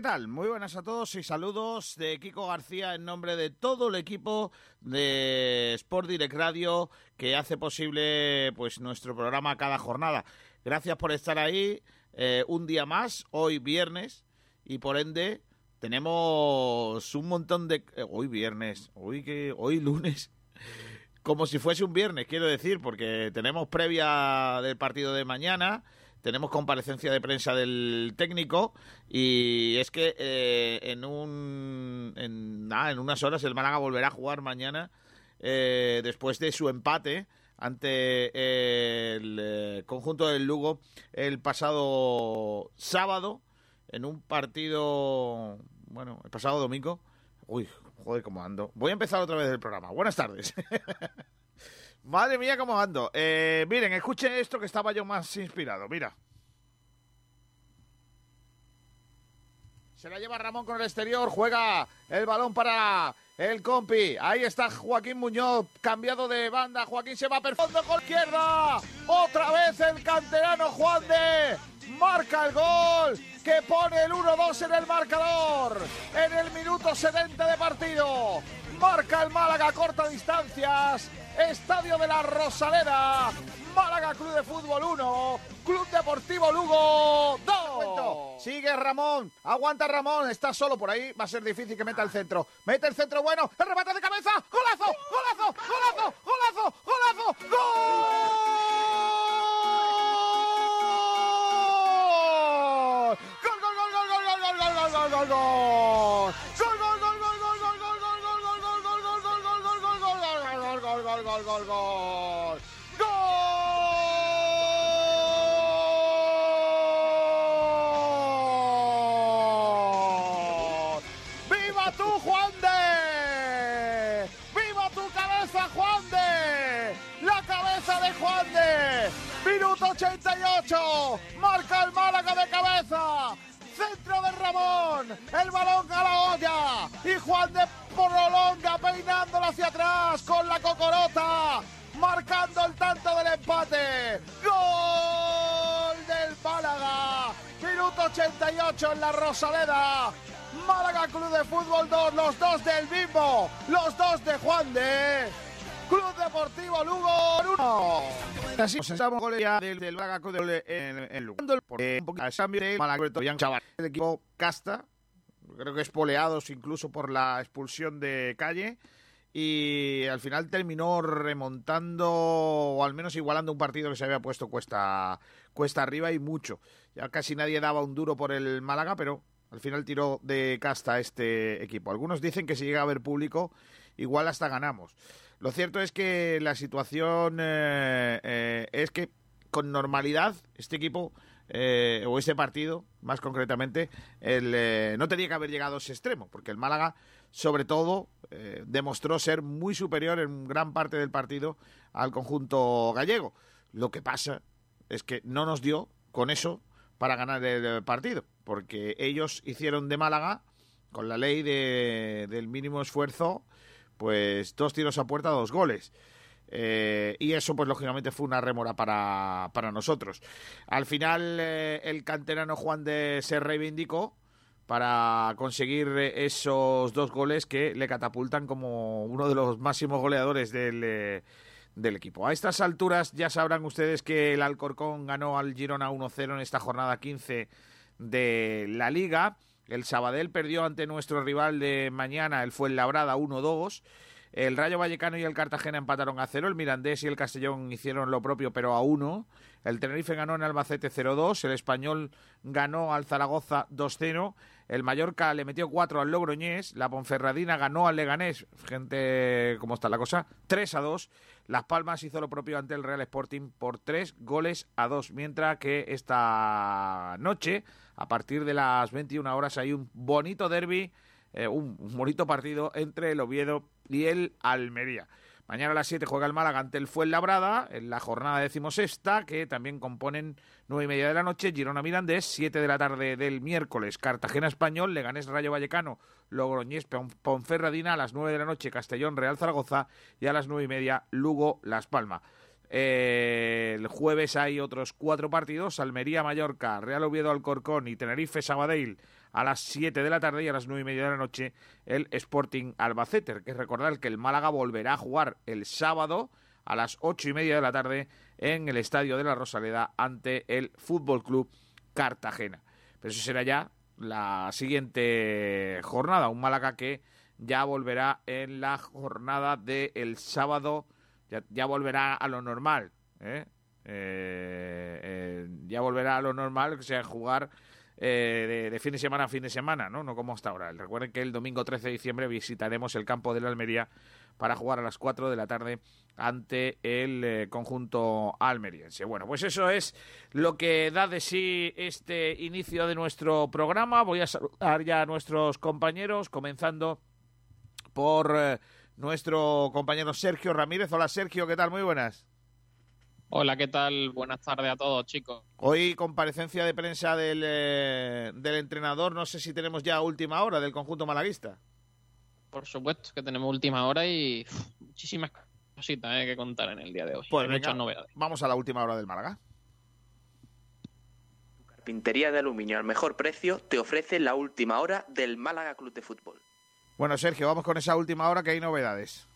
¿Qué tal? Muy buenas a todos y saludos de Kiko García en nombre de todo el equipo de Sport Direct Radio que hace posible pues nuestro programa cada jornada. Gracias por estar ahí eh, un día más, hoy viernes, y por ende tenemos un montón de... eh, hoy viernes, hoy, que, hoy lunes, como si fuese un viernes, quiero decir, porque tenemos previa del partido de mañana, tenemos comparecencia de prensa del técnico y es que eh, en un en, nada, en unas horas el Málaga volverá a jugar mañana eh, después de su empate ante el eh, conjunto del Lugo el pasado sábado en un partido bueno el pasado domingo. Uy joder cómo ando. Voy a empezar otra vez el programa. Buenas tardes Madre mía, cómo ando. Eh, miren, escuchen esto que estaba yo más inspirado. Mira. Se la lleva Ramón con el exterior. Juega el balón para el compi. Ahí está Joaquín Muñoz, cambiado de banda. Joaquín se va perfecto con izquierda. Otra vez el canterano Juan de. Marca el gol que pone el 1-2 en el marcador. En el minuto 70 de partido. Marca el Málaga a corta distancias. Estadio de la Rosaleda. Málaga Club de Fútbol 1. Club Deportivo Lugo 2. Sigue Ramón. Aguanta Ramón. Está solo por ahí. Va a ser difícil que meta el centro. Mete el centro bueno. El remate de cabeza. Golazo. Minuto 88 en la Rosaleda. Málaga Club de Fútbol 2, los dos del mismo, los dos de Juan de Club Deportivo Lugo 1. Así pues, estamos goles ya del, del Málaga Club de en, en Lugo. Porque un poquito a cambio de Málaga de Chaval. El equipo casta, creo que espoleados incluso por la expulsión de Calle y al final terminó remontando o al menos igualando un partido que se había puesto cuesta, cuesta arriba y mucho. Ya casi nadie daba un duro por el Málaga, pero al final tiró de casta este equipo. Algunos dicen que si llega a haber público, igual hasta ganamos. Lo cierto es que la situación eh, eh, es que con normalidad este equipo eh, o este partido, más concretamente, no tenía que haber llegado a ese extremo, porque el Málaga, sobre todo, demostró ser muy superior en gran parte del partido al conjunto gallego. Lo que pasa es que no nos dio con eso para ganar el partido, porque ellos hicieron de Málaga, con la ley de, del mínimo esfuerzo, pues dos tiros a puerta, dos goles. Eh, y eso, pues lógicamente, fue una rémora para, para nosotros. Al final, eh, el canterano Juan de se reivindicó, para conseguir esos dos goles que le catapultan como uno de los máximos goleadores del, eh, del equipo. A estas alturas ya sabrán ustedes que el Alcorcón ganó al Girona 1-0 en esta jornada 15 de la Liga. El Sabadell perdió ante nuestro rival de mañana, el Fuenlabrada 1-2. El Rayo Vallecano y el Cartagena empataron a cero. El Mirandés y el Castellón hicieron lo propio, pero a uno. El Tenerife ganó en Albacete 0-2. El Español ganó al Zaragoza 2-0. El Mallorca le metió 4 al Logroñés. La Ponferradina ganó al Leganés. Gente, ¿cómo está la cosa? 3-2. Las Palmas hizo lo propio ante el Real Sporting por 3 goles a 2. Mientras que esta noche, a partir de las 21 horas, hay un bonito derby eh, un bonito partido entre el Oviedo y el Almería. Mañana a las 7 juega el Málaga ante el Fuenlabrada en la jornada decimosexta, que también componen nueve y media de la noche, Girona Mirandés, 7 de la tarde del miércoles, Cartagena Español, Leganés Rayo Vallecano, Logroñés Ponferradina, a las 9 de la noche, Castellón Real Zaragoza y a las nueve y media, Lugo Las Palmas. Eh, el jueves hay otros cuatro partidos, Almería Mallorca, Real Oviedo Alcorcón y Tenerife Sabadell a las 7 de la tarde y a las 9 y media de la noche el Sporting Albacete. Que recordar que el Málaga volverá a jugar el sábado a las 8 y media de la tarde en el Estadio de la Rosaleda ante el Fútbol Club Cartagena. Pero eso será ya la siguiente jornada. Un Málaga que ya volverá en la jornada del sábado, ya, volverá a lo normal. ¿eh? Eh, eh, ya volverá a lo normal, que sea jugar eh, de, fin de semana a fin de semana, ¿no? No como hasta ahora. Recuerden que el domingo 13 de diciembre visitaremos el campo de la Almería para jugar a las 4 de la tarde ante el eh, conjunto almeriense. Bueno, pues eso es lo que da de sí este inicio de nuestro programa. Voy a saludar ya a nuestros compañeros, comenzando por eh, nuestro compañero Sergio Ramírez. Hola Sergio, ¿qué tal? Muy buenas. Hola, ¿qué tal? Buenas tardes a todos, chicos. Hoy comparecencia de prensa del, eh, del entrenador, no sé si tenemos ya última hora del conjunto malaguista. Por supuesto que tenemos última hora y muchísimas cositas eh, que contar en el día de hoy. Pues muchas novedades. Vamos a la última hora del Málaga. Carpintería de aluminio al mejor precio te ofrece la última hora del Málaga Club de Fútbol. Bueno, Sergio, vamos con esa última hora que hay novedades.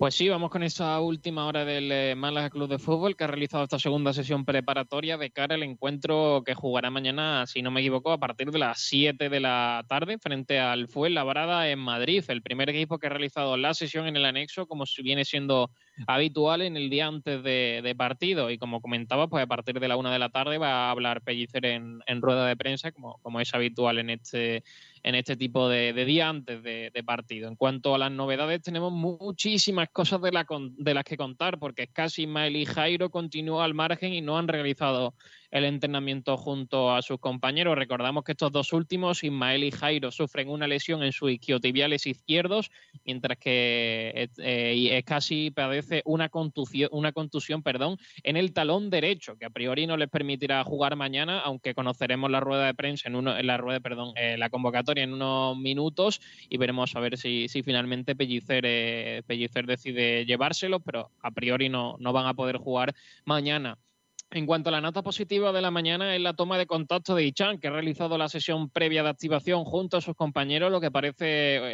Pues sí, vamos con esa última hora del eh, Málaga Club de Fútbol que ha realizado esta segunda sesión preparatoria de cara al encuentro que jugará mañana, si no me equivoco, a partir de las 7 de la tarde frente al Fuenlabrada en Madrid, el primer equipo que ha realizado la sesión en el anexo, como viene siendo habitual en el día antes de, partido. Y como comentaba, pues a partir de la una de la tarde va a hablar Pellicer en, rueda de prensa, como, como es habitual en este en este tipo de, día antes de, partido. En cuanto a las novedades, tenemos muchísimas cosas de, la, de las que contar, porque casi Ismael y Jairo continúan al margen y no han realizado el entrenamiento junto a sus compañeros. Recordamos que estos dos últimos, Ismael y Jairo, sufren una lesión en sus isquiotibiales izquierdos, mientras que eh, casi padece una contusión, una contusión perdón, en el talón derecho, que a priori no les permitirá jugar mañana, aunque conoceremos la rueda de prensa en, uno, en la rueda, perdón, eh, la convocatoria en unos minutos y veremos a ver si, si finalmente Pellicer, eh, decide llevárselo, pero a priori no, no van a poder jugar mañana. En cuanto a la nota positiva de la mañana, es la toma de contacto de Ichan, que ha realizado la sesión previa de activación junto a sus compañeros, lo que parece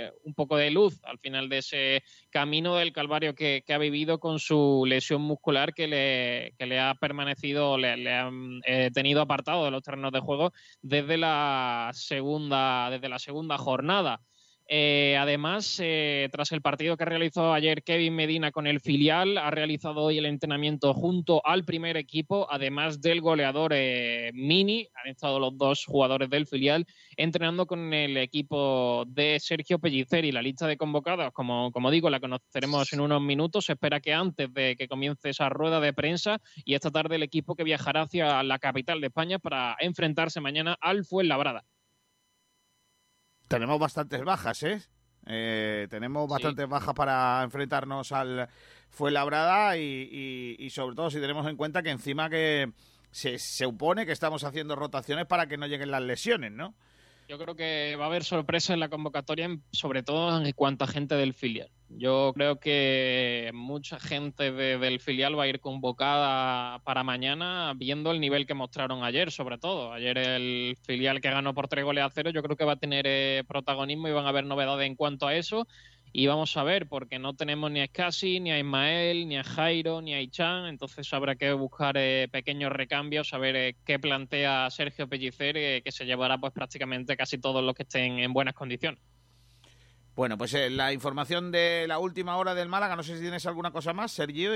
eh, un poco de luz al final de ese camino del calvario que, ha vivido con su lesión muscular que le, le ha permanecido, le, le ha eh, tenido apartado de los terrenos de juego desde la segunda, desde la segunda jornada. Eh, además, eh, tras el partido que realizó ayer Kevin Medina con el filial, ha realizado hoy el entrenamiento junto al primer equipo, además del goleador eh, Mini. Han estado los dos jugadores del filial entrenando con el equipo de Sergio Pelliceri. La lista de convocados, como, como digo, la conoceremos en unos minutos. Se espera que antes de que comience esa rueda de prensa y esta tarde el equipo que viajará hacia la capital de España para enfrentarse mañana al Fuenlabrada tenemos bastantes bajas, ¿eh? eh tenemos bastantes bajas para enfrentarnos al Fuenlabrada y, y, sobre todo si tenemos en cuenta que encima que se, supone que estamos haciendo rotaciones para que no lleguen las lesiones, ¿no? Yo creo que va a haber sorpresa en la convocatoria, sobre todo en cuanto a gente del filial. Yo creo que mucha gente del filial va a ir convocada para mañana viendo el nivel que mostraron ayer, sobre todo. Ayer el filial que ganó por tres goles a cero, yo creo que va a tener eh, protagonismo y van a haber novedades en cuanto a eso. Y vamos a ver, porque no tenemos ni a Scassi, ni a Ismael, ni a Jairo, ni a Ichan, entonces habrá que buscar eh, pequeños recambios, a ver eh, qué plantea Sergio Pellicer, eh, que se llevará pues prácticamente casi todos los que estén en buenas condiciones. Bueno, pues la información de la última hora del Málaga, no sé si tienes alguna cosa más, Sergio,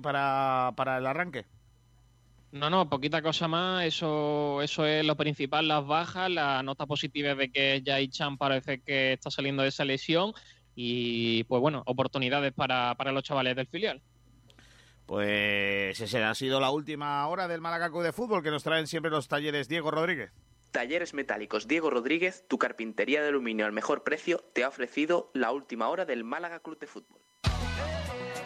para, para el arranque. No, no, poquita cosa más. Eso, eso es lo principal, las bajas, la nota positiva de que ya Ichan parece que está saliendo de esa lesión y pues bueno, oportunidades para, para los chavales del filial. Pues esa ha sido la última hora del Málaga de Fútbol que nos traen siempre los talleres Diego Rodríguez. Talleres Metálicos Diego Rodríguez, tu carpintería de aluminio al mejor precio, te ha ofrecido la última hora del Málaga Club de Fútbol.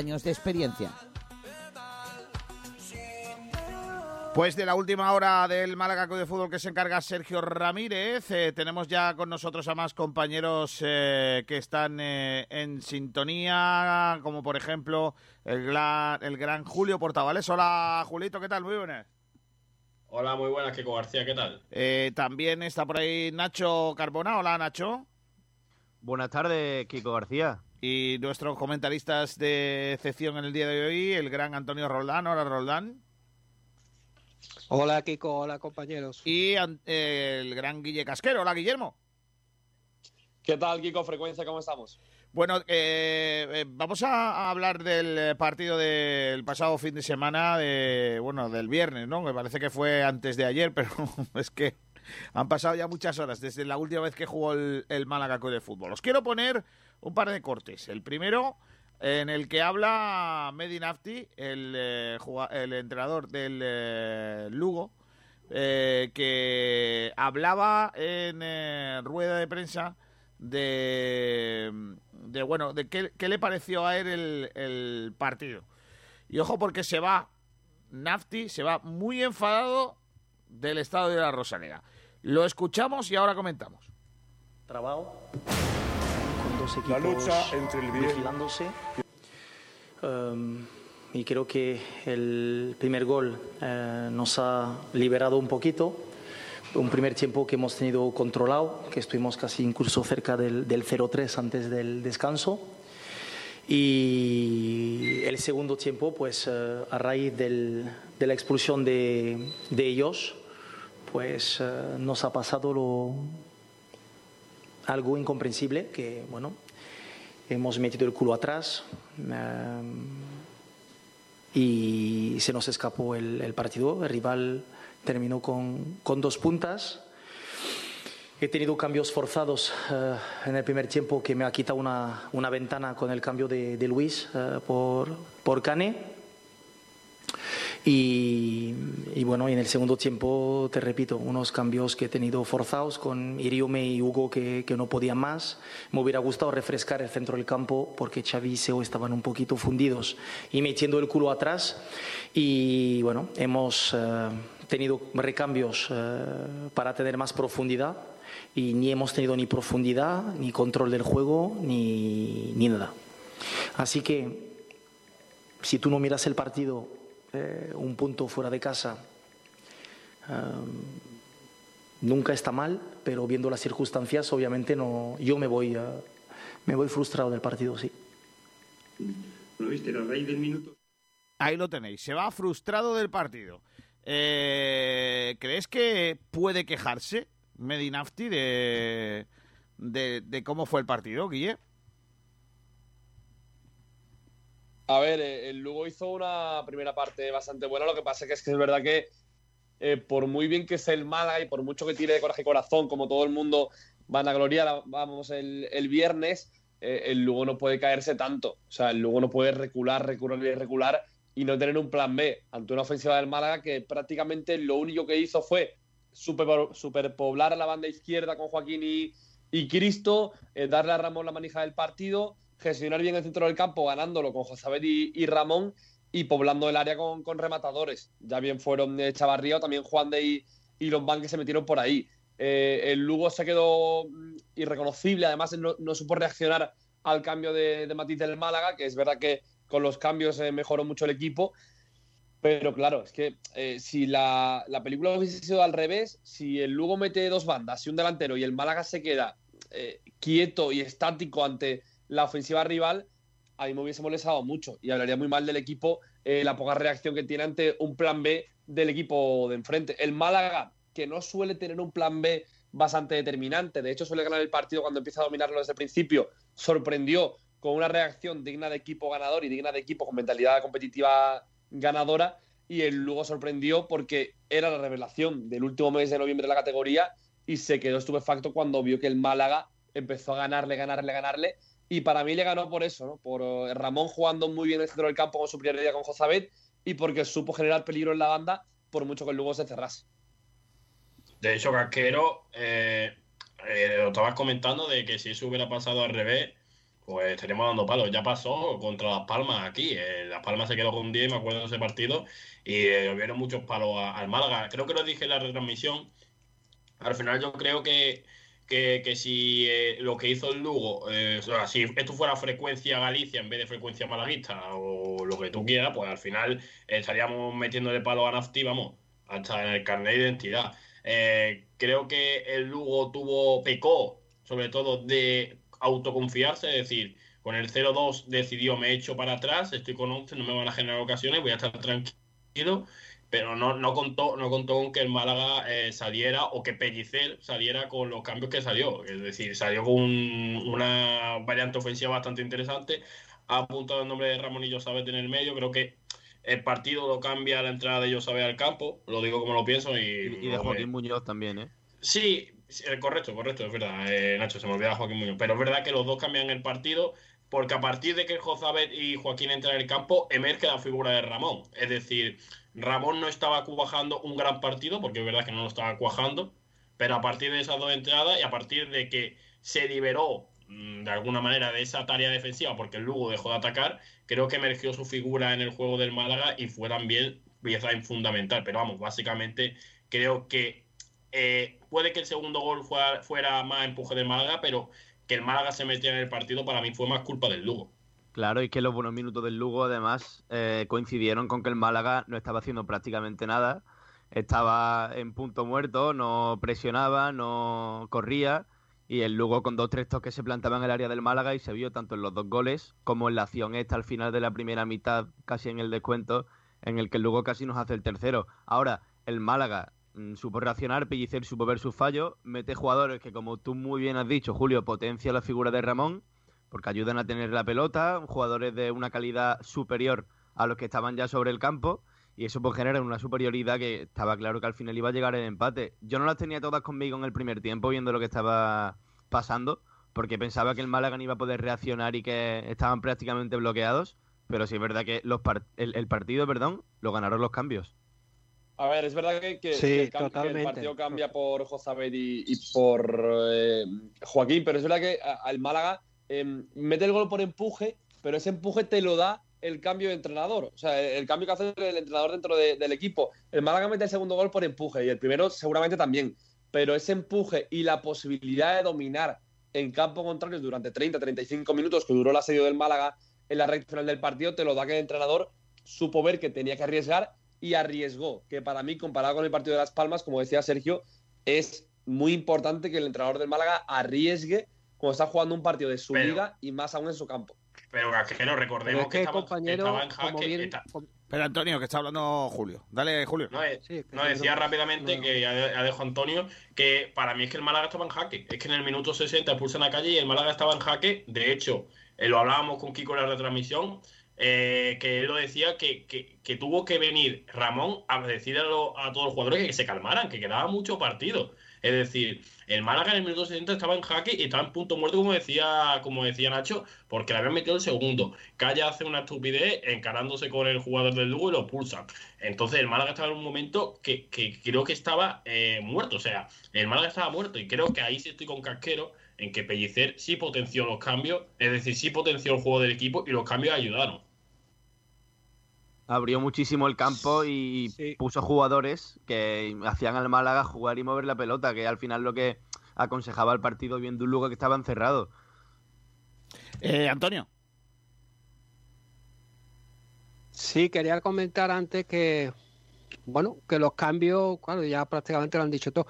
años de experiencia. Pues de la última hora del Málaga de Fútbol que se encarga Sergio Ramírez, eh, tenemos ya con nosotros a más compañeros eh, que están eh, en sintonía, como por ejemplo el gran, el gran Julio Portavales. Hola Julito, ¿qué tal? Muy buenas. Hola, muy buenas, Kiko García, ¿qué tal? también está por ahí Nacho Carbona. Hola Nacho. Buenas tardes, Kiko García y nuestros comentaristas de excepción en el día de hoy, el gran Antonio Roldán. Hola, Roldán. Hola, Kiko. Hola, compañeros. Y el gran Guille Casquero. Hola, Guillermo. ¿Qué tal, Kiko? Frecuencia, ¿cómo estamos? Bueno, eh, eh, vamos a hablar del partido del pasado fin de semana, de, bueno, del viernes, ¿no? Me parece que fue antes de ayer, pero es que han pasado ya muchas horas desde la última vez que jugó el, el Málaga de fútbol. Os quiero poner un par de cortes. El primero, en el que habla Medinafti, el, eh, el entrenador del eh, Lugo, eh, que hablaba en rueda de prensa de, de bueno, de qué, qué, le pareció a él el, partido. Y ojo porque se va, Nafti se va muy enfadado del estado de la Rosaleda. Lo escuchamos y ahora comentamos. Trabajo la lucha entre el bien vigilándose. Um, y creo que el primer gol eh, nos ha liberado un poquito. Un primer tiempo que hemos tenido controlado, que estuvimos casi incluso cerca del, del 0-3 antes del descanso. Y el segundo tiempo, pues eh, a raíz del, de la expulsión de, de ellos, pues eh, nos ha pasado lo, algo incomprensible que, bueno, hemos metido el culo atrás eh, y se nos escapó el, partido. El rival terminó con, con, dos puntas. He tenido cambios forzados eh, en el primer tiempo que me ha quitado una, una ventana con el cambio de, de Luis eh, por, por Cane y, bueno, y en el segundo tiempo, te repito, unos cambios que he tenido forzados con Iriome y Hugo que, que no podían más. Me hubiera gustado refrescar el centro del campo porque Xavi y Seo estaban un poquito fundidos y metiendo el culo atrás. Y bueno, hemos eh, tenido recambios eh, para tener más profundidad y ni hemos tenido ni profundidad, ni control del juego, ni, ni nada. Así que si tú no miras el partido eh, un punto fuera de casa nunca está mal, pero viendo las circunstancias, obviamente no, yo me voy, me voy frustrado del partido, sí. ¿Lo viste a raíz del minuto? Ahí lo tenéis, se va frustrado del partido. Eh, ¿Crees que puede quejarse Medinafti de, de, de cómo fue el partido, Guille? A ver, eh, el Lugo hizo una primera parte bastante buena, lo que pasa es que es, verdad que eh, por muy bien que sea el Málaga y por mucho que tire de coraje y corazón, como todo el mundo van a gloriar, vamos, el, el viernes, eh, el Lugo no puede caerse tanto. O sea, el Lugo no puede recular, recular y recular y no tener un plan B ante una ofensiva del Málaga que prácticamente lo único que hizo fue superpoblar a la banda izquierda con Joaquín y, y Cristo, darle a Ramón la manija del partido, gestionar bien el centro del campo, ganándolo con Josabet y, y Ramón y poblando el área con, rematadores. Ya bien fueron eh, Chavarría o también Juan de y, y Lombán que se metieron por ahí. Eh, el Lugo se quedó mm, irreconocible, además no, supo reaccionar al cambio de, de, Matiz del Málaga, que es verdad que con los cambios eh, mejoró mucho el equipo, pero claro, es que si la, la, película hubiese sido al revés, si el Lugo mete dos bandas y un delantero y el Málaga se queda quieto y estático ante la ofensiva rival, a mí me hubiese molestado mucho y hablaría muy mal del equipo eh, la poca reacción que tiene ante un plan B del equipo de enfrente. El Málaga, que no suele tener un plan B bastante determinante, de hecho suele ganar el partido cuando empieza a dominarlo desde el principio, sorprendió con una reacción digna de equipo ganador y digna de equipo con mentalidad competitiva ganadora y el Lugo sorprendió porque era la revelación del último mes de noviembre de la categoría y se quedó estupefacto cuando vio que el Málaga empezó a ganarle, ganarle, ganarle y para mí le ganó por eso, ¿no? por eh, Ramón jugando muy bien el centro del campo con su prioridad con Josabet y porque supo generar peligro en la banda por mucho que el Lugo se cerrase. De hecho, Casquero, eh, eh, lo estabas comentando de que si eso hubiera pasado al revés, pues estaríamos dando palos. Ya pasó contra Las Palmas aquí. Las Palmas se quedó con un 10, me acuerdo de ese partido, y hubieron muchos palos al Málaga. Creo que lo dije en la retransmisión. Al final yo creo que, que, que si eh, lo que hizo el Lugo, eh, si esto fuera frecuencia Galicia en vez de frecuencia malaguista o lo que tú quieras, pues al final estaríamos metiéndole palo a Nafti, vamos, hasta en el carnet de identidad. creo que el Lugo tuvo, pecó, sobre todo de autoconfiarse, es decir, con el 0-2 decidió me echo para atrás, estoy con 11, no me van a generar ocasiones, voy a estar tranquilo, pero no, no, contó, no contó con que el Málaga eh, saliera o que Pellicer saliera con los cambios que salió, es decir, salió con un, una variante ofensiva bastante interesante, ha apuntado el nombre de Ramón y Josabet en el medio, creo que el partido lo cambia la entrada de Josabet al campo, lo digo como lo pienso y... Y, y de Joaquín me... Muñoz también, ¿eh? Sí, correcto, correcto, es verdad, eh, Nacho, se me olvidaba Joaquín Muñoz. Pero es verdad que los dos cambian el partido porque a partir de que Jozabet y Joaquín entran en el campo, emerge la figura de Ramón. Es decir, Ramón no estaba cuajando un gran partido, porque es verdad que no lo estaba cuajando, pero a partir de esas dos entradas y a partir de que se liberó mmm, de alguna manera de esa tarea defensiva, porque el Lugo dejó de atacar, creo que emergió su figura en el juego del Málaga y fue también pieza fundamental. Pero vamos, básicamente creo que eh, puede que el segundo gol fuera, fuera, más empuje de Málaga, pero que el Málaga se metiera en el partido para mí fue más culpa del Lugo. Claro, y que los buenos minutos del Lugo además eh, coincidieron con que el Málaga no estaba haciendo prácticamente nada, estaba en punto muerto, no presionaba, no corría, y el Lugo con dos tres toques se plantaba en el área del Málaga y se vio tanto en los dos goles como en la acción esta al final de la primera mitad, casi en el descuento, en el que el Lugo casi nos hace el tercero. Ahora, el Málaga supo reaccionar, Pellicer supo ver sus fallos, mete jugadores que, como tú muy bien has dicho, Julio, potencia la figura de Ramón, porque ayudan a tener la pelota, jugadores de una calidad superior a los que estaban ya sobre el campo, y eso pues genera una superioridad que estaba claro que al final iba a llegar el empate. Yo no las tenía todas conmigo en el primer tiempo, viendo lo que estaba pasando, porque pensaba que el Málaga iba a poder reaccionar y que estaban prácticamente bloqueados, pero sí es verdad que los el, el partido, perdón, lo ganaron los cambios. A ver, es verdad que, que, Sí, que el, que partido cambia por Jozabed y, y por eh, Joaquín, pero es verdad que al Málaga eh, mete el gol por empuje, pero ese empuje te lo da el cambio de entrenador. O sea, el, el cambio que hace el entrenador dentro de- del equipo. El Málaga mete el segundo gol por empuje y el primero seguramente también. Pero ese empuje y la posibilidad de dominar en campo contrario durante 30-35 minutos que duró el asedio del Málaga en la recta final del partido, te lo da que el entrenador supo ver que tenía que arriesgar y arriesgó, que para mí, comparado con el partido de Las Palmas, como decía Sergio, es muy importante que el entrenador del Málaga arriesgue cuando está jugando un partido de su Pero- liga y más aún en su campo. Pero Casquero, recordemos Pero es que, que, estaba, compañero, estaba en como jaque. bien- está- Pero Antonio, que está hablando Julio. Dale, Julio. No, eh, Sí, no, decía no, rápidamente no. que ya dejo Antonio que para mí es que el Málaga estaba en jaque. Es que en el minuto 60 expulsan a calle y el Málaga estaba en jaque. De hecho, eh, lo hablábamos con Kiko en la retransmisión. Eh, que él lo decía, que, que, tuvo que venir Ramón a decirle a, a, todos los jugadores que se calmaran, que quedaba mucho partido. Es decir, el Málaga en el minuto 60 estaba en jaque y estaba en punto muerto, como decía, como decía Nacho, porque le habían metido el segundo. Calla hace una estupidez encarándose con el jugador del Lugo y lo pulsa. Entonces el Málaga estaba en un momento que, que creo que estaba eh, muerto. O sea, el Málaga estaba muerto y creo que ahí sí estoy con Casquero en que Pellicer sí potenció los cambios, es decir, sí potenció el juego del equipo y los cambios ayudaron abrió muchísimo el campo y sí. puso jugadores que hacían al Málaga jugar y mover la pelota, que al final lo que aconsejaba el partido viendo un lugar que estaba encerrado. Eh, Antonio. Sí, quería comentar antes que, bueno, que los cambios, claro, ya prácticamente lo han dicho todo,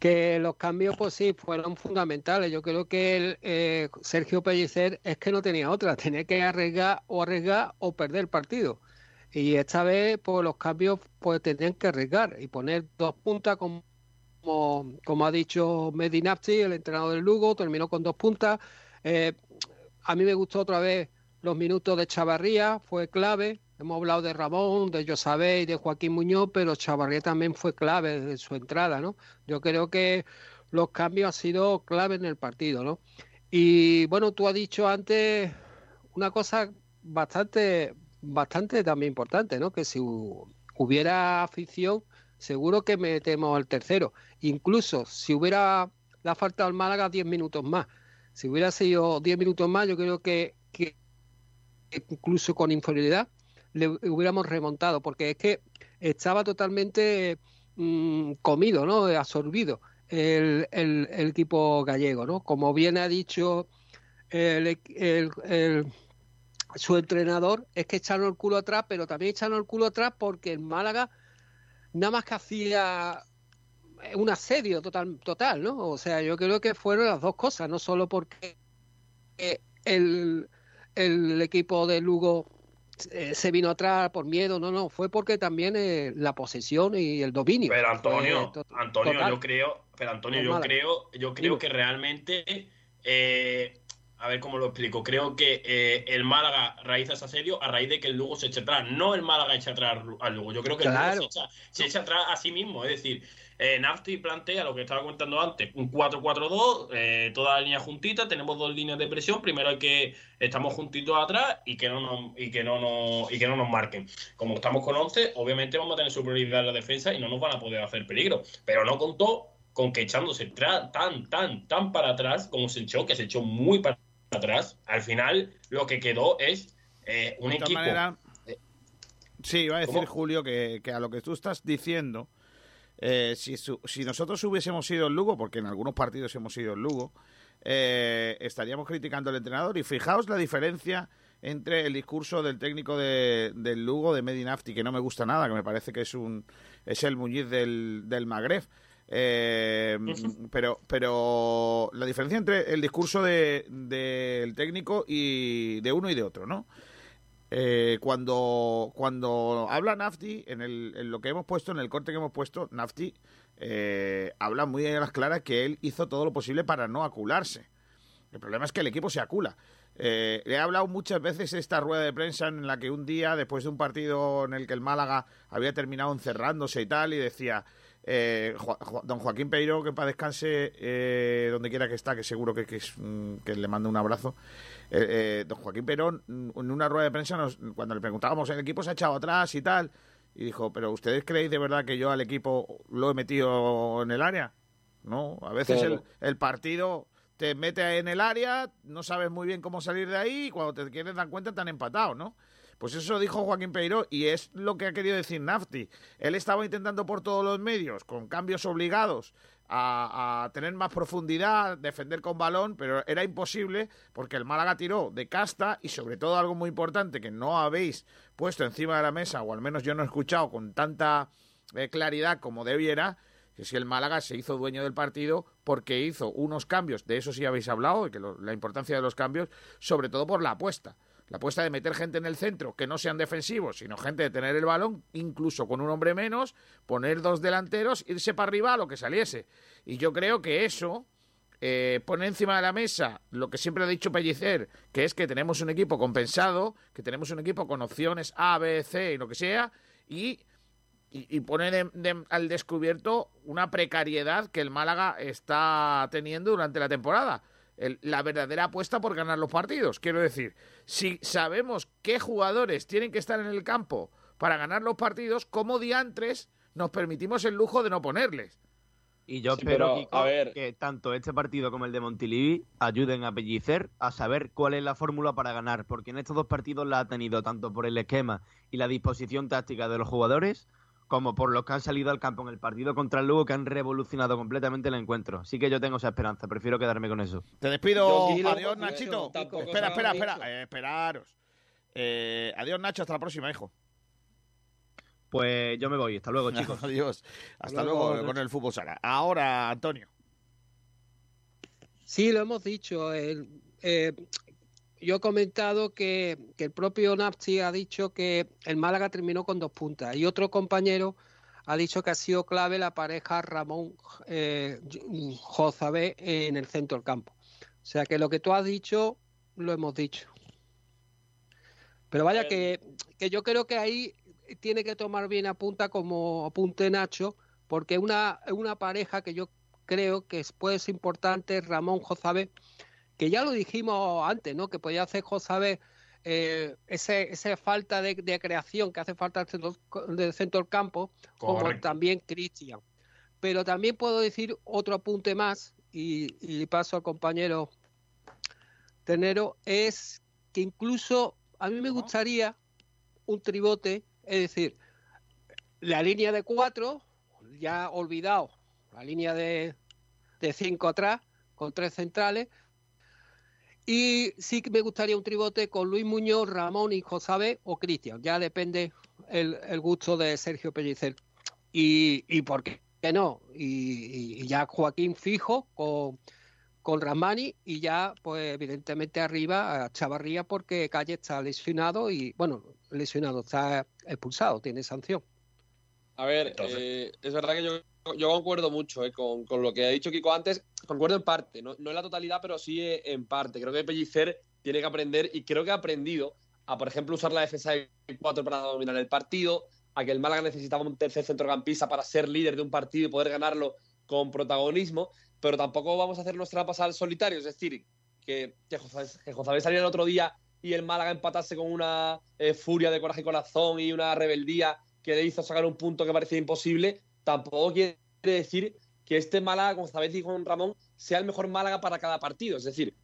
que los cambios, pues sí, fueron fundamentales. Yo creo que el, eh, Sergio Pellicer es que no tenía otra, tenía que arriesgar o arriesgar o perder el partido. Y esta vez, pues los cambios pues tenían que arriesgar y poner dos puntas como, como ha dicho Medinapti, el entrenador del Lugo, terminó con dos puntas. Eh, a mí me gustó otra vez los minutos de Chavarría, fue clave. Hemos hablado de Ramón, de Josabé y de Joaquín Muñoz, pero Chavarría también fue clave desde su entrada, ¿no? Yo creo que los cambios han sido clave en el partido, ¿no? Y bueno, tú has dicho antes una cosa bastante bastante también importante, ¿no? Que si hubiera afición, seguro que metemos al tercero. Incluso si hubiera la falta al Málaga 10 minutos más. Si hubiera sido 10 minutos más, yo creo que, que incluso con inferioridad le hubiéramos remontado, porque es que estaba totalmente mmm, comido, ¿no? Absorbido el, el, equipo gallego, ¿no? Como bien ha dicho el su entrenador es que echaron el culo atrás, pero también echaron el culo atrás porque el Málaga nada más que hacía un asedio total, total, ¿no? O sea, yo creo que fueron las dos cosas, no solo porque el, el equipo de Lugo eh, se vino atrás por miedo, no, no, fue porque también eh, la posesión y el dominio. Pero Antonio, Antonio, total. yo creo, pero Antonio, yo creo, yo creo que realmente eh, a ver cómo lo explico. Creo que eh, el Málaga realiza ese asedio a raíz de que el Lugo se echa atrás. No el Málaga echa atrás al Lugo. Yo creo que claro. el Lugo se echa, se echa, atrás a sí mismo. Es decir, eh, Nafti plantea lo que estaba comentando antes: un 4-4-2, eh, toda la línea juntita. Tenemos dos líneas de presión. Primero hay que estamos juntitos atrás y que no nos, y que no nos, y que no nos marquen. Como estamos con 11, obviamente vamos a tener superioridad en la defensa y no nos van a poder hacer peligro. Pero no contó con que echándose tan, tan, tan para atrás como se echó, que se echó muy para atrás, al final lo que quedó es eh, un de equipo. Manera, sí, iba a decir ¿Cómo? Julio que, que, a lo que tú estás diciendo, eh, si, su, si, nosotros hubiésemos sido el Lugo, porque en algunos partidos hemos sido el Lugo, eh, estaríamos criticando al entrenador. Y fijaos la diferencia entre el discurso del técnico de, del Lugo, de Medinafti, que no me gusta nada, que me parece que es un es el Muñiz del, del Magreb. Eh, pero, pero la diferencia entre el discurso del de, de técnico y de uno y de otro, ¿no? Eh, cuando, cuando habla Nafti, en, el, en, lo que hemos puesto, en el corte que hemos puesto, Nafti eh, habla muy a las claras que él hizo todo lo posible para no acularse. El problema es que el equipo se acula. Eh, le he hablado muchas veces esta rueda de prensa en la que un día, después de un partido en el que el Málaga había terminado encerrándose y tal, y decía, eh, don Joaquín Peiro, que para descanse eh, donde quiera que está, que seguro que, que, es, mm, que le mando un abrazo. Eh, don Joaquín Peiro, en una rueda de prensa, nos, cuando le preguntábamos, el equipo se ha echado atrás y tal, y dijo, ¿pero ustedes creéis de verdad que yo al equipo lo he metido en el área? No, a veces claro. el, el, partido te mete en el área, no sabes muy bien cómo salir de ahí, y cuando te quieres dar cuenta te han empatado, ¿no? Pues eso dijo Joaquín Peiro y es lo que ha querido decir Nafti. Él estaba intentando por todos los medios, con cambios obligados, a, a, tener más profundidad, defender con balón, pero era imposible porque el Málaga tiró de casta y sobre todo algo muy importante que no habéis puesto encima de la mesa, o al menos yo no he escuchado con tanta eh, claridad como debiera, que si el Málaga se hizo dueño del partido porque hizo unos cambios, de eso sí habéis hablado, que lo, la importancia de los cambios, sobre todo por la apuesta. La apuesta de meter gente en el centro que no sean defensivos, sino gente de tener el balón, incluso con un hombre menos, poner dos delanteros, irse para arriba a lo que saliese. Y yo creo que eso eh, pone encima de la mesa lo que siempre ha dicho Pellicer, que es que tenemos un equipo compensado, que tenemos un equipo con opciones A, B, C y lo que sea, y, y, pone de- al descubierto una precariedad que el Málaga está teniendo durante la temporada. El- la verdadera apuesta por ganar los partidos. Quiero decir, si sabemos qué jugadores tienen que estar en el campo para ganar los partidos, ¿cómo diantres nos permitimos el lujo de no ponerles? Y yo Sí, espero, pero, Kiko, a ver. que tanto este partido como el de Montilivi ayuden a Pellicer a saber cuál es la fórmula para ganar, porque en estos dos partidos la ha tenido tanto por el esquema y la disposición táctica de los jugadores, como por los que han salido al campo en el partido contra el Lugo, que han revolucionado completamente el encuentro. Así que yo tengo esa esperanza, prefiero quedarme con eso. Te despido. Yo Adiós, Nachito. tampoco Espera, espera, espera. Eh, esperaros. Eh, adiós, Nacho. Hasta la próxima, hijo. Pues yo me voy. Hasta luego, chicos. adiós. Hasta luego, luego con el fútbol sala. Ahora, Antonio. Sí, lo hemos dicho. el- eh, yo he comentado que, que el propio Napsi ha dicho que el Málaga terminó con dos puntas y otro compañero ha dicho que ha sido clave la pareja Ramón eh, Jozabé en el centro del campo. O sea que lo que tú has dicho lo hemos dicho. Pero vaya que, que yo creo que ahí tiene que tomar bien a punta como apunte Nacho, porque una, una pareja que yo creo que puede ser importante Ramón Jozabé, que ya lo dijimos antes, ¿no? Que podía hacer Jozabé eh, ese, esa falta de, de creación que hace falta del centro, del centro del campo, como también Cristian. Pero también puedo decir otro apunte más, y, y paso al compañero Tenero, es que incluso a mí me gustaría un tribote, es decir, la línea de cuatro, ya olvidado, la línea de, de cinco atrás, con tres centrales, y sí que me gustaría un tribote con Luis Muñoz, Ramón y Josabé o Cristian, ya depende el, el gusto de Sergio Pellicer. Y, y por qué no, y, y ya Joaquín fijo con, con Ramani y ya, pues evidentemente arriba a Chavarría porque Calle está lesionado y, bueno, lesionado, está expulsado, tiene sanción. A ver, Entonces- eh, es verdad que yo, yo concuerdo mucho eh, con, con lo que ha dicho Kiko antes. Concuerdo en parte, no, no en la totalidad, pero sí eh, en parte. Creo que Pellicer tiene que aprender y creo que ha aprendido a, por ejemplo, usar la defensa de 4 para dominar el partido, a que el Málaga necesitaba un tercer centrocampista para ser líder de un partido y poder ganarlo con protagonismo, pero tampoco vamos a hacer nuestra pasada al solitario. Es decir, que, que, José, que José saliera el otro día y el Málaga empatase con una eh, furia de coraje y corazón y una rebeldía que le hizo sacar un punto que parecía imposible, tampoco quiere decir que este Málaga, con Zabet y con Ramón, sea el mejor Málaga para cada partido. Es decir,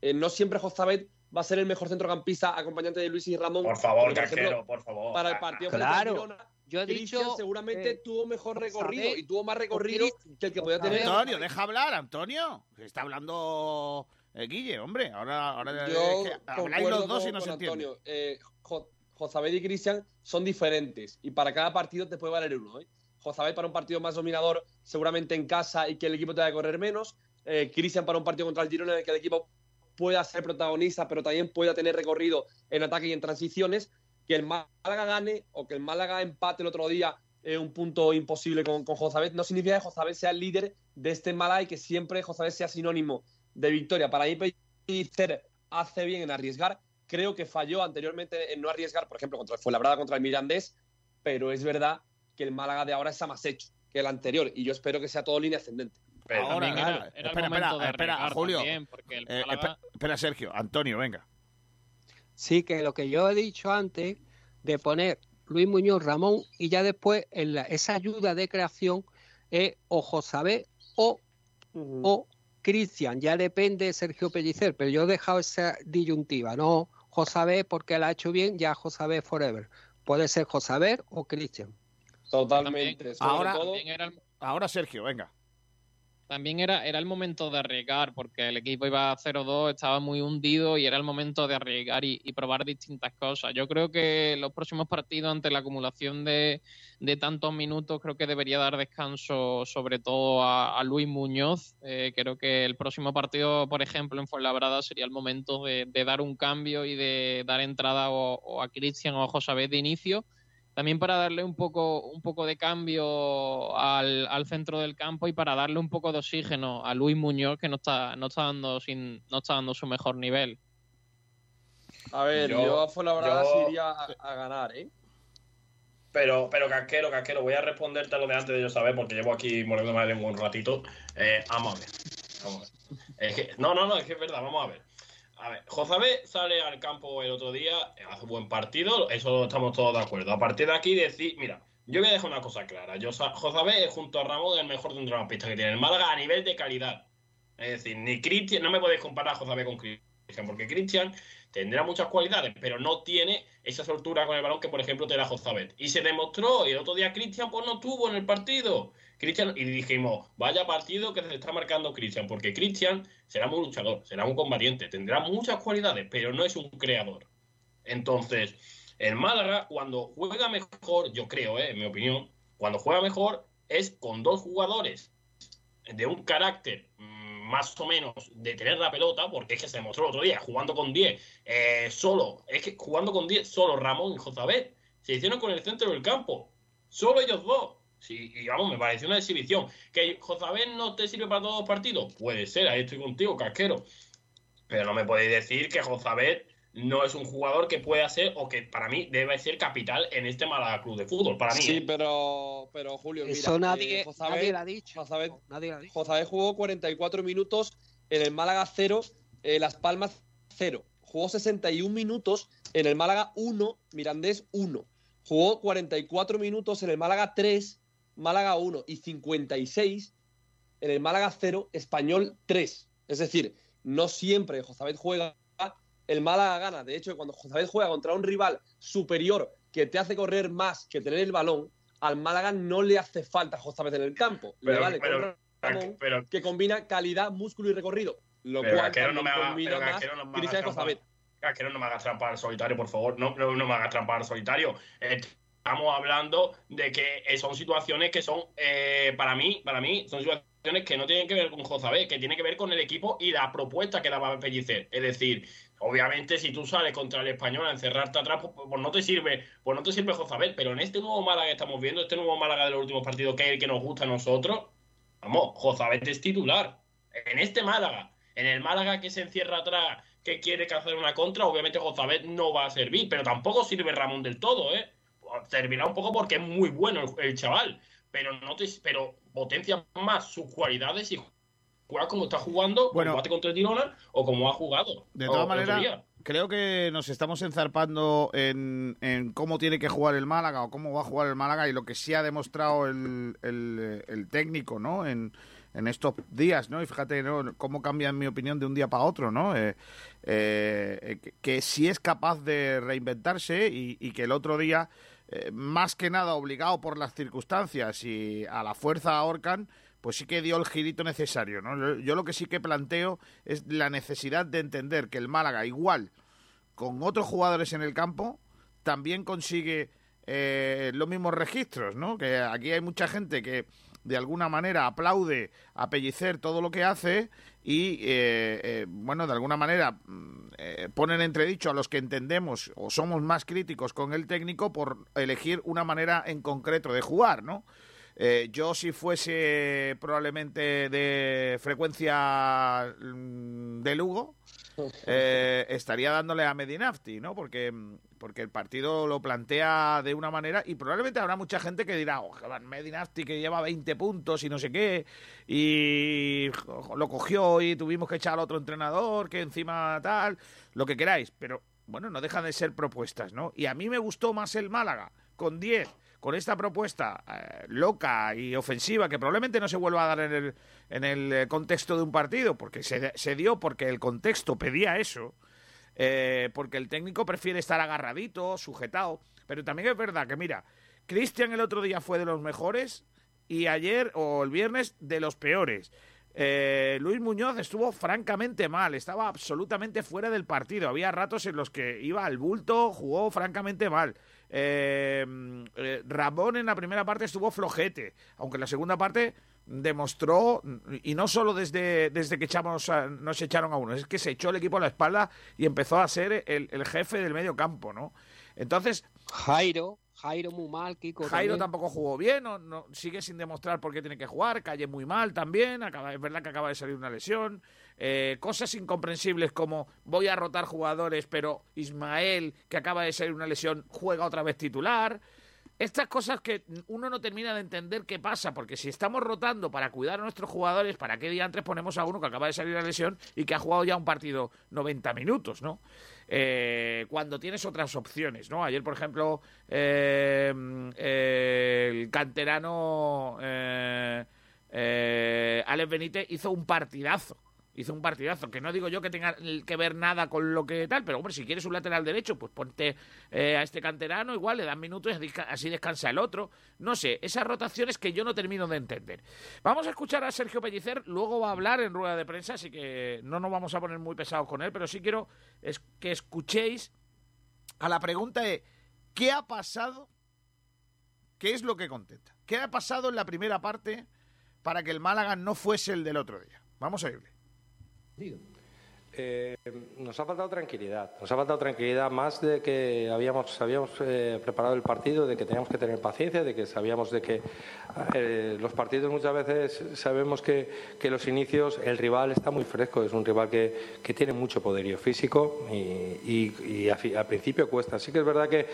eh, no siempre Jozabet va a ser el mejor centrocampista acompañante de Luis y Ramón. Por favor, casquero, por favor. Para el partido frente Claro. Girona, Yo he Christian dicho seguramente eh, tuvo mejor recorrido y tuvo más recorrido que el que podía tener. Antonio, deja hablar, Antonio. Está hablando eh, Guille, hombre. Ahora, ahora Yo es que habláis los dos y no se entiende. Antonio. Eh, Jo- Jozabet y Cristian son diferentes y para cada partido te puede valer uno. ¿eh? Jozabet para un partido más dominador, seguramente en casa y que el equipo te va a correr menos. Eh, Cristian para un partido contra el Girona en el que el equipo pueda ser protagonista, pero también pueda tener recorrido en ataque y en transiciones. Que el Málaga gane o que el Málaga empate el otro día un punto imposible con, con no significa que Jozabet sea el líder de este Málaga y que siempre Jozabet sea sinónimo de victoria. Para mí, Pellicer hace bien en arriesgar. Creo que falló anteriormente en no arriesgar, por ejemplo, contra el Fuenlabrada, contra el Mirandés, pero es verdad que el Málaga de ahora está más hecho que el anterior y yo espero que sea todo línea ascendente. Pero Ahora, claro. era, espera, momento espera, de espera, Julio. también, porque el Eh, Málaga- espera, Sergio. Antonio, venga. Sí, que lo que yo he dicho antes de poner Luis Muñoz, Ramón y ya después en la- esa ayuda de creación es o Josabé o, o Cristian, ya depende de Sergio Pellicer, pero yo he dejado esa disyuntiva, no Josabé porque la ha hecho bien, ya Josabé forever. Puede ser Josabé o Cristian. Totalmente. Ahora- todo, también era el- Ahora, Sergio, venga. también era, era el momento de arriesgar, porque el equipo iba 0-2, estaba muy hundido y era el momento de arriesgar y, y probar distintas cosas. Yo creo que los próximos partidos, ante la acumulación de, de tantos minutos, creo que debería dar descanso sobre todo a, a Luis Muñoz. Eh, creo que el próximo partido, por ejemplo, en Fuenlabrada sería el momento de, de dar un cambio y de dar entrada o, o a Cristian o a Josabet de inicio. También para darle un poco, un poco de cambio al, al, centro del campo y para darle un poco de oxígeno a Luis Muñoz, que no está, no está dando sin, no está dando su mejor nivel. A ver, yo, yo a Fuenlabrada sí iría a, a, ganar, ¿eh? Pero, pero casquero, casquero, voy a responderte a lo de antes de yo saber, porque llevo aquí mordiendo la lengua un ratito. Eh, vamos a ver. Vamos a ver. Es que, no, no, no, es que es verdad, vamos a ver. A ver, Josabé sale al campo el otro día, hace buen partido, eso estamos todos de acuerdo. A partir de aquí decir, mira, yo voy a dejar una cosa clara. Yo, Josabé es junto a Ramón el mejor centrocampista que tiene el Málaga a nivel de calidad. Es decir, ni Cristian, no me podéis comparar a Josabé con Cristian, porque Cristian tendrá muchas cualidades, pero no tiene esa soltura con el balón que, por ejemplo, te da Josabet. Y se demostró, y el otro día Cristian pues no tuvo en el partido. Cristian, y dijimos, vaya partido que se está marcando Cristian, porque Cristian será muy luchador, será un combatiente, tendrá muchas cualidades, pero no es un creador. Entonces, el Málaga, cuando juega mejor, yo creo, eh, en mi opinión, cuando juega mejor es con dos jugadores de un carácter más o menos de tener la pelota, porque es que se demostró el otro día, jugando con 10, eh, solo, es que jugando con 10, solo Ramón y Josabet, se hicieron con el centro del campo, solo ellos dos. Sí, y vamos, me pareció una exhibición. ¿Que Josabet no te sirve para todos los partidos? Puede ser, ahí estoy contigo, casquero. Pero no me podéis decir que Josabet no es un jugador que pueda ser o que para mí debe ser capital en este Málaga Club de Fútbol. Para mí. Sí, ¿eh? pero, pero Julio, mira, Eso nadie, eh, nadie lo ha dicho. Josabet, nadie lo ha dicho. Josabet jugó 44 minutos en el Málaga 0, eh, Las Palmas 0. Jugó 61 minutos en el Málaga 1, Mirandés 1. Jugó 44 minutos en el Málaga 3, Málaga 1 y 56 en el Málaga 0, Español 3. Es decir, no siempre Josabet juega el Málaga gana. De hecho, cuando José juega contra un rival superior que te hace correr más que tener el balón, al Málaga no le hace falta José en el campo. Pero, le vale pero, que combina calidad, músculo y recorrido. Lo cual no me haga, combina pero más Casquero no me haga trampa. Josabet. Casquero no me hagas trampa al solitario, por favor. No, no, no me hagas trampa al solitario. Eh, Estamos hablando de que eh, son situaciones que son, eh, para mí, para mí, son situaciones que no tienen que ver con Josabé, que tienen que ver con el equipo y la propuesta que daba Pellicer. Es decir, obviamente si tú sales contra el español a encerrarte atrás, pues, pues no te sirve, pues no te sirve Josabel, pero en este nuevo Málaga que estamos viendo, este nuevo Málaga de los últimos partidos, que es el que nos gusta a nosotros, vamos, Josabel es titular. En este Málaga, en el Málaga que se encierra atrás, que quiere hacer una contra, obviamente Josabel no va a servir, pero tampoco sirve Ramón del todo, ¿eh? Servirá un poco porque es muy bueno el, el chaval, pero no te, pero potencia más sus cualidades y juega como está jugando, Bueno. combate contra el Girona o como ha jugado. De todas maneras, creo que nos estamos enzarpando en, en cómo tiene que jugar el Málaga o cómo va a jugar el Málaga y lo que sí ha demostrado el, el- el técnico, ¿no? En, en estos días, ¿no? Y fíjate, ¿no? Cómo cambia, en mi opinión, de un día para otro, ¿no? Eh, eh, que, que sí es capaz de reinventarse y, y que el otro día, eh, más que nada obligado por las circunstancias y a la fuerza ahorcan, pues sí que dio el girito necesario, ¿no? Yo, lo que sí que planteo es la necesidad de entender que el Málaga, igual, con otros jugadores en el campo, también consigue eh, los mismos registros, ¿no? Que aquí hay mucha gente que de alguna manera aplaude a Pellicer todo lo que hace y, eh, eh, bueno, de alguna manera mm, eh, ponen entredicho a los que entendemos o somos más críticos con el técnico por elegir una manera en concreto de jugar, ¿no? Eh, yo si fuese probablemente de frecuencia mm, de Lugo, eh, estaría dándole a Medinafti, ¿no? Porque, mm, porque el partido lo plantea de una manera y probablemente habrá mucha gente que dirá, oh, Medinafti que lleva 20 puntos y no sé qué, y lo cogió y tuvimos que echar al otro entrenador, que encima tal, lo que queráis, pero bueno, no dejan de ser propuestas, ¿no? Y a mí me gustó más el Málaga, con 10, con esta propuesta eh, loca y ofensiva que probablemente no se vuelva a dar en el, en el eh, contexto de un partido, porque se, se dio porque el contexto pedía eso, eh, porque el técnico prefiere estar agarradito, sujetado, pero también es verdad que, mira, Cristian el otro día fue de los mejores y ayer o el viernes de los peores. Eh, Luis Muñoz estuvo francamente mal, estaba absolutamente fuera del partido. Había ratos en los que iba al bulto, jugó francamente mal. Eh, eh, Ramón en la primera parte estuvo flojete, aunque en la segunda parte demostró, y no solo desde, desde que echamos a- nos echaron a uno, es que se echó el equipo a la espalda y empezó a ser el, el jefe del medio campo, ¿no? Entonces, Jairo, Jairo muy mal, Kiko. Jairo también. tampoco jugó bien, no, no- sigue sin demostrar por qué tiene que jugar. Calle muy mal también, acaba, es verdad que acaba de salir una lesión. Eh, cosas incomprensibles como voy a rotar jugadores, pero Ismael, que acaba de salir una lesión, juega otra vez titular. Estas cosas que uno no termina de entender qué pasa, porque si estamos rotando para cuidar a nuestros jugadores, ¿para qué día antes ponemos a uno que acaba de salir una lesión y que ha jugado ya un partido 90 minutos, ¿no? Eh, cuando tienes otras opciones, ¿no? Ayer, por ejemplo, eh, el canterano eh, eh, Alex Benítez hizo un partidazo. Hizo un partidazo, que no digo yo que tenga que ver nada con lo que tal, pero hombre, si quieres un lateral derecho, pues ponte eh, a este canterano, igual le dan minutos y así- descansa el otro. No sé, esas rotaciones que yo no termino de entender. Vamos a escuchar a Sergio Pellicer, luego va a hablar en rueda de prensa, así que no nos vamos a poner muy pesados con él, pero sí quiero es que escuchéis a la pregunta de ¿qué ha pasado? ¿Qué es lo que contesta? ¿Qué ha pasado en la primera parte para que el Málaga no fuese el del otro día? Vamos a Eh, nos ha faltado tranquilidad, nos ha faltado tranquilidad más de que habíamos, habíamos eh, preparado el partido, de que teníamos que tener paciencia, de que sabíamos de que eh, los partidos muchas veces sabemos que, los inicios, el rival está muy fresco, es un rival que, tiene mucho poderío físico y, y- y al principio cuesta. Sí que es verdad que,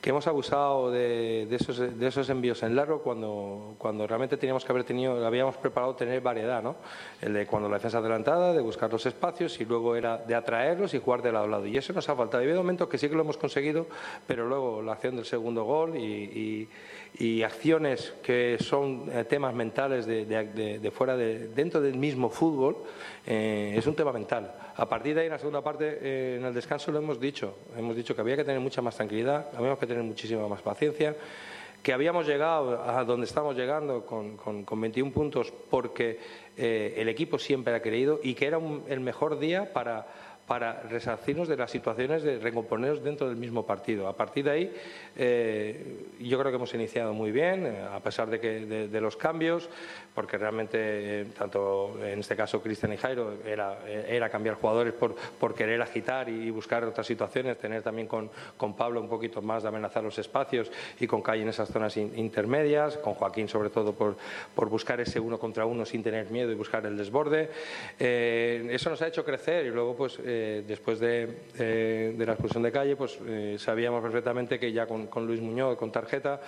que hemos abusado de, de esos, de esos envíos en largo cuando, cuando realmente teníamos que haber tenido, habíamos preparado tener variedad, ¿no? El de cuando la defensa adelantada, de buscar los espacios y luego era de atraerlos y jugar de lado a lado. Y eso nos ha faltado. Y ha habido momentos que sí que lo hemos conseguido, pero luego la acción del segundo gol y, y- acciones que son eh, temas mentales de- de fuera, de, dentro del mismo fútbol, eh, es un tema mental. A partir de ahí, en la segunda parte, eh, en el descanso lo hemos dicho. Hemos dicho que había que tener mucha más tranquilidad, habíamos que tener muchísima más paciencia, que habíamos llegado a donde estamos llegando con, con- con 21 puntos porque eh, el equipo siempre ha creído y que era un- el mejor día para para resarcirnos de las situaciones de recomponernos dentro del mismo partido. A partir de ahí, eh, yo creo que hemos iniciado muy bien, eh, a pesar de, que, de, los cambios, porque realmente, eh, tanto en este caso Cristian y Jairo, era, era cambiar jugadores por, por querer agitar y, buscar otras situaciones, tener también con, con Pablo un poquito más de amenazar los espacios y con Calle en esas zonas in- intermedias, con Joaquín sobre todo por, por buscar ese uno contra uno sin tener miedo y buscar el desborde. Eh, eso nos ha hecho crecer y luego, pues, eh, después de, de- de la expulsión de Calle, pues eh, sabíamos perfectamente que ya con, con Luis Muñoz, con tarjeta,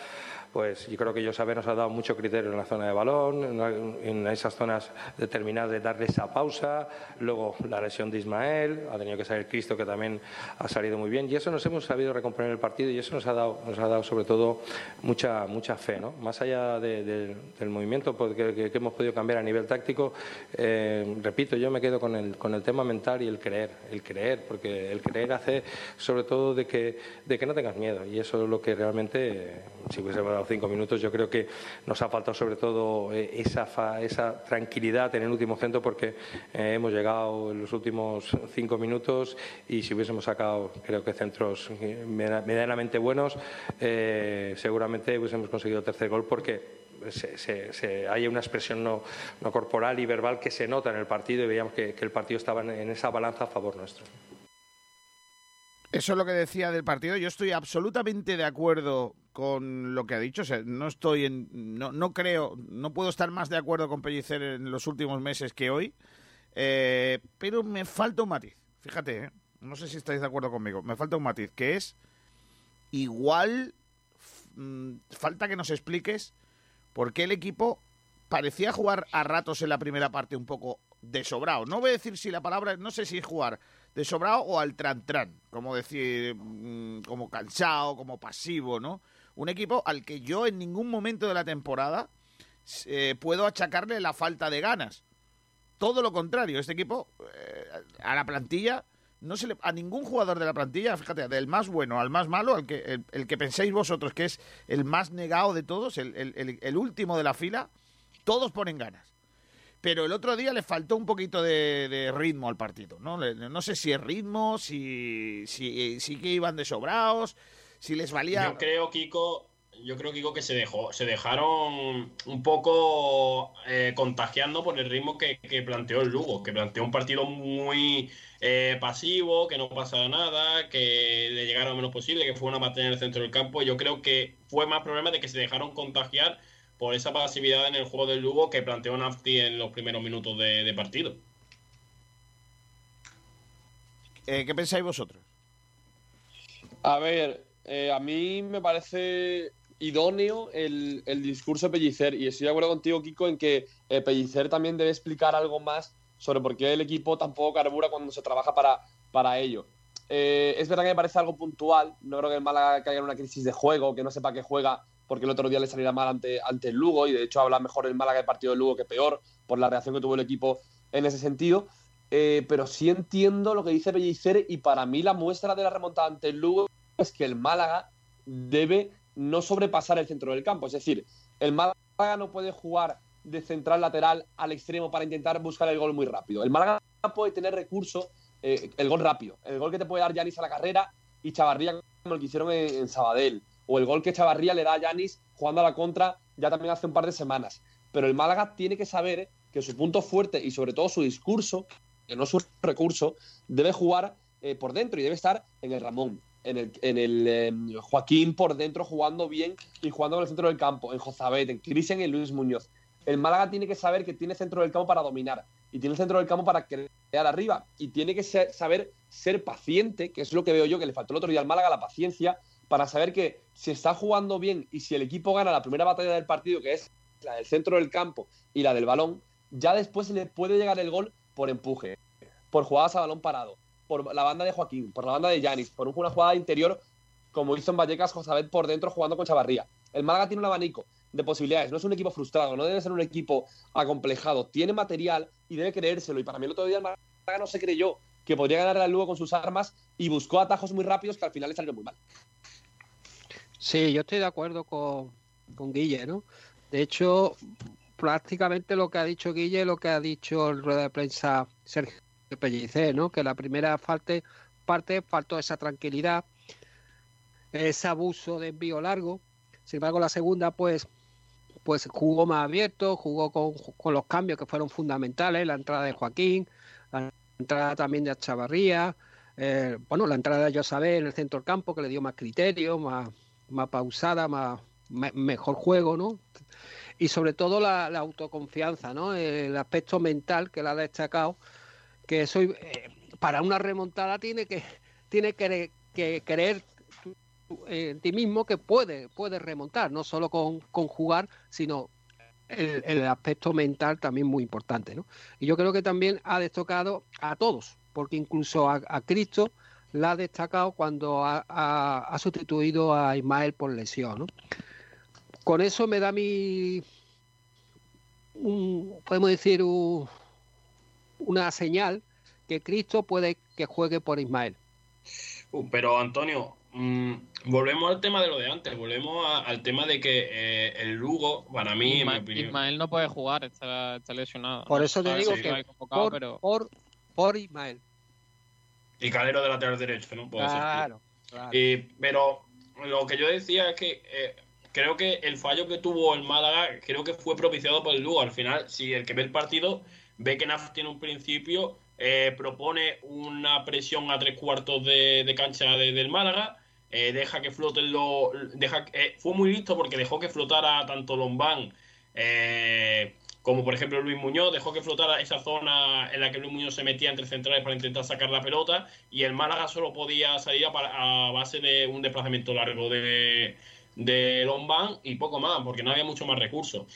pues yo creo que José nos ha dado mucho criterio en la zona de balón, en, esas zonas determinadas de darle esa pausa, luego la lesión de Ismael, ha tenido que salir Cristo que también ha salido muy bien y eso nos hemos sabido recomponer el partido y eso nos ha dado, nos ha dado sobre todo mucha, mucha fe, ¿no? Más allá de- de- del movimiento porque- que, que hemos podido cambiar a nivel táctico, eh, repito, yo me quedo con el, con el tema mental y el creer, el creer, porque el creer hace sobre todo de que, de que no tengas miedo y eso es lo que realmente, si hubiésemos dado cinco minutos, yo creo que nos ha faltado sobre todo eh, esa, tranquilidad en el último centro porque eh, hemos llegado en los últimos cinco minutos y si hubiésemos sacado, creo que centros eh, medianamente buenos, seguramente hubiésemos conseguido el tercer gol porque hay una expresión no, corporal y verbal que se nota en el partido y veíamos que, el partido estaba en esa balanza a favor nuestro. Eso es lo que decía del partido. Yo estoy absolutamente de acuerdo con lo que ha dicho. O sea, no estoy en. No, no creo. No puedo estar más de acuerdo con Pellicer en los últimos meses que hoy. Eh, pero me falta un matiz. Fíjate, ¿eh? no sé si estáis de acuerdo conmigo. Me falta un matiz, que es. Igual. mm, falta que nos expliques por qué el equipo parecía jugar a ratos en la primera parte un poco de sobrado. No voy a decir si la palabra, no sé si jugar de sobrado o al tran tran, como decir, mm, como cansado, como pasivo, ¿no? Un equipo al que yo en ningún momento de la temporada eh, puedo achacarle la falta de ganas. Todo lo contrario, este equipo eh, a la plantilla no se le, a ningún jugador de la plantilla, fíjate, del más bueno al más malo, al que, el, el que penséis vosotros que es el más negado de todos, el- el- el último de la fila, todos ponen ganas. Pero el otro día le faltó un poquito de, ritmo al partido, ¿no? No sé si es ritmo, si, si, si que iban de sobrados, si les valía... Yo creo, Kiko, yo creo digo que se dejó, se dejaron un poco eh, contagiando por el ritmo que, planteó el Lugo, que planteó un partido muy eh, pasivo, que no pasaba nada, que le llegara lo menos posible, que fue una batalla en el centro del campo. Yo creo que fue más problema de que se dejaron contagiar por esa pasividad en el juego del Lugo que planteó Nafti en los primeros minutos de, de partido. Eh, ¿Qué pensáis vosotros? A ver, eh, a mí me parece idóneo el, el, discurso de Pellicer y estoy de acuerdo contigo, Kiko, en que eh, Pellicer también debe explicar algo más sobre por qué el equipo tampoco carbura cuando se trabaja para, para ello. Eh, es verdad que me parece algo puntual, no creo que el Málaga caiga en una crisis de juego, que no sepa qué juega porque el otro día le saliera mal ante, ante el Lugo y de hecho habla mejor el Málaga del partido del Lugo que peor por la reacción que tuvo el equipo en ese sentido. Eh, pero sí entiendo lo que dice Pellicer y para mí la muestra de la remontada ante el Lugo es que el Málaga debe no sobrepasar el centro del campo. Es decir, el Málaga no puede jugar de central lateral al extremo para intentar buscar el gol muy rápido. El Málaga puede tener recurso, eh, el gol rápido, el gol que te puede dar Yanis a la carrera y Chavarría como el que hicieron en, Sabadell, o el gol que Chavarría le da a Yanis jugando a la contra ya también hace un par de semanas. Pero el Málaga tiene que saber que su punto fuerte y sobre todo su discurso, que no su recurso, debe jugar eh, por dentro y debe estar en el Ramón, en el, en el eh, Joaquín por dentro jugando bien y jugando en el centro del campo, en Jozabet, en Cristian y en Luis Muñoz. El Málaga tiene que saber que tiene centro del campo para dominar y tiene centro del campo para crear arriba y tiene que ser, saber ser paciente, que es lo que veo yo que le faltó el otro día al Málaga, la paciencia para saber que si está jugando bien y si el equipo gana la primera batalla del partido, que es la del centro del campo y la del balón, ya después le puede llegar el gol por empuje, por jugadas a balón parado, por la banda de Joaquín, por la banda de Yanis, por una jugada interior como hizo en Vallecas Josabet por dentro jugando con Chavarría. El Málaga tiene un abanico de posibilidades, no es un equipo frustrado, no debe ser un equipo acomplejado, tiene material y debe creérselo. Y para mí el otro día el Málaga no se creyó que podría ganar al Lugo con sus armas y buscó atajos muy rápidos que al final le salieron muy mal. Sí, yo estoy de acuerdo con, con Guille, ¿no? De hecho, prácticamente lo que ha dicho Guille, lo que ha dicho el rueda de prensa Sergio Pellicer, ¿no? Que la primera parte, parte faltó esa tranquilidad, ese abuso de envío largo. Sin embargo, la segunda, pues, pues jugó más abierto, jugó con, con los cambios que fueron fundamentales, la entrada de Joaquín, la entrada también de Chavarría, eh, bueno, la entrada de Josabé en el centro del campo, que le dio más criterio, más, más pausada, más, me, mejor juego, ¿no? Y sobre todo la, autoconfianza, ¿no? El aspecto mental que la ha destacado, que soy eh, para una remontada tiene que tiene que creer en ti mismo que puede, puede remontar, no solo con, con jugar, sino el, el, aspecto mental también muy importante, ¿no? Y yo creo que también ha destacado a todos, porque incluso a, a Cristo la ha destacado cuando ha, ha, ha, sustituido a Ismael por lesión. ¿no? Con eso me da mi, un, podemos decir, un, una señal que Cristo puede que juegue por Ismael. Uh, pero Antonio, mmm, volvemos al tema de lo de antes, volvemos a, al tema de que eh, el Lugo, para mí, Ismael, en mi opinión... Ismael no puede jugar, está, está lesionado. Por eso te digo que convocado, por, pero... por, por Ismael. Y Calero de lateral derecho, ¿no? Puede claro, ser. Claro. Y, pero lo que yo decía es que eh, creo que el fallo que tuvo el Málaga, creo que fue propiciado por el Lugo. Al final, si el que ve el partido ve que Naf tiene un principio, eh, propone una presión a tres cuartos de, de cancha de, del Málaga, eh, deja que floten los. Deja, eh, fue muy listo porque dejó que flotara tanto Lombán eh, como por ejemplo Luis Muñoz, dejó que flotara esa zona en la que Luis Muñoz se metía entre centrales para intentar sacar la pelota y el Málaga solo podía salir a, a base de un desplazamiento largo de, de Lombán y poco más, porque no había mucho más recursos.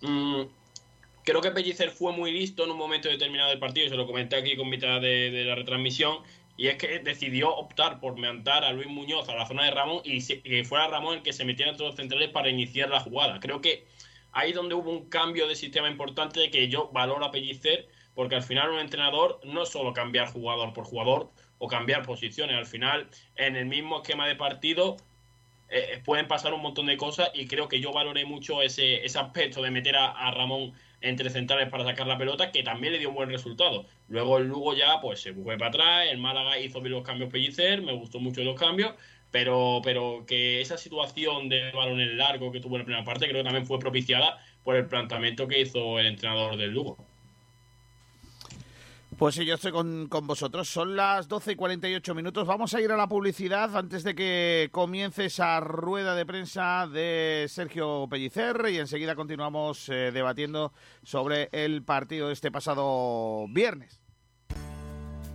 Mm, creo que Pellicer fue muy listo en un momento determinado del partido, y se lo comenté aquí con mitad de, la retransmisión, y es que decidió optar por meantar a Luis Muñoz a la zona de Ramón y que fuera Ramón el que se metiera entre los centrales para iniciar la jugada. Creo que ahí donde hubo un cambio de sistema importante que yo valoro a Pellicer, porque al final un entrenador no es solo cambiar jugador por jugador o cambiar posiciones, al final en el mismo esquema de partido eh, pueden pasar un montón de cosas y creo que yo valoré mucho ese, ese aspecto de meter a, a, Ramón entre centrales para sacar la pelota, que también le dio un buen resultado. Luego el Lugo ya pues se fue para atrás, el Málaga hizo bien los cambios Pellicer, me gustó mucho los cambios, pero, pero que esa situación de balón en largo que tuvo en la primera parte creo que también fue propiciada por el planteamiento que hizo el entrenador del Lugo. Pues sí, yo estoy con, vosotros. Son las 12 y 48 minutos. Vamos a ir a la publicidad antes de que comience esa rueda de prensa de Sergio Pellicer y enseguida continuamos eh, debatiendo sobre el partido de este pasado viernes.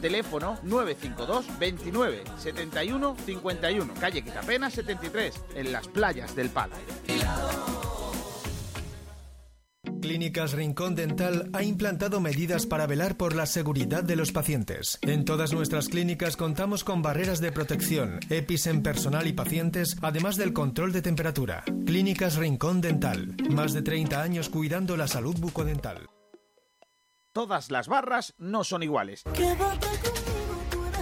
Teléfono 952 29 71 51. Calle Quitapena 73, en las playas del Palo. Clínicas Rincón Dental ha implantado medidas para velar por la seguridad de los pacientes. En todas nuestras clínicas contamos con barreras de protección, EPIs en personal y pacientes, además del control de temperatura. Clínicas Rincón Dental. Más de 30 años cuidando la salud bucodental. Todas las barras no son iguales.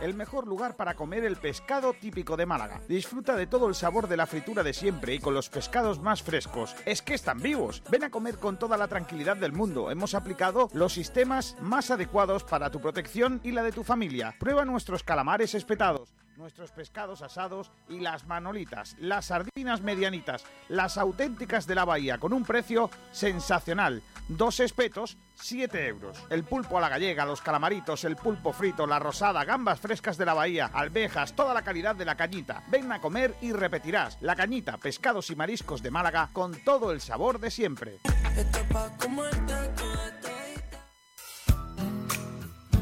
El mejor lugar para comer el pescado típico de Málaga. Disfruta de todo el sabor de la fritura de siempre y con los pescados más frescos. Es que están vivos. Ven a comer con toda la tranquilidad del mundo. Hemos aplicado los sistemas más adecuados para tu protección y la de tu familia. Prueba nuestros calamares espetados nuestros pescados asados y las manolitas, las sardinas medianitas, las auténticas de la bahía, con un precio sensacional. Dos espetos, 7 euros. El pulpo a la gallega, los calamaritos, el pulpo frito, la rosada, gambas frescas de la bahía, alvejas, toda la calidad de la cañita. Ven a comer y repetirás. La cañita, pescados y mariscos de Málaga con todo el sabor de siempre.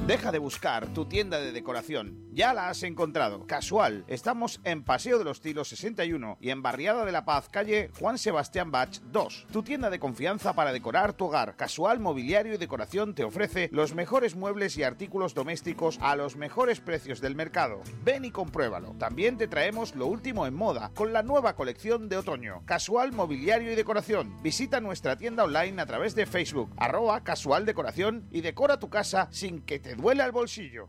Deja de buscar tu tienda de decoración. Ya la has encontrado. Casual. Estamos en Paseo de los Tilos 61 y en Barriada de la Paz, calle Juan Sebastián Bach 2. Tu tienda de confianza para decorar tu hogar. Casual Mobiliario y Decoración te ofrece los mejores muebles y artículos domésticos a los mejores precios del mercado. Ven y compruébalo. También te traemos lo último en moda con la nueva colección de otoño. Casual Mobiliario y Decoración. Visita nuestra tienda online a través de Facebook, arroba casual decoración y decora tu casa sin que te duele al bolsillo.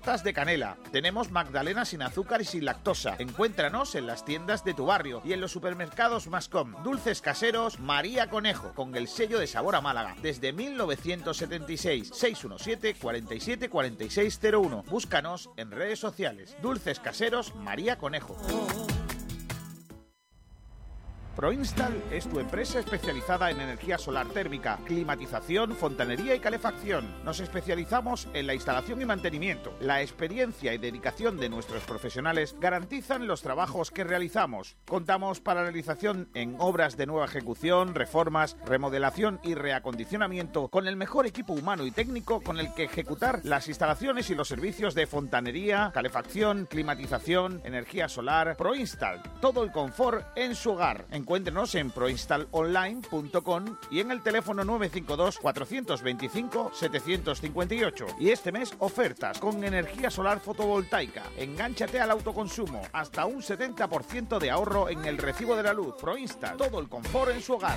de canela. Tenemos magdalena sin azúcar y sin lactosa. Encuéntranos en las tiendas de tu barrio y en los supermercados Mascom. Dulces caseros María Conejo, con el sello de sabor a Málaga. Desde 1976, 617 47 4601. Búscanos en redes sociales. Dulces caseros María Conejo. Proinstal es tu empresa especializada en energía solar térmica, climatización, fontanería y calefacción. Nos especializamos en la instalación y mantenimiento. La experiencia y dedicación de nuestros profesionales garantizan los trabajos que realizamos. Contamos para realización en obras de nueva ejecución, reformas, remodelación y reacondicionamiento con el mejor equipo humano y técnico con el que ejecutar las instalaciones y los servicios de fontanería, calefacción, climatización, energía solar. Proinstal, todo el confort en su hogar. Encuéntrenos en proinstallonline.com y en el teléfono 952 425 758. Y este mes ofertas con energía solar fotovoltaica. Engánchate al autoconsumo, hasta un 70% de ahorro en el recibo de la luz. Proinstall, todo el confort en su hogar.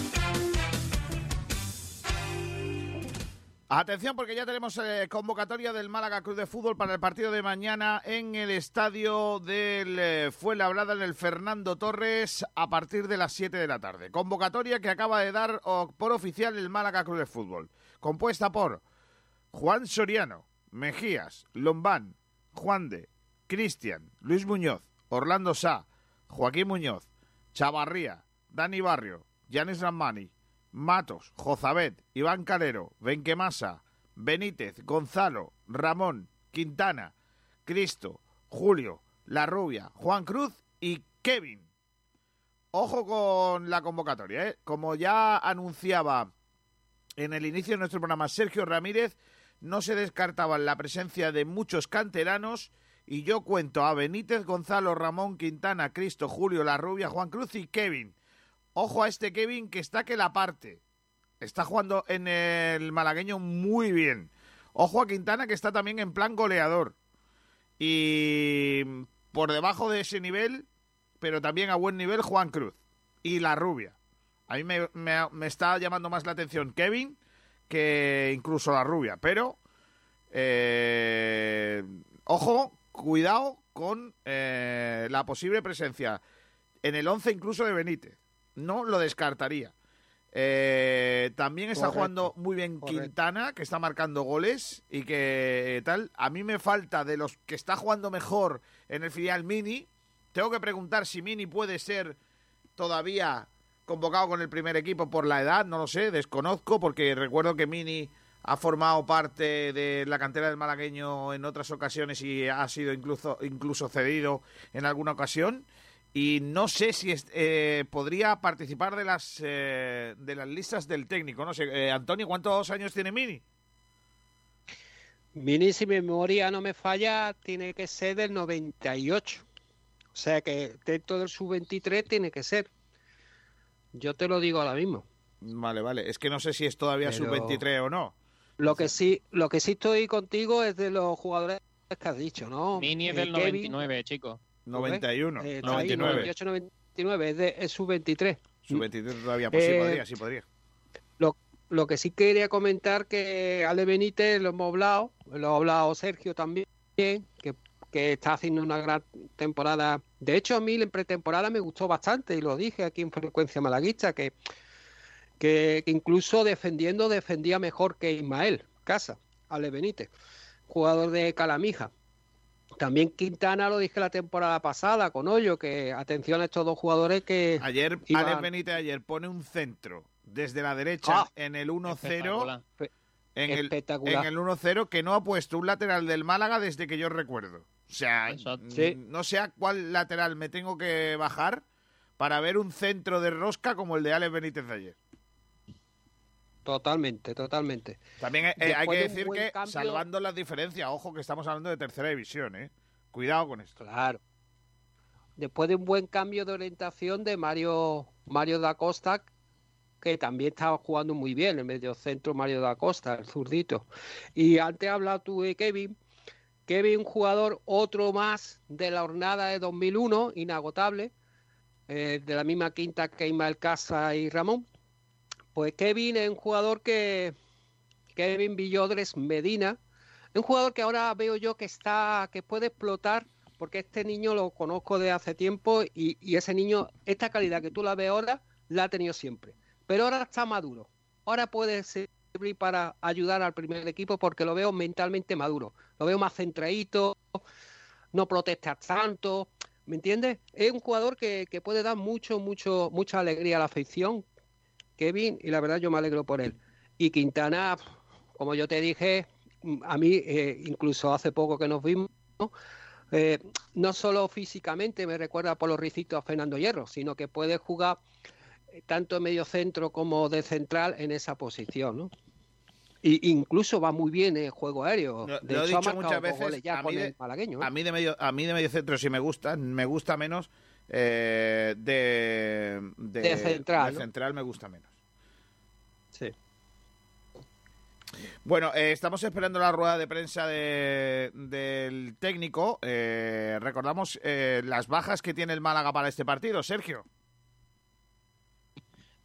Atención porque ya tenemos eh, convocatoria del Málaga Club de Fútbol para el partido de mañana en el estadio del eh, Fuenlabrada en el Fernando Torres a partir de las 7 de la tarde. Convocatoria que acaba de dar por oficial el Málaga Club de Fútbol, compuesta por Juan Soriano, Mejías, Lombán, Juan de, Cristian, Luis Muñoz, Orlando Sá, Joaquín Muñoz, Chavarría, Dani Barrio, Yanis Ramani, Matos, Jozabet, Iván Calero, Benquemasa, Benítez, Gonzalo, Ramón, Quintana, Cristo, Julio, La Rubia, Juan Cruz y Kevin. Ojo con la convocatoria, ¿eh? Como ya anunciaba en el inicio de nuestro programa Sergio Ramírez, no se descartaba la presencia de muchos canteranos y yo cuento a Benítez, Gonzalo, Ramón, Quintana, Cristo, Julio, La Rubia, Juan Cruz y Kevin. Ojo a este Kevin que está que la parte. Está jugando en el malagueño muy bien. Ojo a Quintana que está también en plan goleador. Y por debajo de ese nivel, pero también a buen nivel, Juan Cruz. Y la rubia. A mí me, está llamando más la atención Kevin que incluso la rubia. Pero, eh, ojo, cuidado con eh, la posible presencia en el 11 incluso de Benítez no lo descartaría. Eh, también está Correcto, jugando muy bien correcto. Quintana, que está marcando goles y que eh, tal. A mí me falta de los que está jugando mejor en el filial Mini. Tengo que preguntar si Mini puede ser todavía convocado con el primer equipo por la edad. No lo sé, desconozco, porque recuerdo que Mini ha formado parte de la cantera del malagueño en otras ocasiones y ha sido incluso, incluso cedido en alguna ocasión. Y no sé si eh, podría participar de las, eh, de las listas del técnico. No sé, eh, Antonio, ¿cuántos años tiene Mini? Mini, si mi memoria no me falla, tiene que ser del 98. O sea que dentro del sub-23 tiene que ser. Yo te lo digo ahora mismo. Vale, vale. Es que no sé si es todavía sub-23 o no. Lo que sí, lo que sí estoy contigo es de los jugadores que has dicho, ¿no? Mini es del 99, chicos. 91, Eh, 99. 98, 99, es, de, es sub-23. Sub-23 todavía, pues sí Eh, podría, sí podría. Lo, lo que sí quería comentar que Ale Benítez lo hemos hablado, lo ha hablado Sergio también, que, que está haciendo una gran temporada. De hecho, a mí en pretemporada me gustó bastante y lo dije aquí en Frecuencia Malaguista, que, que, que incluso defendiendo defendía mejor que Ismael Casa, Ale Benítez, jugador de Calamija. También Quintana lo dije la temporada pasada con Hoyo, que atención a estos dos jugadores que Ayer, iban- Alex Benítez ayer pone un centro desde la derecha Ah, en el 1-0. espectacular. En el, en el 1-0 que no ha puesto un lateral del Málaga desde que yo recuerdo. O sea, Sí. mm, no sé a cuál lateral me tengo que bajar para ver un centro de rosca como el de Alex Benítez de ayer. Totalmente, totalmente. También eh, hay que decir que, cambio- salvando las diferencias, ojo que estamos hablando de tercera división, ¿eh? Cuidado con esto. Claro. Después de un buen cambio de orientación de Mario, Mario da Costa, que también estaba jugando muy bien, el medio centro Mario da Costa, el zurdito. Y antes hablado tú de Kevin. Kevin, un jugador otro más de la jornada de 2001, inagotable, eh, de la misma quinta que Ismael Casa y Ramón. Pues Kevin es un jugador que, Kevin Villodres Medina, un jugador que ahora veo yo que está, que puede explotar, porque este niño lo conozco de hace tiempo y, y ese niño, esta calidad que tú la ves ahora, la ha tenido siempre. Pero ahora está maduro. Ahora puede servir para ayudar al primer equipo porque lo veo mentalmente maduro. Lo veo más centradito, no protesta tanto. ¿Me entiendes? Es un jugador que, que puede dar mucho, mucho, mucha alegría a la afición, Kevin, y la verdad yo me alegro por él. Y Quintana, como yo te dije, a mí, eh, incluso hace poco que nos vimos, ¿no? Eh, no solo físicamente me recuerda por los ricitos a Fernando Hierro, sino que puede jugar eh, tanto en medio centro como de central en esa posición, ¿no? Y incluso va muy bien en juego aéreo. Lo, de lo he hecho, ha dicho muchas veces. ya a, mí de, el malagueño. ¿eh? a mí de medio, a mí de medio centro sí me gusta, me gusta menos. eh, de, de, De central, de ¿no? central me gusta menos. Sí. Bueno, eh, estamos esperando la rueda de prensa de- del técnico. Eh, recordamos eh, las bajas que tiene el Málaga para este partido, Sergio.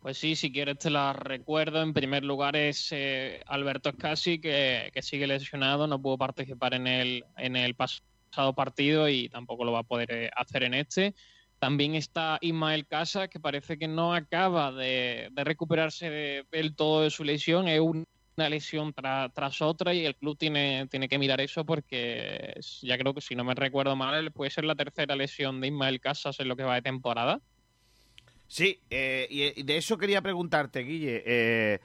Pues sí, si quieres te las recuerdo. En primer lugar es eh, Alberto Escasi, que, que sigue lesionado, no pudo participar en el, en el pasado partido y tampoco lo va a poder hacer en este. También está Ismael Casa, que parece que no acaba de, de recuperarse de- del todo de su lesión. Es un- una lesión tra- tras otra y el club tiene, tiene que mirar eso porque ya creo que si no me recuerdo mal, puede ser la tercera lesión de Ismael Casas en lo que va de temporada. Sí, eh, y, de eso quería preguntarte, Guille. Eh,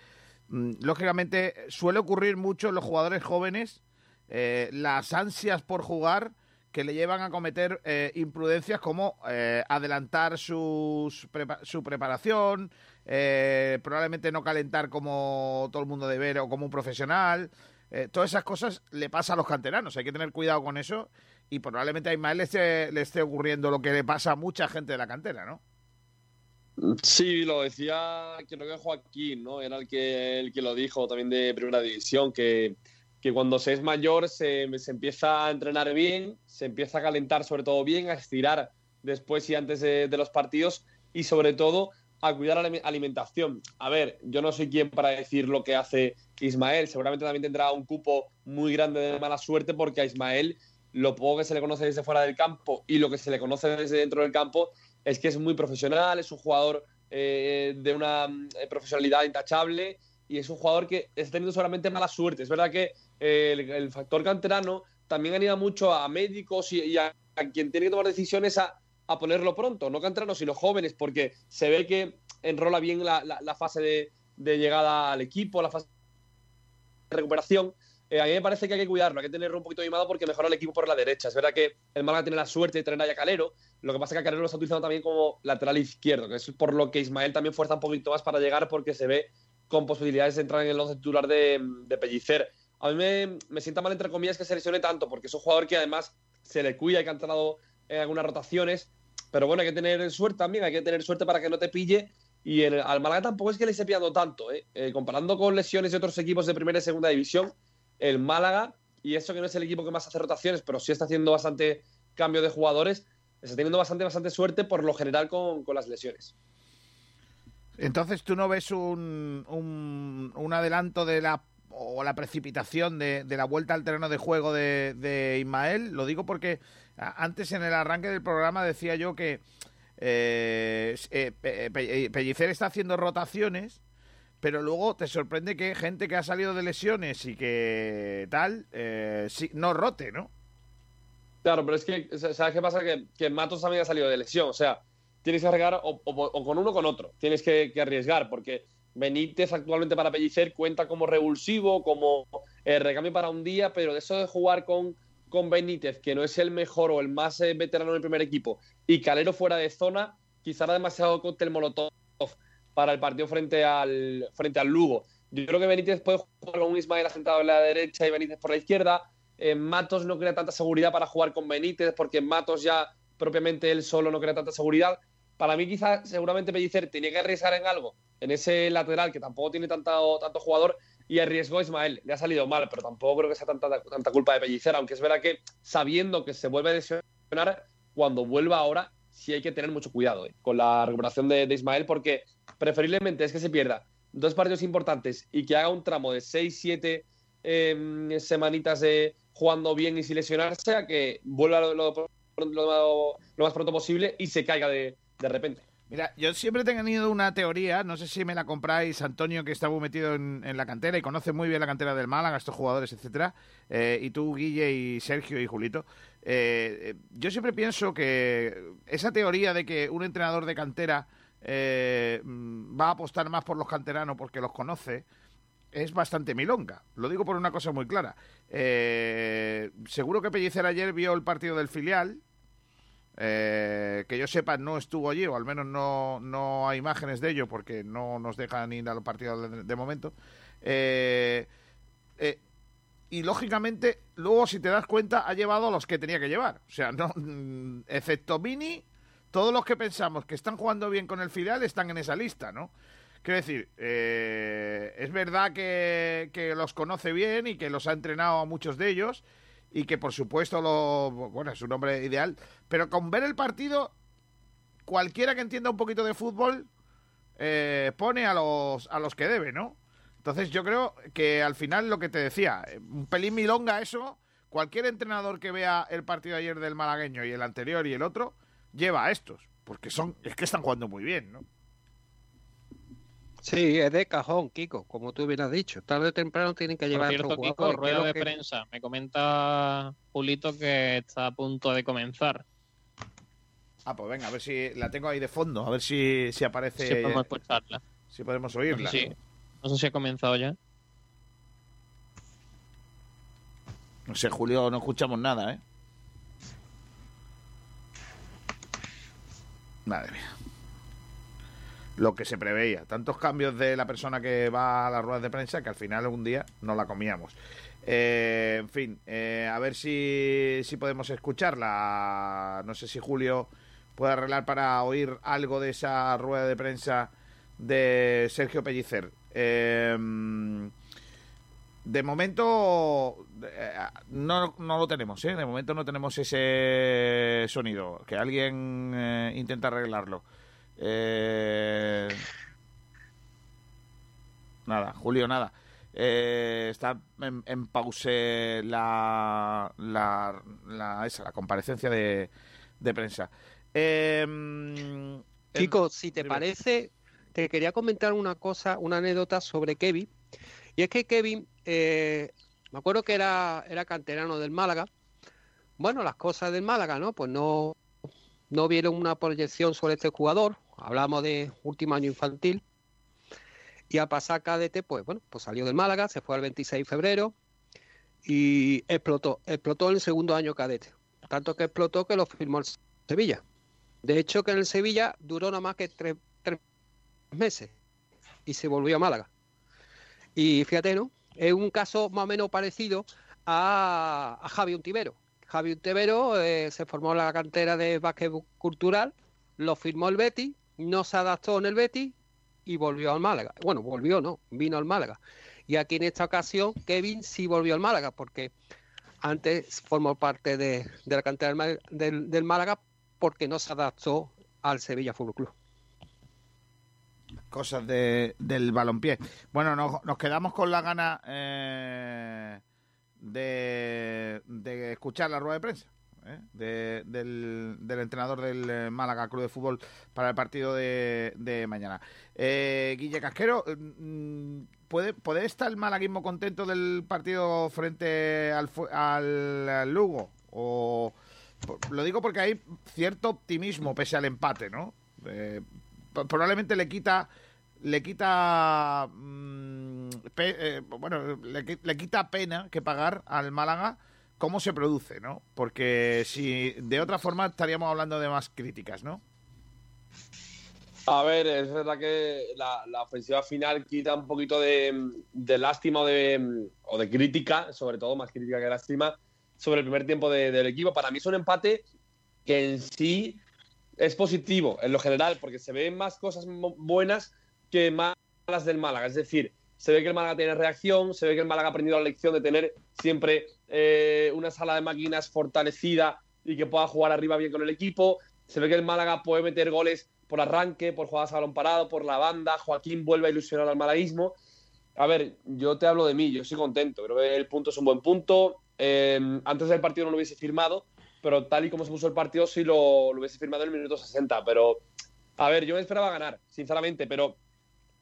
mm, lógicamente, suele ocurrir mucho en los jugadores jóvenes eh, las ansias por jugar que le llevan a cometer imprudencias como adelantar sus su preparación, eh, probablemente no calentar como todo el mundo debe ver o como un profesional. Eh, todas esas cosas le pasa a los canteranos, hay que tener cuidado con eso y probablemente a Ismael le esté, ocurriendo lo que le pasa a mucha gente de la cantera, ¿no? Sí, lo decía, que Joaquín, ¿no? Era el que, el que lo dijo también de Primera División, que, que cuando se es mayor se, se empieza a entrenar bien, se empieza a calentar sobre todo bien, a estirar después y antes de los partidos y sobre todo a cuidar la alime- alimentación. A ver, yo no soy quien para decir lo que hace Ismael, seguramente también tendrá un cupo muy grande de mala suerte porque a Ismael lo poco que se le conoce desde fuera del campo y lo que se le conoce desde dentro del campo es que es muy profesional, es un jugador eh, de una mm, profesionalidad intachable y es un jugador que está teniendo solamente mala suerte. Es verdad que eh, el, factor canterano también anima mucho a médicos y, y a, a quien tiene que tomar decisiones a, a ponerlo pronto, no canteranos, sino jóvenes, porque se ve que enrola bien la, la- la fase de, de llegada al equipo, la fase recuperación. Eh, a mí me parece que hay que cuidarlo, hay que tenerlo un poquito mimado porque mejora el equipo por la derecha. Es verdad que el Málaga tiene la suerte de tener a Calero, lo que pasa es que Calero lo está utilizando también como lateral izquierdo, que es por lo que Ismael también fuerza un poquito más para llegar porque se ve con posibilidades de entrar en el 11 titular de, de Pellicer. A mí me, me sienta mal, entre comillas, que se lesione tanto, porque es un jugador que además se le cuida y que ha entrado en algunas rotaciones. Pero bueno, hay que tener suerte también, hay que tener suerte para que no te pille. Y el, al Málaga tampoco es que le esté pillando tanto. ¿eh? Eh, comparando con lesiones de otros equipos de primera y segunda división, el Málaga, y eso que no es el equipo que más hace rotaciones, pero sí está haciendo bastante cambio de jugadores, está teniendo bastante, bastante suerte por lo general con, con las lesiones. Entonces, ¿tú no ves un, un, un adelanto de la o la precipitación de, la vuelta al terreno de juego de, de, Ismael? Lo digo porque antes en el arranque del programa decía yo que eh, eh, Pellicer está haciendo rotaciones, pero luego te sorprende que gente que ha salido de lesiones y que tal, eh, no rote, ¿no? Claro, pero es que, ¿sabes qué pasa? Que, que Matos también ha salido de lesión, o sea, tienes que arriesgar o, con uno o con otro, tienes que arriesgar, porque Benítez actualmente para Pellicer cuenta como revulsivo, como eh, recambio para un día, pero de eso de jugar con, con Benítez, que no es el mejor o el más eh, veterano del primer equipo, y Calero fuera de zona, quizá era demasiado cóctel molotov para el partido frente al, frente al Lugo. Yo creo que Benítez puede jugar con un Ismael asentado en la derecha y Benítez por la izquierda. Eh, Matos no crea tanta seguridad para jugar con Benítez, porque Matos ya propiamente él solo no crea tanta seguridad. Para mí, quizá, seguramente Pellicer tenía que arriesgar en algo en ese lateral que tampoco tiene tanto, tanto jugador y arriesgó a Ismael. Le ha salido mal, pero tampoco creo que sea tanta, tanta culpa de Pellicer, aunque es verdad que sabiendo que se vuelve a lesionar, cuando vuelva ahora, sí hay que tener mucho cuidado eh, con la recuperación de, Ismael, porque preferiblemente es que se pierda dos partidos importantes y que haga un tramo de 6, 7 eh, semanitas de jugando bien y sin lesionarse, a que vuelva lo más pronto posible y se caiga de, de repente. Mira, yo siempre he tenido una teoría, no sé si me la compráis, Antonio, que está muy metido en, la cantera y conoce muy bien la cantera del Málaga, estos jugadores, etcétera, eh, y tú, Guille, y Sergio y Julito. Eh, yo siempre pienso que esa teoría de que un entrenador de cantera eh, va a apostar más por los canteranos porque los conoce, es bastante milonga. Lo digo por una cosa muy clara. Eh, seguro que Pellicer ayer vio el partido del filial, eh, que yo sepa, no estuvo allí, o al menos no, no hay imágenes de ello, porque no nos dejan ir a los partidos de, de momento. Eh, eh, y lógicamente, luego, si te das cuenta, ha llevado a los que tenía que llevar. O sea, no, excepto Mini, todos los que pensamos que están jugando bien con el filial están en esa lista, ¿no? Quiero decir, eh, es verdad que, que los conoce bien y que los ha entrenado a muchos de ellos y que por supuesto lo bueno es un hombre ideal pero con ver el partido cualquiera que entienda un poquito de fútbol eh, pone a los a los que debe no entonces yo creo que al final lo que te decía un pelín milonga eso cualquier entrenador que vea el partido ayer del malagueño y el anterior y el otro lleva a estos porque son es que están jugando muy bien no Sí, es de cajón, Kiko, como tú bien has dicho. Tarde o temprano tienen que llevar Por cierto, otro Kiko, rueda de que... prensa. Me comenta Julito que está a punto de comenzar. Ah, pues venga, a ver si la tengo ahí de fondo, a ver si, si aparece. Si podemos escucharla. Si podemos oírla. No sé, si, no sé si ha comenzado ya. No sé, Julio, no escuchamos nada, ¿eh? Madre mía lo que se preveía. Tantos cambios de la persona que va a las ruedas de prensa que al final un día no la comíamos. Eh, en fin, eh, a ver si, si podemos escucharla. No sé si Julio puede arreglar para oír algo de esa rueda de prensa de Sergio Pellicer. Eh, de momento no, no lo tenemos, ¿eh? De momento no tenemos ese sonido. Que alguien eh, intenta arreglarlo. Eh... Nada, Julio, nada. Eh, está en, en pause la, la, la, esa, la comparecencia de, de prensa. Eh, Chico, si te parece, te quería comentar una cosa, una anécdota sobre Kevin. Y es que Kevin, eh, me acuerdo que era, era canterano del Málaga. Bueno, las cosas del Málaga, ¿no? Pues no, no vieron una proyección sobre este jugador. Hablamos de último año infantil. Y a pasar cadete, pues bueno, pues salió del Málaga, se fue al 26 de febrero y explotó, explotó en el segundo año cadete. Tanto que explotó que lo firmó el Sevilla. De hecho, que en el Sevilla duró nada más que tres, tres meses y se volvió a Málaga. Y fíjate, ¿no? Es un caso más o menos parecido a, a Javi Untivero. Javi Untivero eh, se formó en la cantera de básquet cultural, lo firmó el Betty, no se adaptó en el Betty y volvió al Málaga. Bueno, volvió, no, vino al Málaga. Y aquí en esta ocasión Kevin sí volvió al Málaga porque antes formó parte de, la cantera del, Málaga porque no se adaptó al Sevilla Fútbol Club. Cosas de, del balompié. Bueno, nos, nos quedamos con la gana eh, de escuchar la rueda de prensa ¿eh? de- del, entrenador del eh, Málaga Club de Fútbol para el partido de, mañana. Eh, Guille Casquero, mm, ¿puede, ¿puede estar el malaguismo contento del partido frente al, al, Lugo? O, lo digo porque hay cierto optimismo pese al empate, ¿no? Eh, probablemente le quita le quita mm, bueno le, le quita pena que pagar al Málaga cómo se produce, ¿no? Porque si de otra forma estaríamos hablando de más críticas, ¿no? A ver, es verdad que la, ofensiva final quita un poquito de, lástima o de, o de crítica, sobre todo más crítica que lástima, sobre el primer tiempo de- del equipo. Para mí es un empate que en sí es positivo, en lo general, porque se ven más cosas buenas que malas del Málaga. Es decir, se ve que el Málaga tiene reacción, se ve que el Málaga ha aprendido la lección de tener siempre eh, una sala de máquinas fortalecida y que pueda jugar arriba bien con el equipo. Se ve que el Málaga puede meter goles por arranque, por jugadas a balón parado, por la banda. Joaquín vuelve a ilusionar al malaguismo. A ver, yo te hablo de mí, yo estoy contento. Creo que el punto es un buen punto. Eh, antes del partido no lo hubiese firmado, pero tal y como se puso el partido sí lo, lo hubiese firmado en el minuto 60. Pero, a ver, yo me esperaba ganar, sinceramente, pero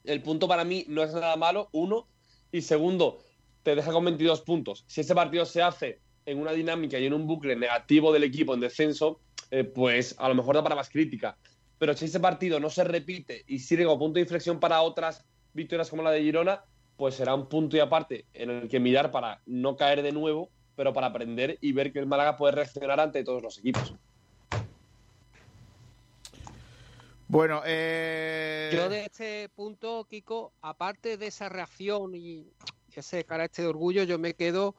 el punto para mí no es nada malo, uno. Y segundo, te deja con 22 puntos. Si ese partido se hace en una dinámica y en un bucle negativo del equipo en descenso, eh, pues a lo mejor da para más crítica. Pero si ese partido no se repite y sirve como punto de inflexión para otras victorias como la de Girona, pues será un punto y aparte en el que mirar para no caer de nuevo, pero para aprender y ver que el Málaga puede reaccionar ante todos los equipos. Bueno, eh... Yo de este punto, Kiko, aparte de esa reacción y ese carácter de orgullo, yo me quedo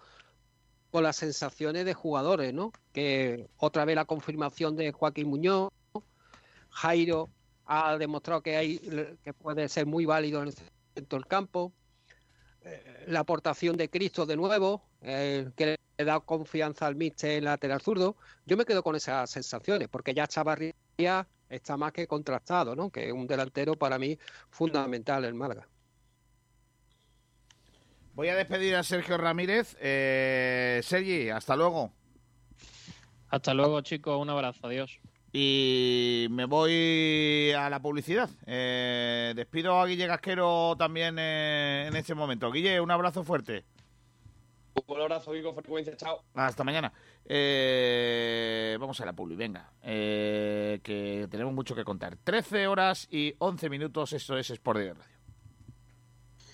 con las sensaciones de jugadores, ¿no? Que otra vez la confirmación de Joaquín Muñoz, Jairo ha demostrado que hay que puede ser muy válido en el campo, eh, la aportación de Cristo de nuevo, eh, que le da confianza al míster en lateral zurdo. Yo me quedo con esas sensaciones, porque ya Chavarría está más que contrastado, ¿no? Que es un delantero para mí fundamental en Málaga. Voy a despedir a Sergio Ramírez. Eh, Sergi, hasta luego. Hasta luego, chicos. Un abrazo. Adiós. Y me voy a la publicidad. Eh, despido a Guille Casquero también eh, en este momento. Guille, un abrazo fuerte. Un abrazo, Vico, frecuencia, chao. Hasta mañana. Eh, vamos a la publi, venga. Eh, que tenemos mucho que contar. 13 horas y 11 minutos, esto es Sport de Radio.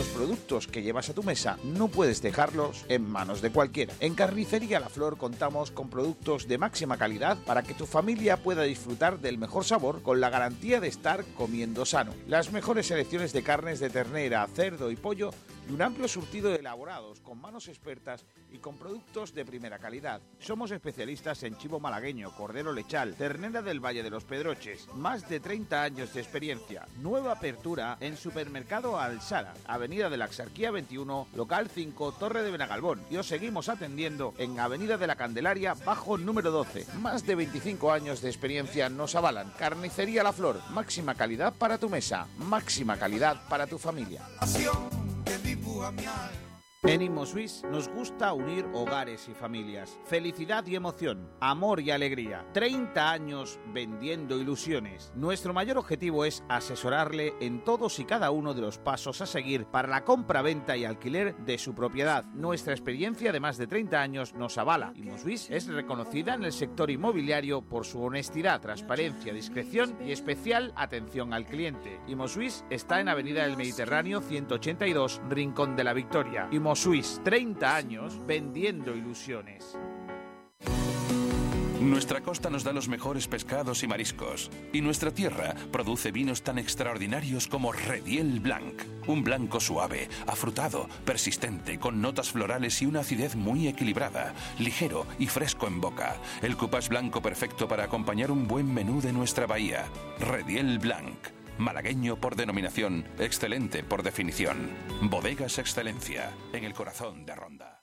Los productos que llevas a tu mesa no puedes dejarlos en manos de cualquiera. En Carnicería La Flor contamos con productos de máxima calidad para que tu familia pueda disfrutar del mejor sabor con la garantía de estar comiendo sano. Las mejores selecciones de carnes de ternera, cerdo y pollo y un amplio surtido de elaborados con manos expertas y con productos de primera calidad. Somos especialistas en chivo malagueño, cordero lechal, ternera del Valle de los Pedroches. Más de 30 años de experiencia. Nueva apertura en Supermercado Alsara, Avenida de la Axarquía 21, local 5, Torre de Benagalbón. Y os seguimos atendiendo en Avenida de la Candelaria, bajo número 12. Más de 25 años de experiencia nos avalan. Carnicería La Flor, máxima calidad para tu mesa, máxima calidad para tu familia. Que dibuja mi alma. En InmoSwiss nos gusta unir hogares y familias, felicidad y emoción, amor y alegría. 30 años vendiendo ilusiones. Nuestro mayor objetivo es asesorarle en todos y cada uno de los pasos a seguir para la compra, venta y alquiler de su propiedad. Nuestra experiencia de más de 30 años nos avala. InmoSwiss es reconocida en el sector inmobiliario por su honestidad, transparencia, discreción y especial atención al cliente. InmoSwiss está en Avenida del Mediterráneo 182, Rincón de la Victoria. Suiz, 30 años vendiendo ilusiones. Nuestra costa nos da los mejores pescados y mariscos, y nuestra tierra produce vinos tan extraordinarios como Rediel Blanc, un blanco suave, afrutado, persistente, con notas florales y una acidez muy equilibrada, ligero y fresco en boca. El cupás blanco perfecto para acompañar un buen menú de nuestra bahía. Rediel Blanc. Malagueño por denominación, excelente por definición. Bodegas Excelencia, en el corazón de Ronda.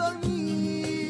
Málaga se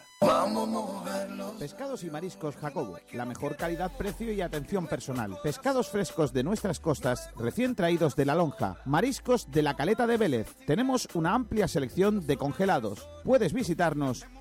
Pescados y mariscos Jacobo, la mejor calidad, precio y atención personal. Pescados frescos de nuestras costas, recién traídos de la lonja. Mariscos de la caleta de Vélez. Tenemos una amplia selección de congelados. Puedes visitarnos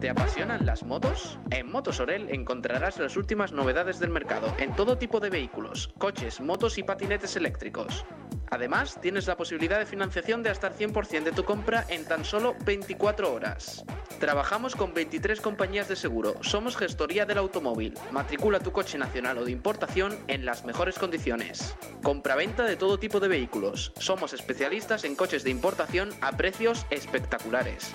¿Te apasionan las motos? En Motosorel encontrarás las últimas novedades del mercado en todo tipo de vehículos, coches, motos y patinetes eléctricos. Además, tienes la posibilidad de financiación de hasta el 100% de tu compra en tan solo 24 horas. Trabajamos con 23 compañías de seguro. Somos gestoría del automóvil. Matricula tu coche nacional o de importación en las mejores condiciones. Compra-venta de todo tipo de vehículos. Somos especialistas en coches de importación a precios espectaculares.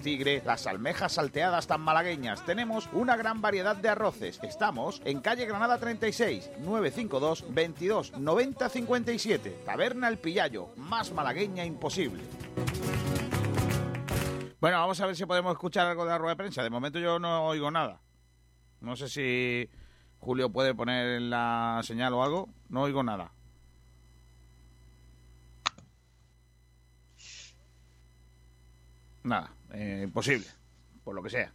tigre, las almejas salteadas tan malagueñas. Tenemos una gran variedad de arroces. Estamos en calle Granada 36, 952 22 90 57. Taberna El Pillayo, más malagueña imposible. Bueno, vamos a ver si podemos escuchar algo de la rueda de prensa. De momento yo no oigo nada. No sé si Julio puede poner la señal o algo. No oigo nada. Nada, eh, imposible, por lo que sea.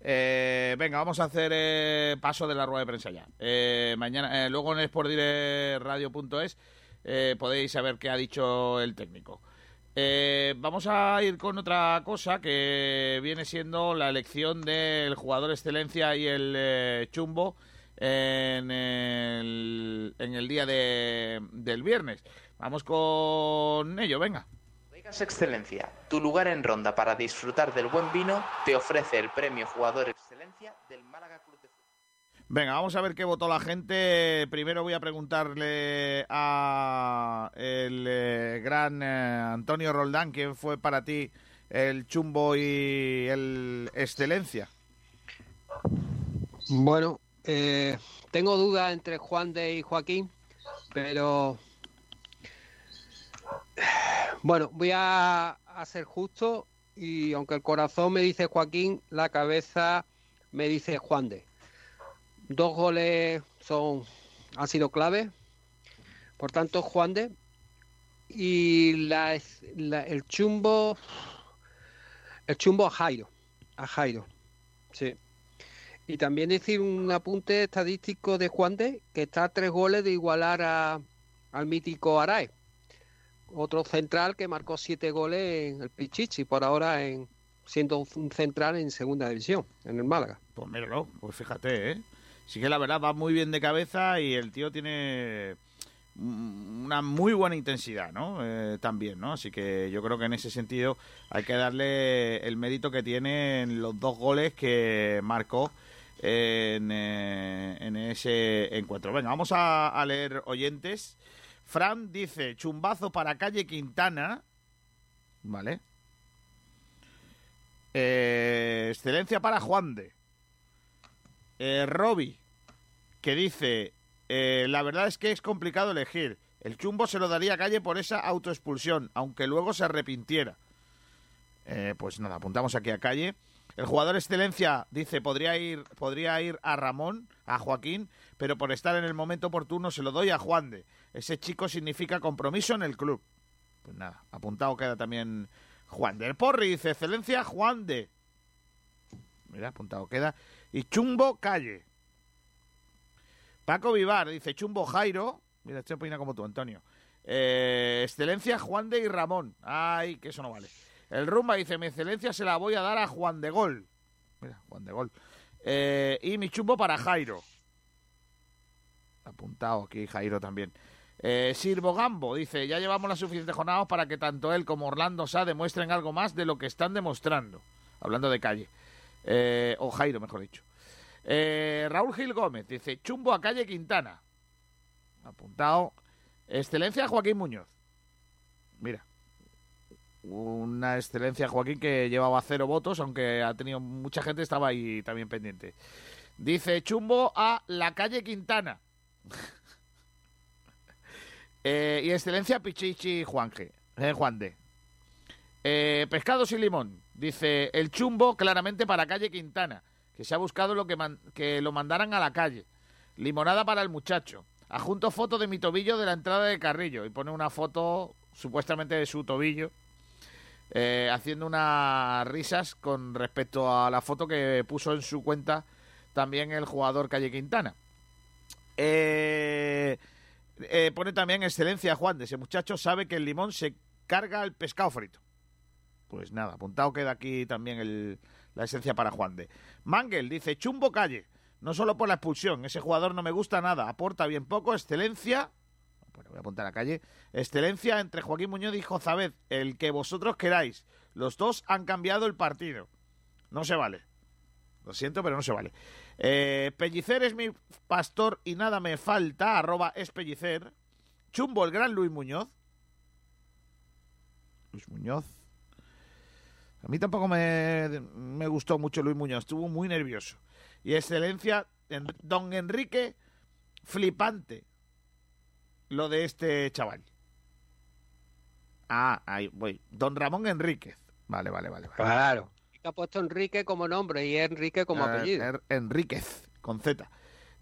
Eh, venga, vamos a hacer eh, paso de la rueda de prensa ya. Mañana, luego en sportdirectradio.es eh, podéis saber qué ha dicho el técnico. Vamos a ir con otra cosa que viene siendo la elección del jugador excelencia y el chumbo en el, en el día de, del viernes. Vamos con ello, venga. Bodegas Excelencia, tu lugar en ronda para disfrutar del buen vino, te ofrece el premio Jugador Excelencia del Málaga Club de Fútbol. Venga, vamos a ver qué votó la gente. Primero voy a preguntarle a el eh, gran eh, Antonio Roldán, ¿quién fue para ti el chumbo y el excelencia? Bueno, eh, tengo dudas entre Juan de y Joaquín, pero bueno, voy a, ser justo y aunque el corazón me dice Joaquín, la cabeza me dice Juan de. Dos goles son han sido clave, por tanto Juan de y la, la- el chumbo el chumbo a Jairo, a Jairo, sí. Y también decir un apunte estadístico de Juan de, que está a tres goles de igualar a, al mítico Arae. Otro central que marcó siete goles en el Pichichi, por ahora en siendo un central en segunda división, en el Málaga. Pues míralo, pues fíjate, ¿eh? Sí que la verdad va muy bien de cabeza y el tío tiene una muy buena intensidad, ¿no? Eh, también, ¿no? Así que yo creo que en ese sentido hay que darle el mérito que tiene en los dos goles que marcó en, eh, ese encuentro. Venga, vamos a leer oyentes. Fran dice, chumbazo para calle Quintana. Vale. Eh, excelencia para Juan de. Eh, que dice, eh, la verdad es que es complicado elegir. El chumbo se lo daría a Calle por esa autoexpulsión, aunque luego se arrepintiera. Eh, pues nada, apuntamos aquí a Calle. El jugador excelencia dice, podría ir, podría ir a Ramón, a Joaquín, pero por estar en el momento oportuno se lo doy a Juan de. Ese chico significa compromiso en el club. Pues nada, apuntado queda también Juan de. El Porri dice, excelencia Juan de. Mira, apuntado queda. Y Chumbo Calle. Paco Vivar dice Chumbo Jairo. Mira, estoy opina como tú, Antonio. Eh, excelencia Juan de y Ramón. Ay, que eso no vale. El Rumba dice, mi excelencia se la voy a dar a Juan de Gol. Mira, Juan de Gol. Eh, y mi chumbo para Jairo. Apuntado aquí Jairo también. Eh, Sirvo Gambo dice, ya llevamos las suficientes jornadas para que tanto él como Orlando Sá demuestren algo más de lo que están demostrando. Hablando de calle. Eh, o Jairo, mejor dicho. Eh, Raúl Gil Gómez dice, chumbo a calle Quintana. Apuntado. Excelencia Joaquín Muñoz. Mira, una excelencia Joaquín que llevaba cero votos, aunque ha tenido mucha gente, estaba ahí también pendiente. Dice Chumbo a la calle Quintana. Eh, y excelencia Pichichi Juanje, eh, Juan de. Eh, pescados y limón. Dice el chumbo claramente para calle Quintana, que se ha buscado lo que, que lo mandaran a la calle. Limonada para el muchacho. Adjunto foto de mi tobillo de la entrada de Carrillo. Y pone una foto supuestamente de su tobillo. Eh, haciendo unas risas con respecto a la foto que puso en su cuenta también el jugador Calle Quintana. Eh, eh, pone también excelencia Juan de ese muchacho sabe que el limón se carga el pescado frito. Pues nada, apuntado queda aquí también el- la esencia para Juan de. Mangel dice chumbo calle, no solo por la expulsión, ese jugador no me gusta nada, aporta bien poco, excelencia. Bueno, voy a apuntar a calle. Excelencia entre Joaquín Muñoz y Jozabed, el que vosotros queráis. Los dos han cambiado el partido. No se vale. Lo siento, pero no se vale. Eh, Pellicer es mi pastor y nada me falta. Arroba es Pellicer. Chumbo el gran Luis Muñoz. Luis Muñoz. A mí tampoco me, me gustó mucho Luis Muñoz. Estuvo muy nervioso. Y excelencia, en- don Enrique, flipante. Lo de este chaval. Ah, ahí voy. Don Ramón Enríquez. Vale, vale, vale. vale. Claro. Ha puesto Enrique como nombre y Enrique como Eh, apellido. Er- Enríquez, con Z.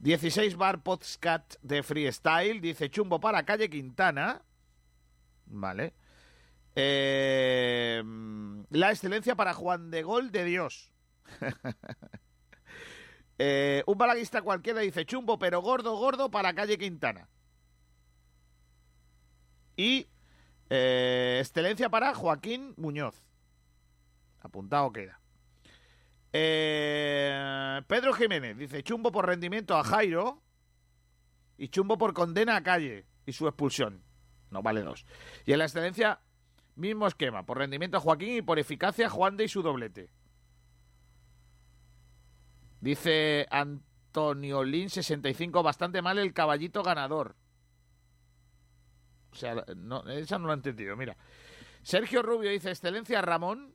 16 bar podcast de freestyle. Dice chumbo para calle Quintana. Vale. Eh, la excelencia para Juan de Gol de Dios. Eh, un balaguista cualquiera dice chumbo, pero gordo, gordo para calle Quintana. Y eh, excelencia para Joaquín Muñoz. Apuntado queda. Eh, Pedro Jiménez dice chumbo por rendimiento a Jairo y chumbo por condena a Calle y su expulsión. No vale dos. Y en la excelencia, mismo esquema. Por rendimiento a Joaquín y por eficacia Juan de y su doblete. Dice Antonio Lin 65, bastante mal el caballito ganador. O sea, esa no lo he entendido, mira. Sergio Rubio dice, excelencia Ramón.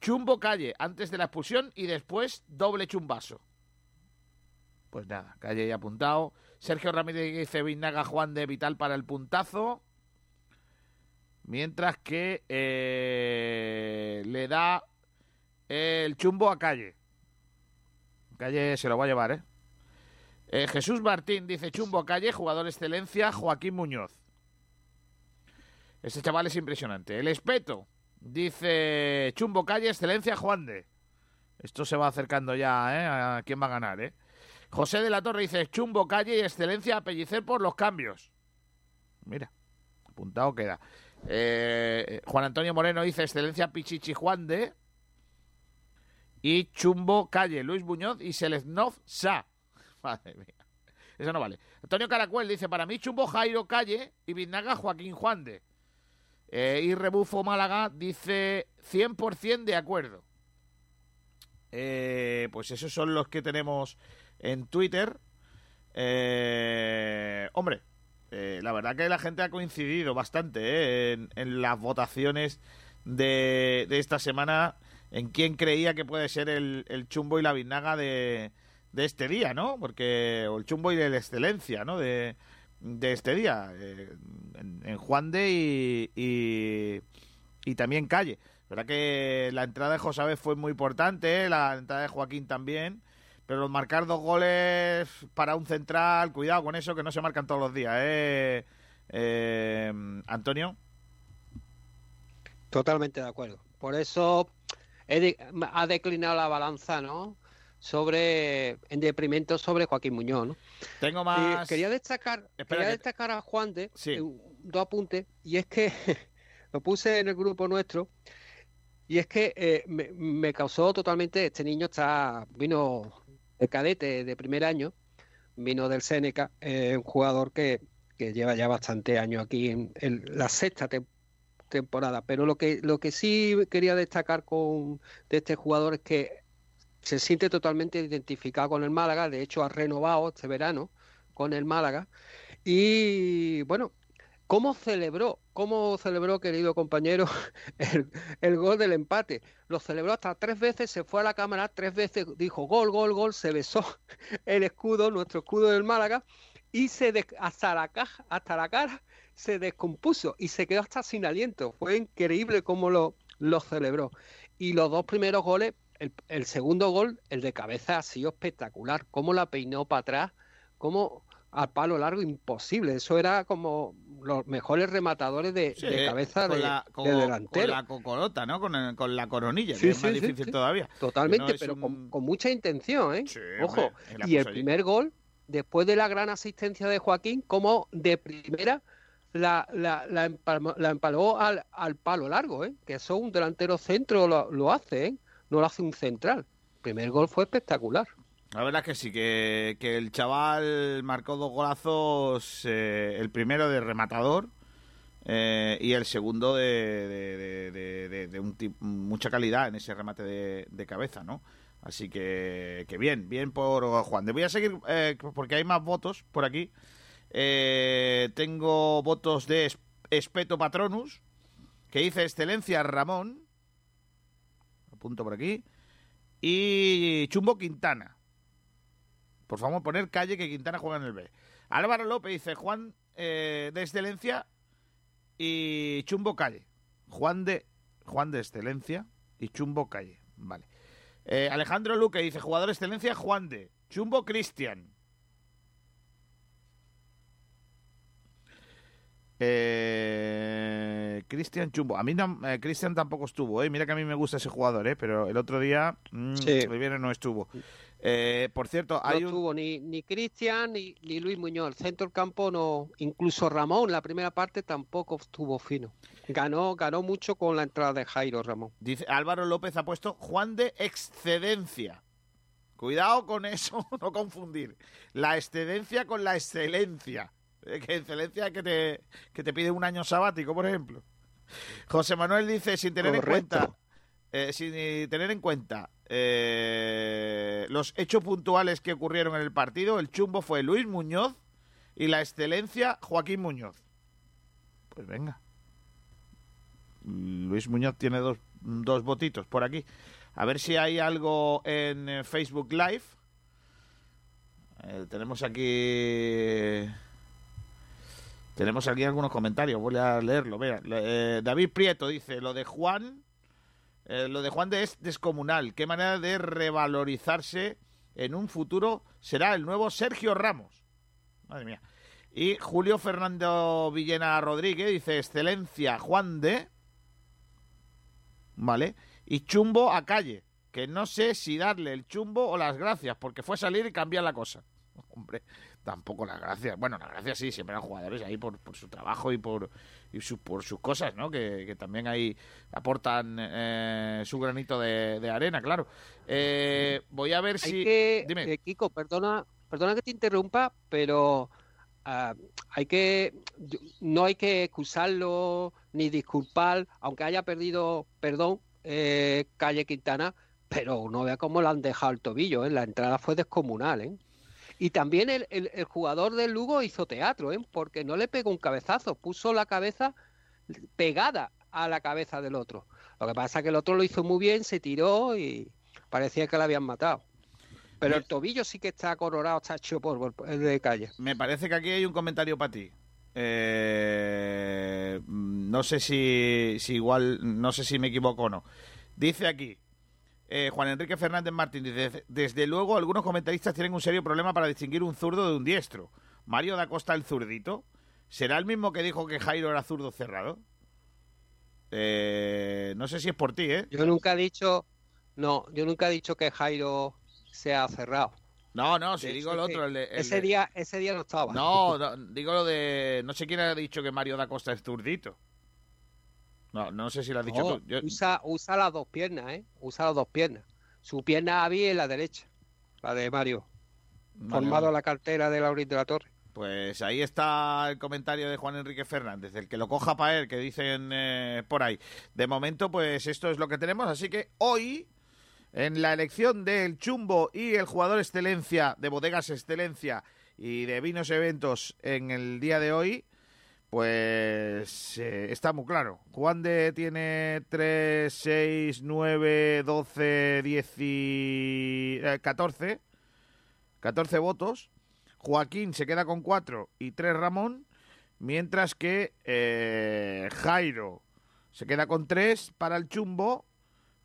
Chumbo Calle, antes de la expulsión y después doble chumbazo. Pues nada, Calle ya apuntado. Sergio Ramírez dice Vinaga Juan de Vital para el puntazo. Mientras que eh, le da el chumbo a Calle. Calle se lo va a llevar, ¿eh? Eh, Jesús Martín dice chumbo Calle, jugador excelencia, Joaquín Muñoz. Este chaval es impresionante. El espeto dice chumbo Calle, excelencia, Juan de. Esto se va acercando ya, ¿eh? A quién va a ganar, ¿eh? José de la Torre dice chumbo Calle y excelencia, apellicer por los cambios. Mira, apuntado queda. Juan Antonio Moreno dice excelencia, Pichichi Juan de. Y Chumbo Calle, Luis Buñoz y Seleznov Sa. Madre mía. Eso no vale. Antonio Caracuel dice, para mí Chumbo Jairo Calle y Vinaga Joaquín Juan de. Eh, y Rebufo Málaga dice 100% de acuerdo. Eh, pues esos son los que tenemos en Twitter. Eh, hombre, eh, la verdad que la gente ha coincidido bastante eh, en, las votaciones de, de esta semana en quién creía que puede ser el, el chumbo y la vinaga de, de este día, ¿no? Porque, el chumbo y de la excelencia, ¿no? De, de este día, eh, en, Juan de y, y, también Calle. verdad que la entrada de José fue muy importante, la entrada de Joaquín también, pero marcar dos goles para un central, cuidado con eso, que no se marcan todos los días, ¿eh? eh Antonio. Totalmente de acuerdo. Por eso ha declinado la balanza, ¿no? Sobre en detrimento sobre Joaquín Muñoz, ¿no? Tengo Y más. quería destacar, quería que- destacar a Juan de Sí. eh, dos apuntes, y es que lo puse en el grupo nuestro, y es que eh, me, me causó totalmente, este niño está, vino de cadete de primer año, vino del Seneca, eh, un jugador que, que lleva ya bastante años aquí en, en la sexta tem- temporada, pero lo que, lo que sí quería destacar con, de este jugador es que se siente totalmente identificado con el Málaga, de hecho ha renovado este verano con el Málaga y bueno, ¿Cómo celebró, cómo celebró, querido compañero, el, gol del empate? Lo celebró hasta tres veces, se fue a la cámara tres veces, dijo gol, gol, gol, se besó el escudo, nuestro escudo del Málaga, y se de, hasta, la caja, hasta la cara se descompuso y se quedó hasta sin aliento. Fue increíble cómo lo, lo celebró. Y los dos primeros goles, el, el, segundo gol, el de cabeza, ha sido espectacular. Cómo la peinó para atrás, cómo al palo largo, imposible. Eso era como los mejores rematadores de, Sí, de cabeza con de, la, de delantero. con la cocorota, ¿no? Con, el- con la coronilla, Sí, que es más difícil todavía. Totalmente, No pero un- con, con mucha intención, ¿eh? Ojo. hombre, y el allí. primer gol, después de la gran asistencia de Joaquín, como de primera la, la, la, empalmó, la empaló al, al palo largo, ¿eh? Que eso un delantero centro lo, lo hace, ¿eh? No hace un central. El primer gol fue espectacular. La verdad es que sí, que, el chaval marcó dos golazos, eh, el primero de rematador eh, y el segundo de, de- de- mucha calidad en ese remate de, cabeza, ¿no? Así que, bien, bien por Juan. Voy a seguir eh, porque hay más votos por aquí. Tengo votos de Es- Espeto Patronus, que dice Excelencia Ramón. Apunto por aquí. Y Chumbo Quintana. Por favor, poner calle que Quintana juega en el B. Álvaro López dice Juan eh, de Excelencia y Chumbo Calle. Juan de Juan de Excelencia y Chumbo Calle. Vale. Eh, Alejandro Luque dice jugador de Excelencia Juan de Chumbo Cristian. Eh, Cristian Chumbo. A mí no- eh, Cristian tampoco estuvo, ¿eh? Mira que a mí me gusta ese jugador, ¿eh? Pero el otro día, mm, Sí. el viernes no estuvo. Eh, por cierto, hay no un... tuvo ni, ni Cristian ni, ni Luis Muñoz. El centro del campo no. Incluso Ramón, la primera parte tampoco estuvo fino. Ganó, ganó mucho con la entrada de Jairo Ramón. Dice Álvaro López ha puesto Juan de excedencia. Cuidado con eso, no confundir. La excedencia con la excelencia. Eh, Que excelencia que te, que te pide un año sabático, por ejemplo. José Manuel dice, sin tener Correcto. en cuenta, eh, sin tener en cuenta eh, los hechos puntuales que ocurrieron en el partido, el chumbo fue Luis Muñoz y la excelencia Joaquín Muñoz. Pues venga. Luis Muñoz tiene dos, dos votitos por aquí. A ver si hay algo en Facebook Live. Eh, tenemos aquí. Tenemos aquí algunos comentarios. Voy a leerlo. Mira, eh, David Prieto dice: Lo de Juan. eh, lo de Juan de es descomunal. Qué manera de revalorizarse en un futuro será el nuevo Sergio Ramos. Madre mía. Y Julio Fernando Villena Rodríguez dice: Excelencia Juan de. ¿vale? Y chumbo a calle, que no sé si darle el chumbo o las gracias, porque fue salir y cambiar la cosa. Hombre, tampoco las gracias. Bueno, las gracias sí, siempre eran jugadores ahí por, por su trabajo y por y su- por sus cosas, ¿no? Que, que también ahí aportan eh, su granito de, de arena, claro. Eh, voy a ver Hay si... que, Dime. eh, Kiko, perdona, perdona que te interrumpa, pero ah, hay que, no hay que excusarlo ni disculpar, aunque haya perdido, perdón, eh, Calle Quintana, pero no vea cómo le han dejado el tobillo, ¿eh? La entrada fue descomunal, ¿eh? Y también el, el- el jugador del Lugo hizo teatro, ¿eh? Porque no le pegó un cabezazo, puso la cabeza pegada a la cabeza del otro. Lo que pasa es que el otro lo hizo muy bien, se tiró y parecía que lo habían matado. Pero el tobillo sí que está colorado, está hecho por el de calle. Me parece que aquí hay un comentario para ti. Eh, no sé si, si igual, no sé si me equivoco o no. Dice aquí, eh, Juan Enrique Fernández Martín, dice, desde luego algunos comentaristas tienen un serio problema para distinguir un zurdo de un diestro. Mario da Costa el zurdito, ¿será el mismo que dijo que Jairo era zurdo cerrado? Eh, no sé si es por ti, ¿eh? Yo nunca he dicho, no, yo nunca he dicho que Jairo sea cerrado. No, no, si De digo hecho, el otro, el de- el ese de- día, ese día no estaba. No, no, digo lo de. No sé quién ha dicho que Mario da Costa es zurdito. No, no sé si lo has dicho No, tú. Yo- usa, usa las dos piernas, ¿eh? Usa las dos piernas. Su pierna había en la derecha, la de Mario. Formado vale. la cartera de Laurín de la Torre. Pues ahí está el comentario de Juan Enrique Fernández, el que lo coja para él, que dicen eh, por ahí. De momento, pues esto es lo que tenemos, así que hoy, en la elección del Chumbo y el jugador excelencia de Bodegas Excelencia y de Vinos Eventos en el día de hoy, Pues eh, está muy claro. Juan de tiene 3, 6, 9, 12, 10 y... eh, 14. 14 votos. Joaquín se queda con 4 y 3 Ramón. Mientras que eh, Jairo se queda con 3 para el chumbo.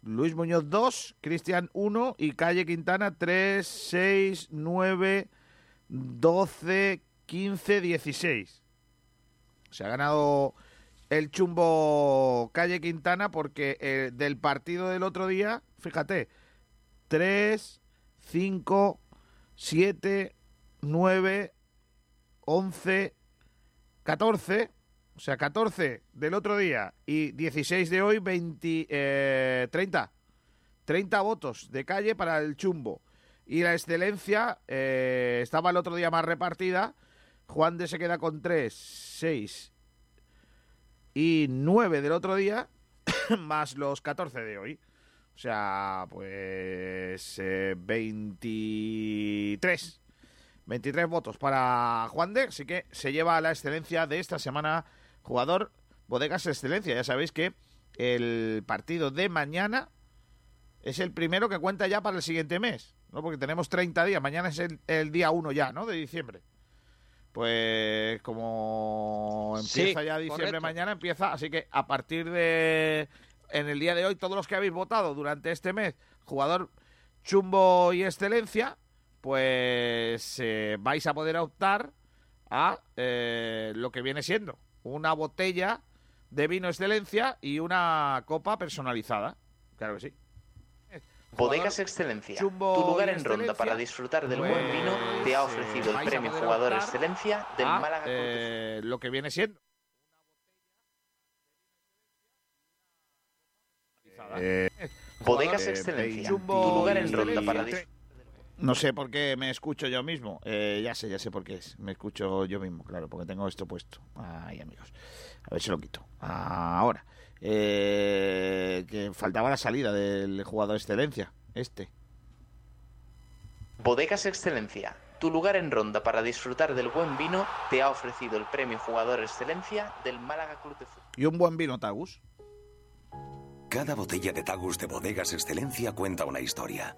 Luis Muñoz 2, Cristian 1 y Calle Quintana 3, 6, 9, 12, 15, 16. Se ha ganado el chumbo Calle Quintana porque eh, del partido del otro día, fíjate, 3, 5, 7, 9, 11, 14, o sea, 14 del otro día y 16 de hoy, 20, eh, 30. 30 votos de calle para el chumbo. Y la excelencia eh, estaba el otro día más repartida. Juan de se queda con 3, 6 y 9 del otro día, más los 14 de hoy. O sea, pues eh, 23. 23 votos para Juan de, así que se lleva la excelencia de esta semana jugador Bodegas Excelencia. Ya sabéis que el partido de mañana es el primero que cuenta ya para el siguiente mes, ¿no? Porque tenemos 30 días, mañana es el, el día 1 ya, ¿no? De diciembre. Pues como empieza Sí, ya diciembre correcto. mañana, empieza, así que a partir de en el día de hoy, todos los que habéis votado durante este mes, jugador chumbo y excelencia, pues eh, vais a poder optar a eh, lo que viene siendo una botella de vino excelencia y una copa personalizada. Claro que sí. Bodegas Excelencia, tu lugar en Ronda para disfrutar del pues, buen vino, te ha ofrecido el premio Jugador Excelencia del a, Málaga eh, lo que viene siendo. Eh, Bodegas eh, Excelencia, tu lugar en Ronda para disfrutar. No sé por qué me escucho yo mismo. Eh, ya sé, ya sé por qué es. Me escucho yo mismo, claro, porque tengo esto puesto. Ay, amigos. A ver si lo quito. Ahora. Eh, que faltaba la salida del jugador excelencia. Este. Bodegas Excelencia, tu lugar en Ronda para disfrutar del buen vino, te ha ofrecido el premio Jugador Excelencia del Málaga Club de Fútbol. Y un buen vino, Tagus. Cada botella de Tagus de Bodegas Excelencia cuenta una historia.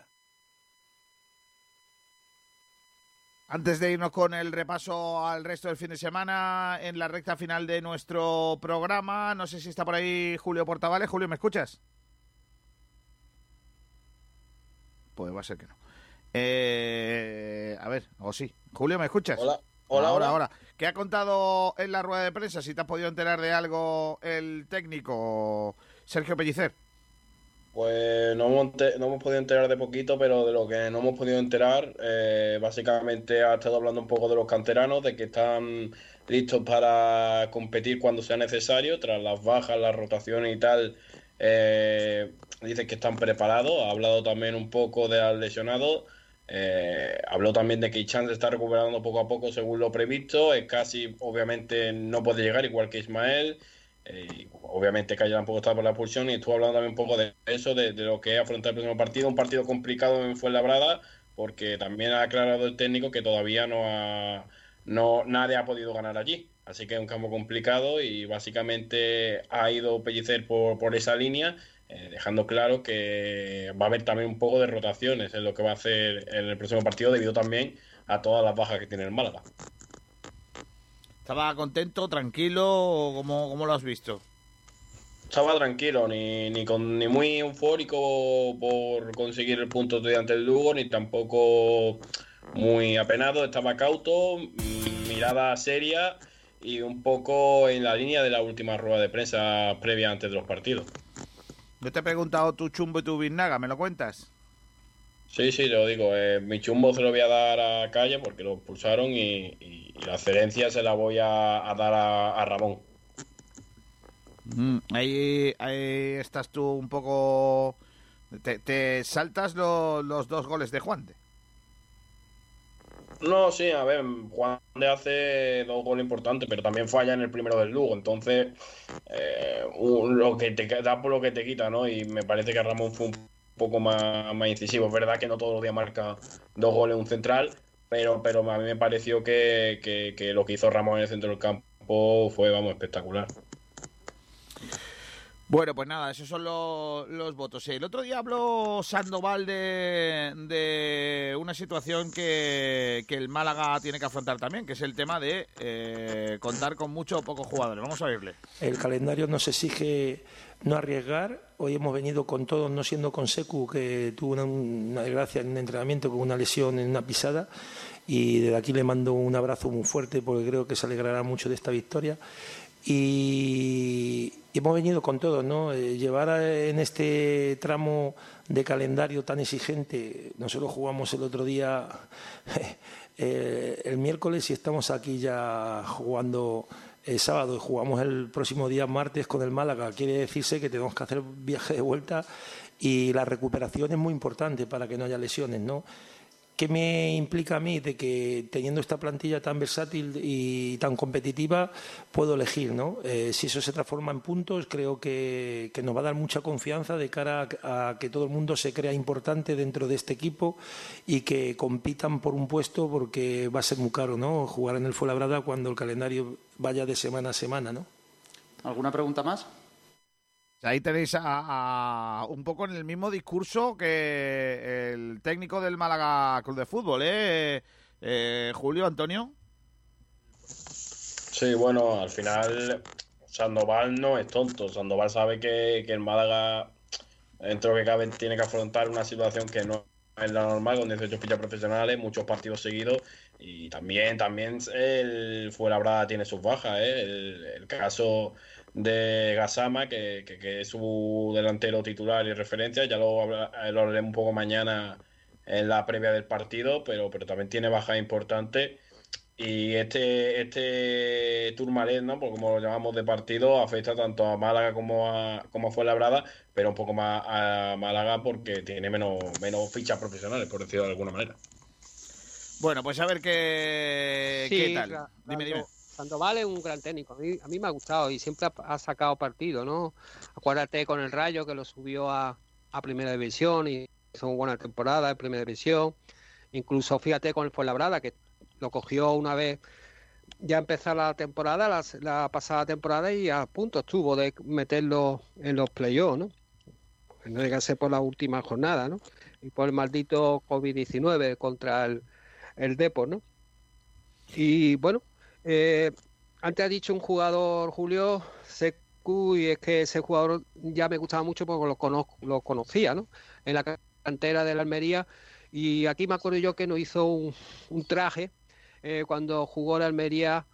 Antes de irnos con el repaso al resto del fin de semana, en la recta final de nuestro programa, no sé si está por ahí Julio Portavales. Julio, ¿me escuchas? Pues va a ser que no. Eh, a ver, o sí. Julio, ¿me escuchas? Hola, hola, ahora, hola. ahora. ¿Qué ha contado en la rueda de prensa? Si te has podido enterar de algo el técnico Sergio Pellicer. Pues no hemos, podido enterar de poquito, pero de lo que no hemos podido enterar, eh, básicamente ha estado hablando un poco de los canteranos, de que están listos para competir cuando sea necesario, tras las bajas, las rotaciones y tal. eh, dice que están preparados. Ha hablado también un poco de al lesionado. Eh, habló también de que Ichan se está recuperando poco a poco según lo previsto. Es casi, obviamente, no puede llegar igual que Ismael. Eh, obviamente Calle tampoco está por la expulsión y estuvo hablando también un poco de eso, de, de lo que es afrontar el próximo partido, un partido complicado en Fuenlabrada, porque también ha aclarado el técnico que todavía no ha, no, nadie ha podido ganar allí. Así que es un campo complicado y básicamente ha ido Pellicer por, por esa línea, eh, dejando claro que va a haber también un poco de rotaciones en lo que va a hacer en el próximo partido, debido también a todas las bajas que tiene el Málaga. ¿Estaba contento, tranquilo? ¿Cómo, cómo lo has visto? Estaba tranquilo, ni, ni, con, ni muy eufórico por conseguir el punto ante el Lugo, ni tampoco muy apenado. Estaba cauto, mirada seria y un poco en la línea de la última rueda de prensa previa antes de los partidos. Yo te he preguntado tu chumbo y tu vinaga, ¿me lo cuentas? Sí, sí, lo digo. eh, mi chumbo se lo voy a dar a Calle porque lo expulsaron y, y- y la cerencia se la voy a, a dar a, a Ramón. Mm, ahí, ahí estás tú un poco... Te, te saltas lo- los dos goles de Juan de. No, sí, a ver, Juan de hace dos goles importantes, pero también falla en el primero del Lugo. Entonces, eh, lo que te da por lo que te quita, ¿no? Y me parece que Ramón fue un poco más, más incisivo. Es verdad que no todos los días marca dos goles un central, pero, pero a mí me pareció que, que- que lo que hizo Ramón en el centro del campo fue, vamos, espectacular. Bueno, pues nada, esos son los, votos. El otro día habló Sandoval de, de una situación que, que el Málaga tiene que afrontar también, que es el tema de eh, contar con muchos o pocos jugadores. Vamos a oírle. El calendario nos exige no arriesgar. Hoy hemos venido con todos, no siendo con Secu, que tuvo una, una desgracia en un entrenamiento con una lesión en una pisada. Y desde aquí le mando un abrazo muy fuerte porque creo que se alegrará mucho de esta victoria. Y y hemos venido con todo, ¿no? Eh, llevar en este tramo de calendario tan exigente, nosotros jugamos el otro día, eh, el miércoles, y estamos aquí ya jugando el sábado y jugamos el próximo día martes con el Málaga. Quiere decirse que tenemos que hacer viaje de vuelta y la recuperación es muy importante para que no haya lesiones, ¿no? ¿Qué me implica a mí de que teniendo esta plantilla tan versátil y tan competitiva puedo elegir, ¿no? Eh, si eso se transforma en puntos, creo que, nos va a dar mucha confianza de cara a, a que todo el mundo se crea importante dentro de este equipo y que compitan por un puesto porque va a ser muy caro, ¿no? Jugar en el Fuenlabrada cuando el calendario vaya de semana a semana, ¿no? ¿Alguna pregunta más? Ahí tenéis a, un poco en el mismo discurso que el técnico del Málaga Club de Fútbol, ¿eh? Eh, Julio Antonio. Sí, bueno, al final Sandoval no es tonto. Sandoval sabe que, que el Málaga, dentro de que cabe, tiene que afrontar una situación que no es la normal, con 18 fichas profesionales, muchos partidos seguidos. Y también, también el Fuenlabrada tiene sus bajas. ¿eh? El caso de Gasama, que, que- que es su delantero titular y referencia, ya lo, habla- lo hablaremos un poco mañana en la previa del partido, pero, pero también tiene bajas importantes. Y este, este Tourmalet, ¿no? Por como lo llamamos de partido, afecta tanto a Málaga como a, como a Fuenlabrada, pero un poco más a Málaga porque tiene menos, menos fichas profesionales, por decirlo de alguna manera. Bueno, pues a ver qué, Sí, qué tal. claro. Dime, dime. Sandoval es un gran técnico. A mí, a mí me ha gustado y siempre ha, sacado partido, ¿no? Acuérdate con el Rayo que lo subió a, a Primera División y hizo una buena temporada en Primera División. Incluso fíjate con el Fuenlabrada que lo cogió una vez ya empezar la temporada, la, la pasada temporada y a punto estuvo de meterlo en los playoffs, ¿no? No llega a ser por la última jornada, ¿no? Y por el maldito COVID-19 contra el, el Depor, ¿no? Y bueno, eh, antes ha dicho un jugador, Julio, Secu, y es que ese jugador ya me gustaba mucho porque lo, conozco, lo conocía, ¿no? En la cantera de la Almería. Y aquí me acuerdo yo que nos hizo un, un traje eh, cuando jugó la Almería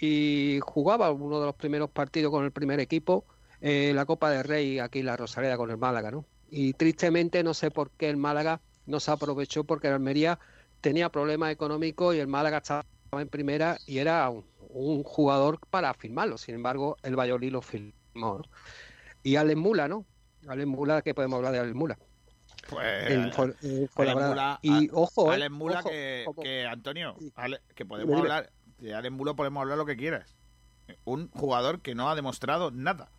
y jugaba uno de los primeros partidos con el primer equipo, eh, la Copa de Rey aquí en la Rosaleda con el Málaga, ¿no? Y tristemente no sé por qué el Málaga no se aprovechó porque la Almería tenía problemas económicos y el Málaga estaba en primera y era un, un jugador para firmarlo. Sin embargo, el Valladolid lo firmó. ¿no? Y Alen Mula, ¿no? Alen Mula, ¿qué podemos hablar de Alen Mula? Pues, El Mula- y ojo, eh, Alen Mula ojo, que, que, Antonio, Ale- que podemos Dime, hablar, de Alen Mula podemos hablar lo que quieras. Un jugador que no ha demostrado nada.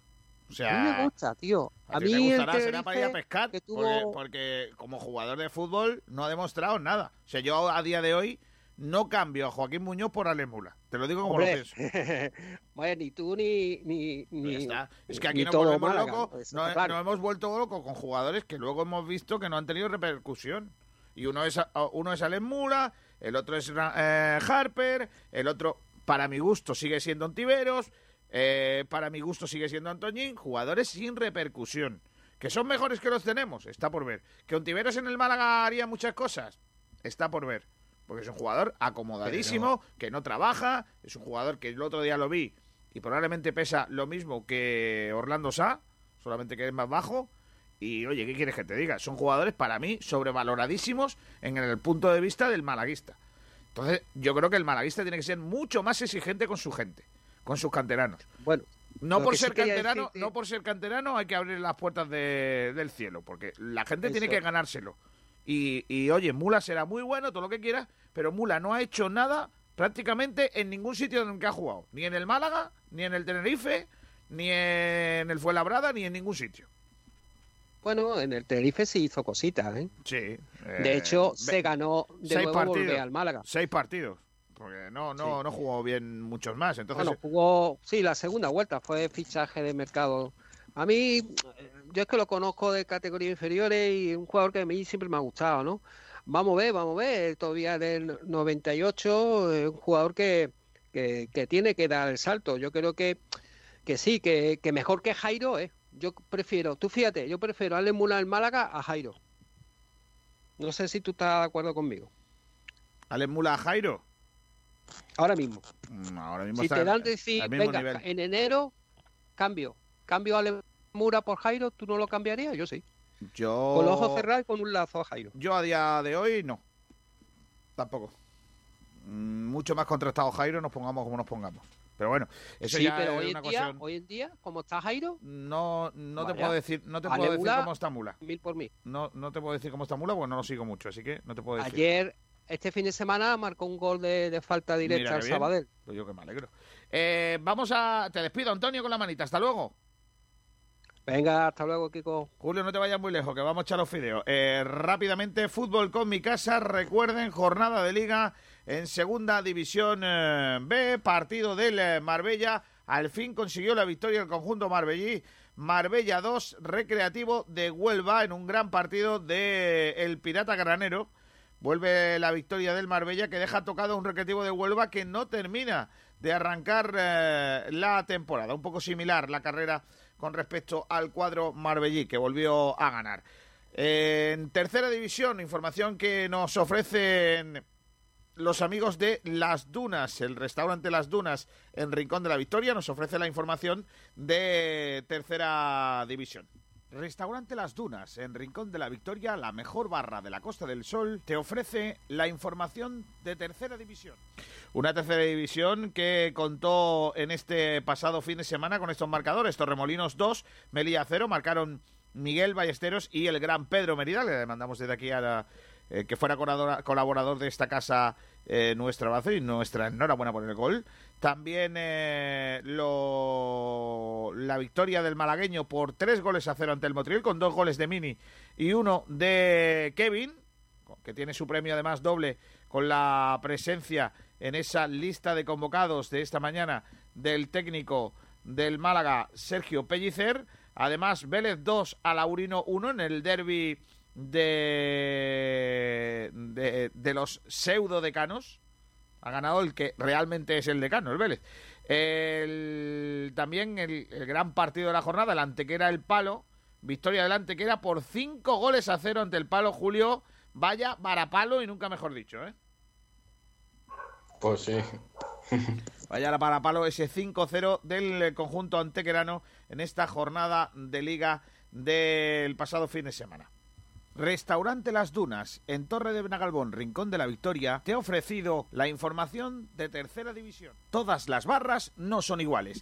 O sea, a mí me gusta, tío. a, A, mí te gustará, será para ir a pescar, que porque, porque como jugador de fútbol no ha demostrado nada. O sea, yo a día de hoy no cambio a Joaquín Muñoz por Alen Mula. Te lo digo como lo Hombre, pienso. Vaya, ni tú ni. ni, ni Es que aquí nos volvemos locos, pues, no, claro. hemos vuelto locos con jugadores que luego hemos visto que no han tenido repercusión. Y uno es uno es Alen Mula, el otro es eh, Harper, el otro, para mi gusto, sigue siendo Ontiveros, eh, para mi gusto sigue siendo Antoñín, jugadores sin repercusión. ¿Que son mejores que los tenemos? Está por ver. ¿Que Ontiveros en el Málaga haría muchas cosas? Está por ver. Porque es un jugador acomodadísimo, que no trabaja, es un jugador que el otro día lo vi y probablemente pesa lo mismo que Orlando Sá, solamente que es más bajo. Y oye, ¿qué quieres que te diga? Son jugadores para mí sobrevaloradísimos en el punto de vista del malaguista. Entonces, yo creo que el malaguista tiene que ser mucho más exigente con su gente, con sus canteranos. Bueno, No por sí ser canterano, decirte- no por ser canterano hay que abrir las puertas de- del cielo, porque la gente tiene que ganárselo. Y, y, oye, Mula será muy bueno, todo lo que quiera, pero Mula no ha hecho nada prácticamente en ningún sitio en el que ha jugado. Ni en el Málaga, ni en el Tenerife, ni en el Fuenlabrada, ni en ningún sitio. Bueno, en el Tenerife sí hizo cositas, ¿eh? Sí. De eh, hecho, se ganó de seis nuevo partidos, al Málaga. Seis partidos. Porque no, no, no jugó bien muchos más. Entonces, Bueno, jugó, sí, la segunda vuelta fue fichaje de mercado. A mí, eh, yo es que lo conozco de categorías inferiores y un jugador que a mí siempre me ha gustado, ¿no? Vamos a ver, vamos a ver, todavía del 98, es un jugador que, que, que tiene que dar el salto. Yo creo que, que sí, que, que mejor que Jairo, ¿eh? Yo prefiero, tú fíjate, yo prefiero a Ale Mula al Málaga a Jairo. No sé si tú estás de acuerdo conmigo. Ale Mula a Jairo. Ahora mismo. Mm, Ahora mismo Si está te dan decir, venga, nivel. en enero, cambio. Cambio a Lemura por Jairo, ¿tú no lo cambiarías? Yo sí. Yo... Con los ojos cerrados y con un lazo a Jairo. Yo a día de hoy no. Tampoco. Mm, Mucho más contrastado Jairo, nos pongamos como nos pongamos. Pero bueno, eso sí, ya pero es hoy una en, día, cuestión. hoy en día, como está Jairo, No, no te puedo decir, no te Ale puedo decir Mula, cómo está Mula. mil por mil. No, no te puedo decir cómo está Mula porque no lo sigo mucho, así que no te puedo decir. Ayer, este fin de semana, marcó un gol de, de falta directa Mira al. Sabadell. Pues yo que me alegro. Eh, vamos a. Te despido, Antonio, con la manita. Hasta luego. Venga, hasta luego, Kiko. Julio, no te vayas muy lejos, que vamos a echar los fideos. Eh, rápidamente, fútbol con mi casa. Recuerden, jornada de liga en segunda división eh, B, partido del eh, Marbella. Al fin consiguió la victoria el conjunto marbellí. Marbella 2, Recreativo de Huelva en un gran partido de el Pirata Granero. Vuelve la victoria del Marbella que deja tocado un Recreativo de Huelva que no termina de arrancar la temporada. Un poco similar la carrera con respecto al cuadro marbellí que volvió a ganar. En tercera división, información que nos ofrecen los amigos de Las Dunas, el restaurante Las Dunas en Rincón de la Victoria, nos ofrece la información de tercera división. Restaurante Las Dunas, en Rincón de la Victoria, la mejor barra de la Costa del Sol, te ofrece la información de Tercera División. Una Tercera División que contó en este pasado fin de semana con estos marcadores. Torremolinos 2, Melilla 0, marcaron Miguel Ballesteros y el gran Pedro Merida, le mandamos desde aquí a la, eh, que fuera colaborador, de esta casa eh, nuestro abrazo y nuestra enhorabuena por el gol. También eh, lo, la victoria del malagueño por tres goles a cero ante el Motril, con dos goles de Mini y uno de Kevin, que tiene su premio además doble con la presencia en esa lista de convocados de esta mañana del técnico del Málaga, Sergio Pellicer. Además, Vélez 2 a Laurino 1 en el derby de, de, de los pseudo decanos. Ha ganado el que realmente es el decano, el Vélez. El- también el, el gran partido de la jornada, el Antequera el Palo. Victoria del Antequera por 5 goles a 0 ante el Palo, Julio. Vaya varapalo y nunca mejor dicho, ¿eh? Pues sí. Vaya la varapalo ese 5-0 del conjunto antequerano en esta jornada de liga del pasado fin de semana. Restaurante Las Dunas, en Torre de Benagalbón, Rincón de la Victoria, te ha ofrecido la información de Tercera División. Todas las barras no son iguales.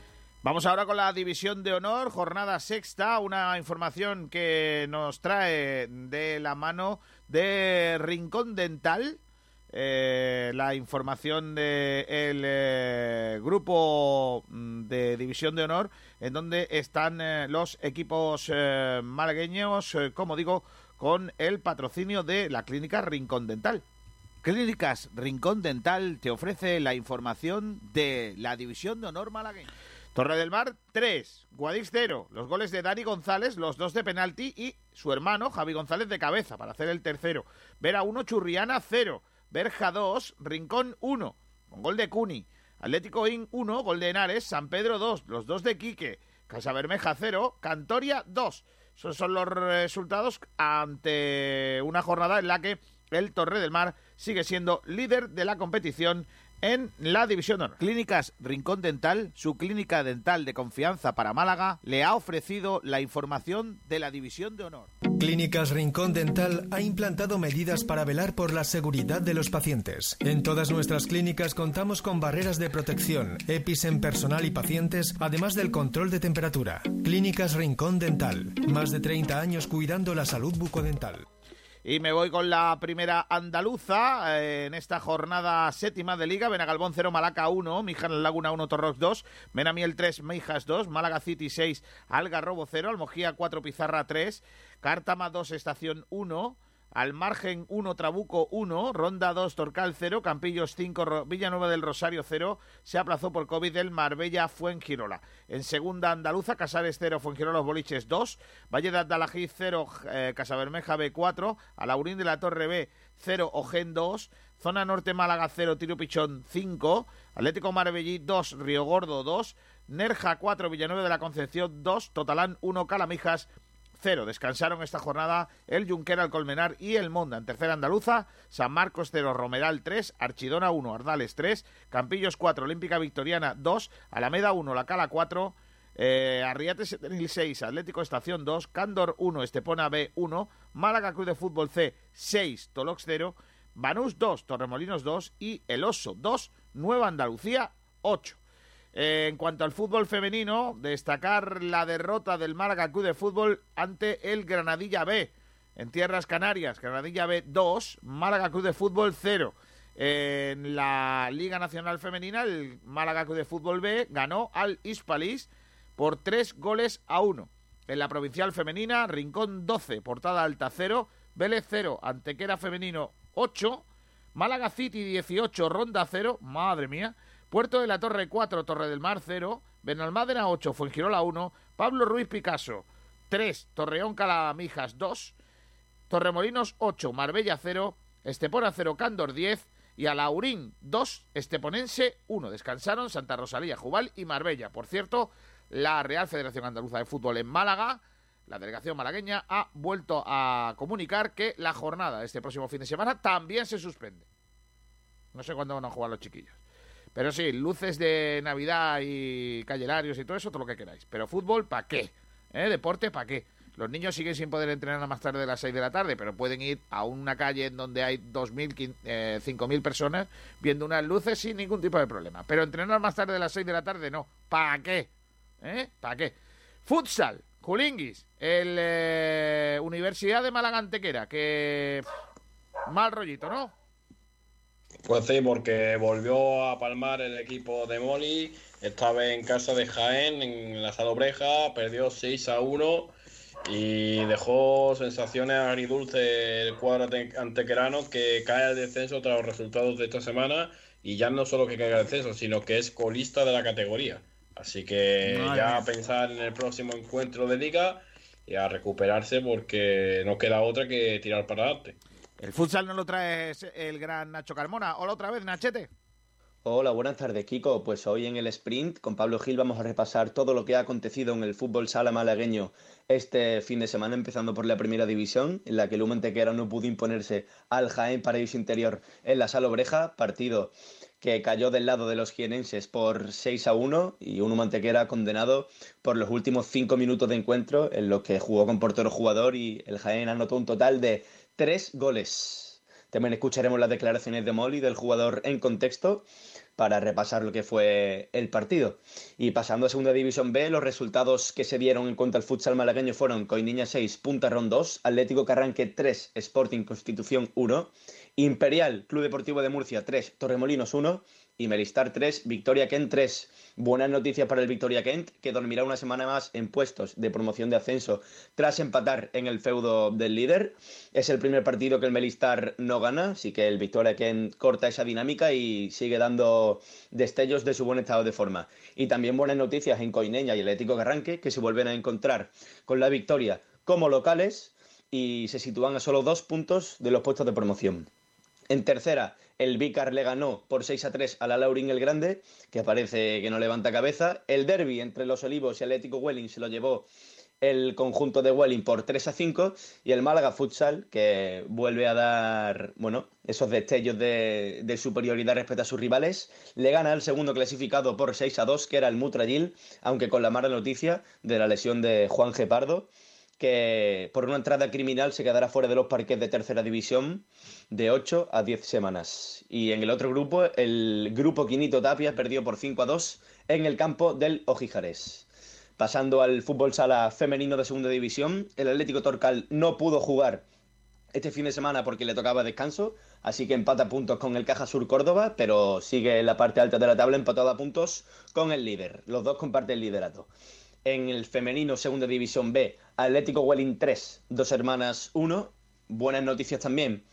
Vamos ahora con la división de honor, jornada sexta, una información que nos trae de la mano de Rincón Dental, eh, la información del grupo mm, de división de honor, en donde están eh, los equipos eh, malagueños, eh, como digo, con el patrocinio de la clínica Rincón Dental. Clínicas Rincón Dental te ofrece la información de la división de honor malagueña. Torre del Mar 3, Guadix 0, los goles de Dani González, los dos de penalti y su hermano Javi González de cabeza para hacer el tercero. Vera 1, Churriana 0, Berja 2, Rincón 1, con gol de Cuni. Atlético In 1, gol de Henares, San Pedro 2, los dos de Quique, Casa Bermeja 0, Cantoria 2. Esos son los resultados ante una jornada en la que el Torre del Mar sigue siendo líder de la competición en la División de Honor. Clínicas Rincón Dental, su clínica dental de confianza para Málaga, le ha ofrecido la información de la División de Honor. Clínicas Rincón Dental ha implantado medidas para velar por la seguridad de los pacientes. En todas nuestras clínicas contamos con barreras de protección, EPIs en personal y pacientes, además del control de temperatura. Clínicas Rincón Dental, más de 30 años cuidando la salud bucodental. Y me voy con la primera andaluza eh, en esta jornada séptima de Liga. Benagalbón 0, Malaca 1, Mijas Laguna 1, Torrox 2, Menamiel 3, Mijas 2, Málaga City 6, Algarrobo 0, Almojía 4, Pizarra 3, Cártama 2, Estación 1, al margen 1, Trabuco 1, Ronda 2, Torcal 0, Campillos 5, Villanueva del Rosario 0, se aplazó por COVID el Marbella Fuengirola. En segunda andaluza, Casares 0, Fuengirola Los Boliches 2, Valle de Adalají 0, eh, Casabermeja B 4, Alaurín de la Torre B 0, Ogen 2, Zona Norte Málaga 0, Tiro Pichón 5, Atlético Marbellí 2, Río Gordo 2, Nerja 4, Villanueva de la Concepción 2, Totalán 1, Calamijas cero. Descansaron esta jornada el Junquera, el Colmenar y el Monda. En tercera andaluza, San Marcos 0, Romeral 3, Archidona 1, Ardales 3, Campillos 4, Olímpica Victoriana 2, Alameda 1, La Cala 4, eh, Arriate 6, Atlético Estación 2, Cándor 1, Estepona B 1, Málaga Cruz de Fútbol C 6, Tolox 0, Banús 2, Torremolinos 2 y El Oso 2, Nueva Andalucía 8. Eh, en cuanto al fútbol femenino, destacar la derrota del Málaga Club de Fútbol ante el Granadilla B en Tierras Canarias. Granadilla B 2, Málaga Club de Fútbol 0. en la Liga Nacional Femenina, el Málaga Club de Fútbol B ganó al Hispalis por 3 goles a 1. En la Provincial Femenina, Rincón 12, Portada Alta 0, Vélez 0, Antequera Femenino 8, Málaga City 18, Ronda 0, madre mía. Puerto de la Torre 4, Torre del Mar 0, Benalmádena 8, Fuengirola 1, Pablo Ruiz Picasso 3, Torreón Calamijas 2, Torremolinos 8, Marbella 0, Estepona 0, Cándor 10 y Alaurín 2, Esteponense 1. Descansaron Santa Rosalía, Jubal y Marbella. Por cierto, la Real Federación Andaluza de Fútbol en Málaga, la delegación malagueña, ha vuelto a comunicar que la jornada de este próximo fin de semana también se suspende. No sé cuándo van a jugar los chiquillos. Pero sí, luces de Navidad y callerarios y todo eso, todo lo que queráis. Pero fútbol, ¿para qué? ¿Eh? Deporte, ¿para qué? Los niños siguen sin poder entrenar a más tarde de las 6 de la tarde, pero pueden ir a una calle en donde hay 2.000, eh, 5.000 personas viendo unas luces sin ningún tipo de problema. Pero entrenar más tarde de las 6 de la tarde, no. ¿Para qué? ¿Eh? ¿Para qué? Futsal, Julinguis, el eh, Universidad de Málaga Antequera, que... Mal rollito, ¿no? Pues sí, porque volvió a palmar el equipo de Moli, esta vez en casa de Jaén, en la Salobreja, perdió 6 a 1 y dejó sensaciones agridulces el cuadro ante- antequerano que cae al descenso tras los resultados de esta semana y ya no solo que caiga al descenso, sino que es colista de la categoría. Así que Madre ya a pensar en el próximo encuentro de liga y a recuperarse porque no queda otra que tirar para adelante. El futsal no lo trae el gran Nacho Carmona. Hola otra vez, Nachete. Hola, buenas tardes, Kiko. Pues hoy en el sprint con Pablo Gil vamos a repasar todo lo que ha acontecido en el fútbol sala malagueño este fin de semana, empezando por la primera división, en la que el Humo Antequera no pudo imponerse al Jaén Paraíso Interior en la Sala Obreja, partido que cayó del lado de los jienenses por 6 a 1 y un Humo Antequera condenado por los últimos 5 minutos de encuentro en los que jugó con portero jugador y el Jaén anotó un total de 3 goles. También escucharemos las declaraciones de Molly del jugador en contexto para repasar lo que fue el partido. Y pasando a Segunda División B, los resultados que se dieron en cuanto al futsal malagueño fueron Coiniña 6, Punta Ron 2, Atlético Carranque 3, Sporting Constitución 1, Imperial Club Deportivo de Murcia 3, Torremolinos 1 y Melistar 3, Victoria Kent 3. Buenas noticias para el Victoria Kent, que dormirá una semana más en puestos de promoción de ascenso tras empatar en el feudo del líder. Es el primer partido que el Melistar no gana, así que el Victoria Kent corta esa dinámica y sigue dando destellos de su buen estado de forma. Y también buenas noticias en Coineña y Atlético Carranque, que se vuelven a encontrar con la victoria como locales y se sitúan a solo dos puntos de los puestos de promoción. En tercera, el Vícar le ganó por 6 a 3 a la Laurín el Grande, que parece que no levanta cabeza. El derby entre los Olivos y Atlético Welling se lo llevó el conjunto de Welling por 3 a 5 y el Málaga Futsal que vuelve a dar bueno esos destellos de, de, superioridad respecto a sus rivales le gana al segundo clasificado por 6 a 2 que era el Mutrayil aunque con la mala noticia de la lesión de Juan Gepardo que por una entrada criminal se quedará fuera de los parques de tercera división de 8 a 10 semanas. Y en el otro grupo, el grupo Quinito Tapia perdió por 5 a 2 en el campo del Ojijarés. Pasando al fútbol sala femenino de segunda división, el Atlético Torcal no pudo jugar este fin de semana porque le tocaba descanso, así que empata puntos con el Caja Sur Córdoba, pero sigue en la parte alta de la tabla empatado a puntos con el líder. Los dos comparten el liderato. En el femenino segunda división B, Atlético Welling 3, dos hermanas 1. Buenas noticias también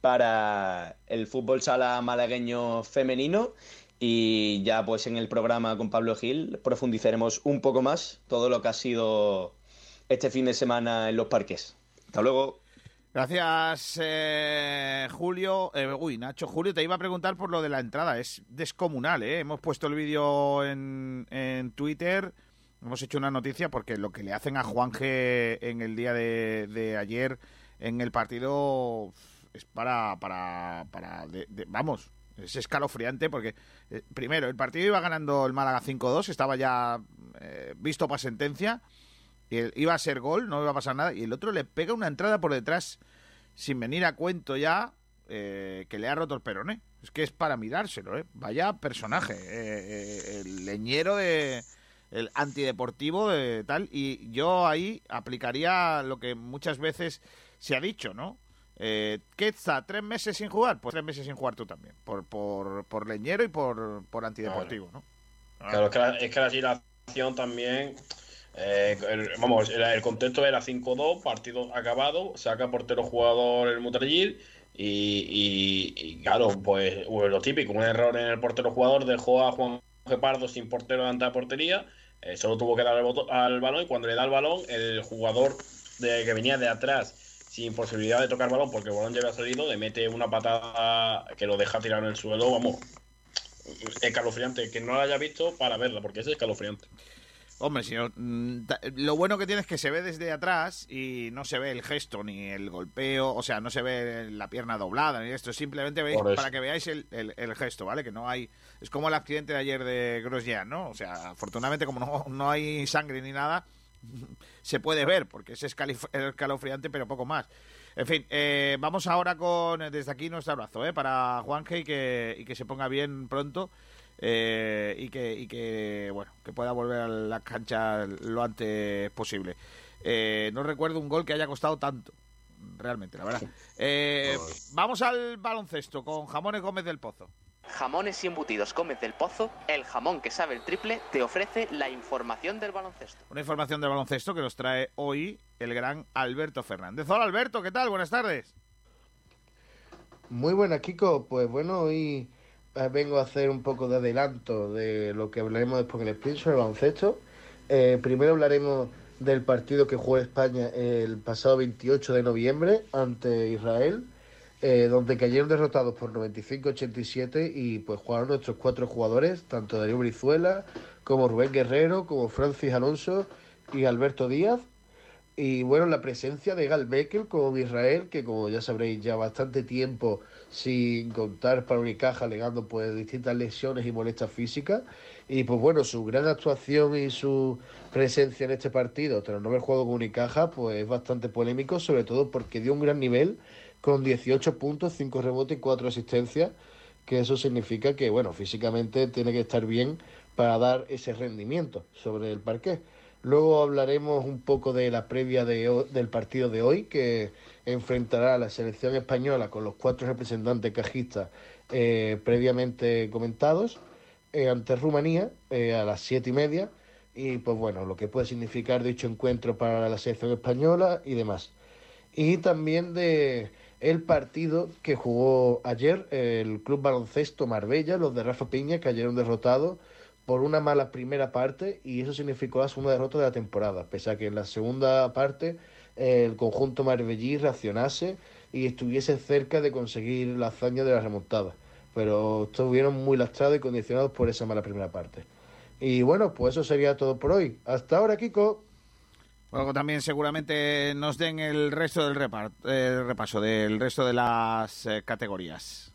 para el fútbol sala malagueño femenino y ya pues en el programa con Pablo Gil profundizaremos un poco más todo lo que ha sido este fin de semana en los parques. Hasta luego. Gracias, eh, Julio. Eh, uy, Nacho, Julio, te iba a preguntar por lo de la entrada. Es descomunal, ¿eh? Hemos puesto el vídeo en, en Twitter. Hemos hecho una noticia porque lo que le hacen a Juanje en el día de, de ayer en el partido es para, para, para vamos, es escalofriante porque, eh, primero, el partido iba ganando el Málaga 5-2, estaba ya eh, visto para sentencia, y iba a ser gol, no iba a pasar nada, y el otro le pega una entrada por detrás, sin venir a cuento ya, eh, que le ha roto el perone. Es que es para mirárselo, ¿eh? Vaya personaje, el leñero de... El antideportivo de tal, y yo ahí aplicaría lo que muchas veces se ha dicho, ¿no? Eh, está? ¿tres meses sin jugar? Pues tres meses sin jugar tú también. Por, por, por leñero y por, por antideportivo, ¿no? Claro, es que la, es que la situación también. Eh, el, vamos, el, el, contexto era 5-2, partido acabado, saca portero jugador el Mutrayil y, y, y, claro, pues lo típico, un error en el portero jugador dejó a Juan Gepardo sin portero delante de la portería, eh, solo tuvo que dar el al balón y cuando le da el balón, el jugador de, que venía de atrás sin posibilidad de tocar balón porque el balón ya había salido, le mete una patada que lo deja tirar en el suelo, vamos, escalofriante. Que no la haya visto para verla, porque es escalofriante. Hombre, señor, mm, lo bueno que tiene es que se ve desde atrás y no se ve el gesto ni el golpeo, o sea, no se ve la pierna doblada ni esto, simplemente veis para que veáis el, el, el, gesto, ¿vale? Que no hay, es como el accidente de ayer de Grosjean, ¿no? O sea, afortunadamente como no, no hay sangre ni nada, se puede ver, porque es escalofriante, pero poco más. En fin, eh, vamos ahora con, desde aquí nuestro abrazo eh, para Juanje y que, y que se ponga bien pronto eh, y, que, y que, bueno, que pueda volver a la cancha lo antes posible. Eh, no recuerdo un gol que haya costado tanto, realmente, la verdad. Eh, vamos al baloncesto con Jamones Gómez del Pozo. Jamones y embutidos Gómez del Pozo, el jamón que sabe el triple, te ofrece la información del baloncesto. Una información del baloncesto que nos trae hoy el gran Alberto Fernández. Hola Alberto, ¿qué tal? Buenas tardes. Muy buena, Kiko. Pues bueno, hoy vengo a hacer un poco de adelanto de lo que hablaremos después en el sprint sobre el baloncesto. Eh, primero hablaremos del partido que jugó España el pasado 28 de noviembre ante Israel eh, donde cayeron derrotados por 95-87 y pues jugaron nuestros cuatro jugadores, tanto Darío Brizuela como Rubén Guerrero, como Francis Alonso y Alberto Díaz. Y bueno, la presencia de Gal Beckel con Israel, que como ya sabréis, ya bastante tiempo sin contar para Unicaja, alegando pues distintas lesiones y molestias físicas. Y pues bueno, su gran actuación y su presencia en este partido, tras no haber jugado con Unicaja, pues es bastante polémico, sobre todo porque dio un gran nivel con 18 puntos, 5 rebotes y 4 asistencias, que eso significa que, bueno, físicamente tiene que estar bien para dar ese rendimiento sobre el parque. Luego hablaremos un poco de la previa de, del partido de hoy, que enfrentará a la selección española con los cuatro representantes cajistas eh, previamente comentados eh, ante Rumanía eh, a las siete y media. Y pues bueno, lo que puede significar dicho encuentro para la selección española y demás. Y también de el partido que jugó ayer el Club Baloncesto Marbella, los de Rafa Piña, cayeron derrotados por una mala primera parte y eso significó la segunda derrota de la temporada, pese a que en la segunda parte el conjunto marbellí reaccionase y estuviese cerca de conseguir la hazaña de la remontada. Pero estuvieron muy lastrados y condicionados por esa mala primera parte. Y bueno, pues eso sería todo por hoy. Hasta ahora, Kiko. Luego también seguramente nos den el resto del repaso del resto de las eh, categorías.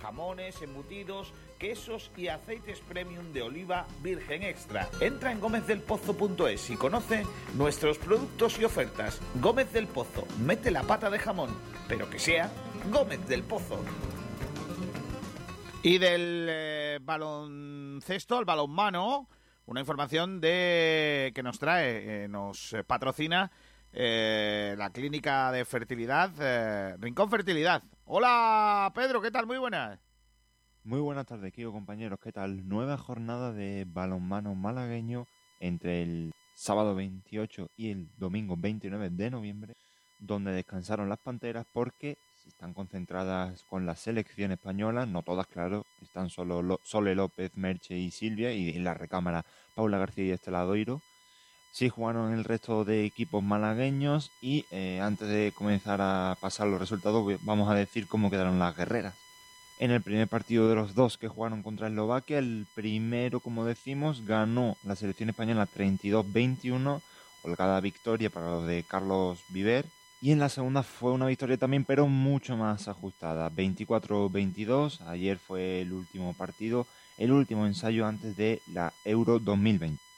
Jamones, embutidos, quesos y aceites premium de oliva virgen extra. Entra en gómezdelpozo.es y conoce nuestros productos y ofertas. Gómez del Pozo, mete la pata de jamón, pero que sea Gómez del Pozo. Y del eh, baloncesto al balonmano, una información de que nos trae, eh, nos eh, patrocina la clínica de fertilidad, Rincón Fertilidad. Hola Pedro, ¿qué tal? Muy buenas. Muy buenas tardes, Kiko, compañeros. ¿Qué tal? Nueva jornada de balonmano malagueño entre el sábado 28 y el domingo 29 de noviembre, donde descansaron las panteras porque están concentradas con la selección española, no todas, claro, están solo Lo- Sole López, Merche y Silvia, y en la recámara Paula García y Estela Doiro. Sí jugaron el resto de equipos malagueños y eh, antes de comenzar a pasar los resultados vamos a decir cómo quedaron las guerreras. En el primer partido de los dos que jugaron contra Eslovaquia, el primero, como decimos, ganó la selección española 32-21, holgada victoria para los de Carlos Viver. Y en la segunda fue una victoria también, pero mucho más ajustada, 24-22. Ayer fue el último partido, el último ensayo antes de la Euro 2020.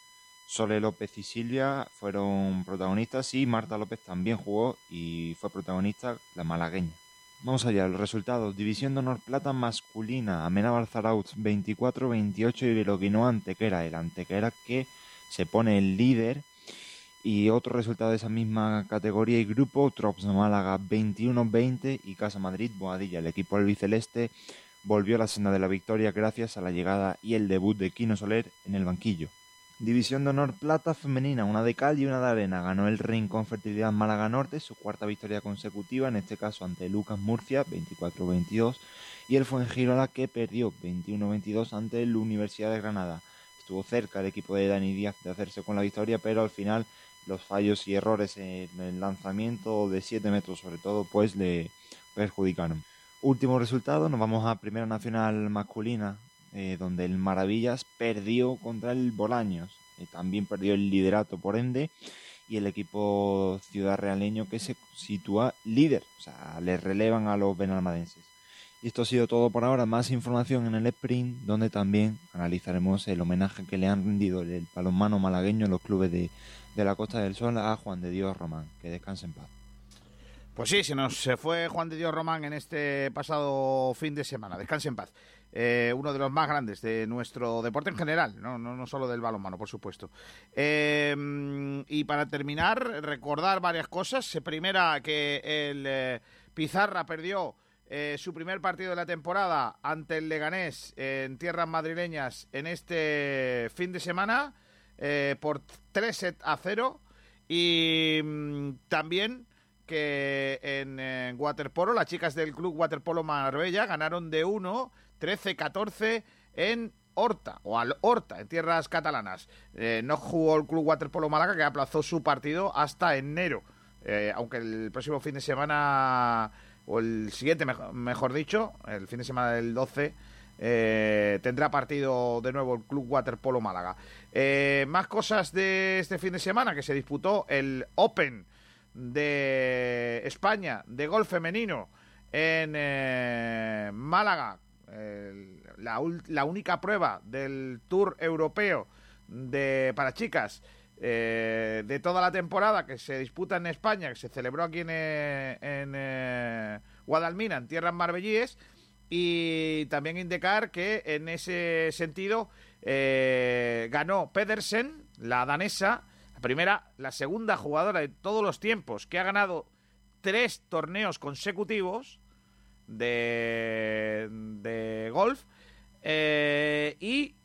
Sole López y Silvia fueron protagonistas y Marta López también jugó y fue protagonista, la malagueña. Vamos allá, los resultados. División de Honor Plata masculina. Amenábar Zarautz 24-28 y Beloquino Antequera. El Antequera que se pone el líder. Y otro resultado de esa misma categoría y grupo, Trops Málaga 21-20 y Casa Madrid Boadilla. El equipo albiceleste volvió a la senda de la victoria gracias a la llegada y el debut de Quino Soler en el banquillo. División de Honor Plata femenina, una de cal y una de arena. Ganó el Rincón Fertilidad Málaga Norte, su cuarta victoria consecutiva, en este caso ante Lucas Murcia, 24-22, y el Fuengirola que perdió 21-22 ante la Universidad de Granada. Estuvo cerca el equipo de Dani Díaz de hacerse con la victoria, pero al final los fallos y errores en el lanzamiento de 7 metros sobre todo, pues le perjudicaron. Último resultado, nos vamos a Primera Nacional Masculina, eh, donde el Maravillas perdió contra el Bolaños. Eh, también perdió el liderato por ende y el equipo ciudad realeño que se sitúa líder. O sea, le relevan a los benalmadenses. Y esto ha sido todo por ahora. Más información en el sprint, donde también analizaremos el homenaje que le han rendido el balonmano malagueño en los clubes de, de la Costa del Sol a Juan de Dios Román. Que descanse en paz. Pues sí, se nos fue Juan de Dios Román en este pasado fin de semana. Descanse en paz. Eh, uno de los más grandes de nuestro deporte en general, no, no, no solo del balonmano, por supuesto. Eh, y para terminar, recordar varias cosas. Primera, que el eh, Pizarra perdió eh, su primer partido de la temporada ante el Leganés en tierras madrileñas en este fin de semana eh, por 3 set a 0. Y mm, también que en, waterpolo, las chicas del club Waterpolo Marbella ganaron de 1, 13-14 en Horta, o al Horta, en tierras catalanas. Eh, no jugó el club Waterpolo Málaga, que aplazó su partido hasta enero. Eh, aunque el próximo fin de semana, o el siguiente, mejor, mejor dicho, el fin de semana del 12, eh, tendrá partido de nuevo el Club Waterpolo Málaga. Eh, más cosas de este fin de semana, que se disputó el Open de España de golf femenino en eh, Málaga, la, la única prueba del Tour Europeo de para chicas eh, de toda la temporada que se disputa en España, que se celebró aquí en, eh, en Guadalmina, en tierras marbellíes, y también indicar que en ese sentido ganó Pedersen, la danesa, primera, la segunda jugadora de todos los tiempos que ha ganado tres torneos consecutivos de, golf. Eh, y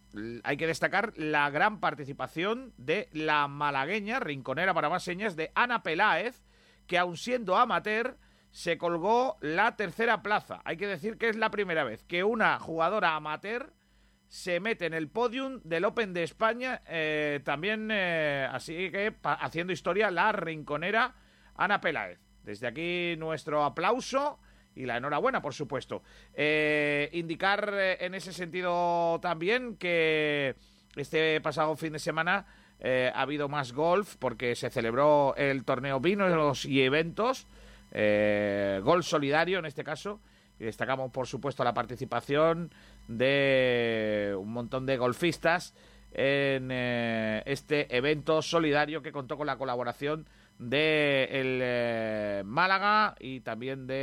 hay que destacar la gran participación de la malagueña, rinconera para más señas, de Ana Peláez, que aun siendo amateur, se colgó la tercera plaza. Hay que decir que es la primera vez que una jugadora amateur se mete en el podium del Open de España, eh, también eh, así que haciendo historia la rinconera Ana Peláez. Desde aquí nuestro aplauso y la enhorabuena, por supuesto. Eh, indicar en ese sentido también que este pasado fin de semana ha habido más golf porque se celebró el torneo Vinos y Eventos, golf solidario en este caso. Y destacamos, por supuesto, la participación de un montón de golfistas en eh, este evento solidario que contó con la colaboración de el eh, Málaga y también de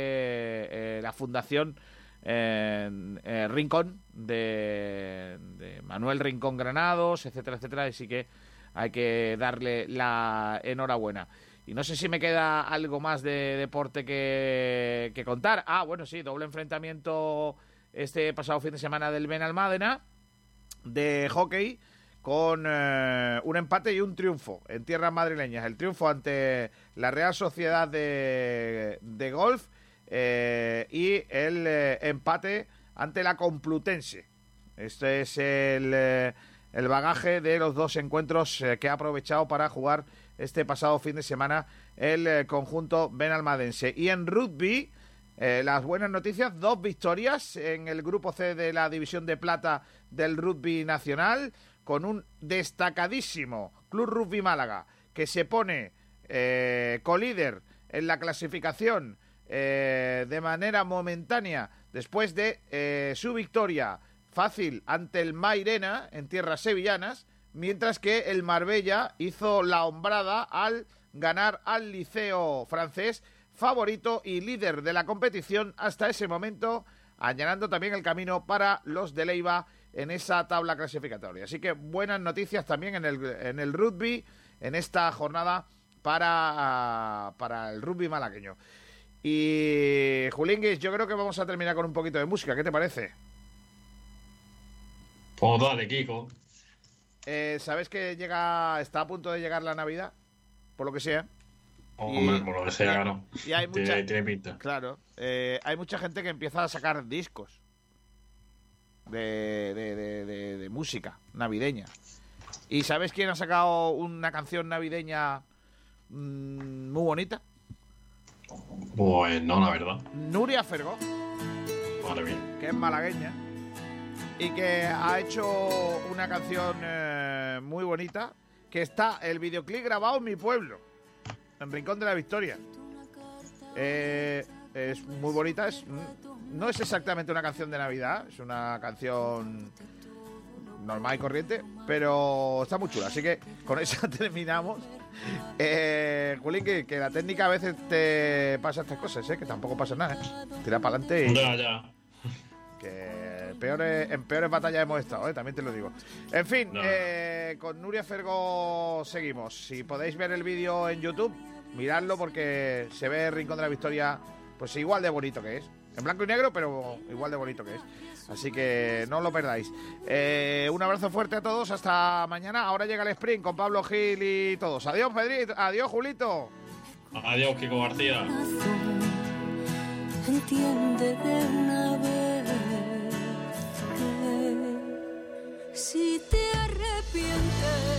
eh, la Fundación Rincón de, Manuel Rincón Granados, etcétera, etcétera. Así que hay que darle la enhorabuena. Y no sé si me queda algo más de deporte que contar. Ah, bueno, sí, doble enfrentamiento este pasado fin de semana del Benalmádena de hockey con eh, un empate y un triunfo en tierras madrileñas. El triunfo ante la Real Sociedad de, de Golf eh, y el eh, empate ante la Complutense. Este es el, el bagaje de los dos encuentros que ha aprovechado para jugar este pasado fin de semana el conjunto benalmadense. Y en rugby, eh, las buenas noticias, dos victorias en el grupo C de la división de plata del rugby nacional, con un destacadísimo Club Rugby Málaga, que se pone eh, colíder en la clasificación eh, de manera momentánea después de eh, su victoria fácil ante el Mairena en tierras sevillanas, mientras que el Marbella hizo la hombrada al ganar al Liceo francés, favorito y líder de la competición hasta ese momento, allanando también el camino para los de Leiva en esa tabla clasificatoria. Así que buenas noticias también en el, en el rugby en esta jornada para, para el rugby malagueño. Y Julinguis, yo creo que vamos a terminar con un poquito de música. ¿Qué te parece? Pues dale, Kiko. Eh, ¿Sabes que llega, está a punto de llegar la Navidad? Por lo que sea. Hombre, por lo que sea, claro. Y hay mucha, tiene pinta. Claro. eh, hay mucha gente que empieza a sacar discos de, de- de- de- de música navideña. ¿Y sabes quién ha sacado una canción navideña mm, muy bonita? Pues no, la verdad. Nuria Fergó, Madre mía. que es malagueña, y que ha hecho una canción eh, muy bonita, que está el videoclip grabado en mi pueblo, en Rincón de la Victoria. Eh, es muy bonita, es, no es exactamente una canción de Navidad, es una canción normal y corriente, pero está muy chula. Así que con eso terminamos. Eh, Juli, que, que la técnica a veces te pasa estas cosas, ¿eh? que tampoco pasa nada. ¿eh? Tira para adelante y Ya, ya. que peores, en peores batallas hemos estado, ¿eh? también te lo digo. En fin, No. eh, con Nuria Fergo seguimos. Si podéis ver el vídeo en YouTube, miradlo porque se ve el Rincón de la Victoria, pues igual de bonito que es. En blanco y negro, pero igual de bonito que es. Así que no lo perdáis. Eh, un abrazo fuerte a todos. Hasta mañana. Ahora llega el sprint con Pablo Gil y todos. Adiós, Pedrito. Adiós, Julito. Adiós, Kiko García. Entiende de una vez si te arrepientes,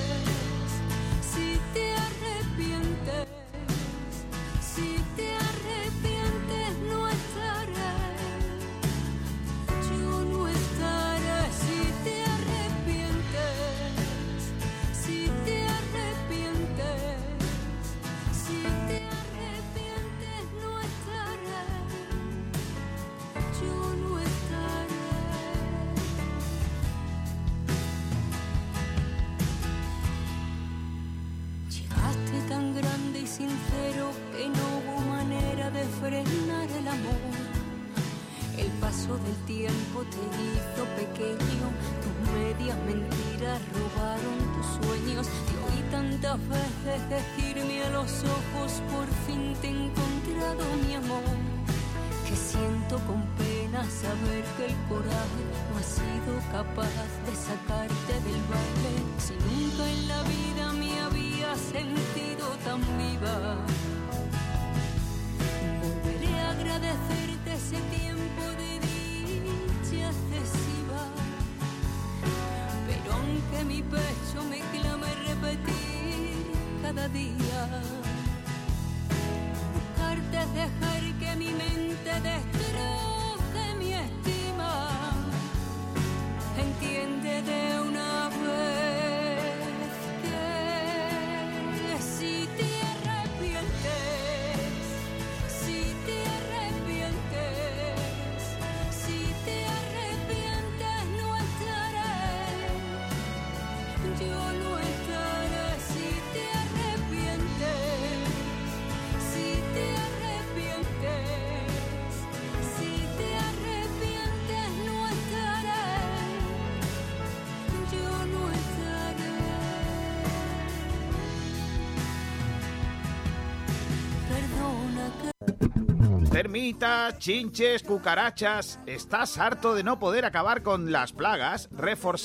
sincero que no hubo manera de frenar el amor. El paso del tiempo te hizo pequeño, tus medias mentiras robaron tus sueños. Te oí tantas veces decirme a los ojos, por fin te he encontrado mi amor que siento con coraje no ha sido capaz de sacarte del baile. Si nunca en la vida me había sentido tan viva. Volveré agradecerte ese tiempo de dicha excesiva. Pero aunque mi pecho me clame repetir cada día, buscarte dejar que mi mente destroce mi estima. Entiende de una vez Termitas, chinches, cucarachas. ¿Estás harto de no poder acabar con las plagas? Reforzad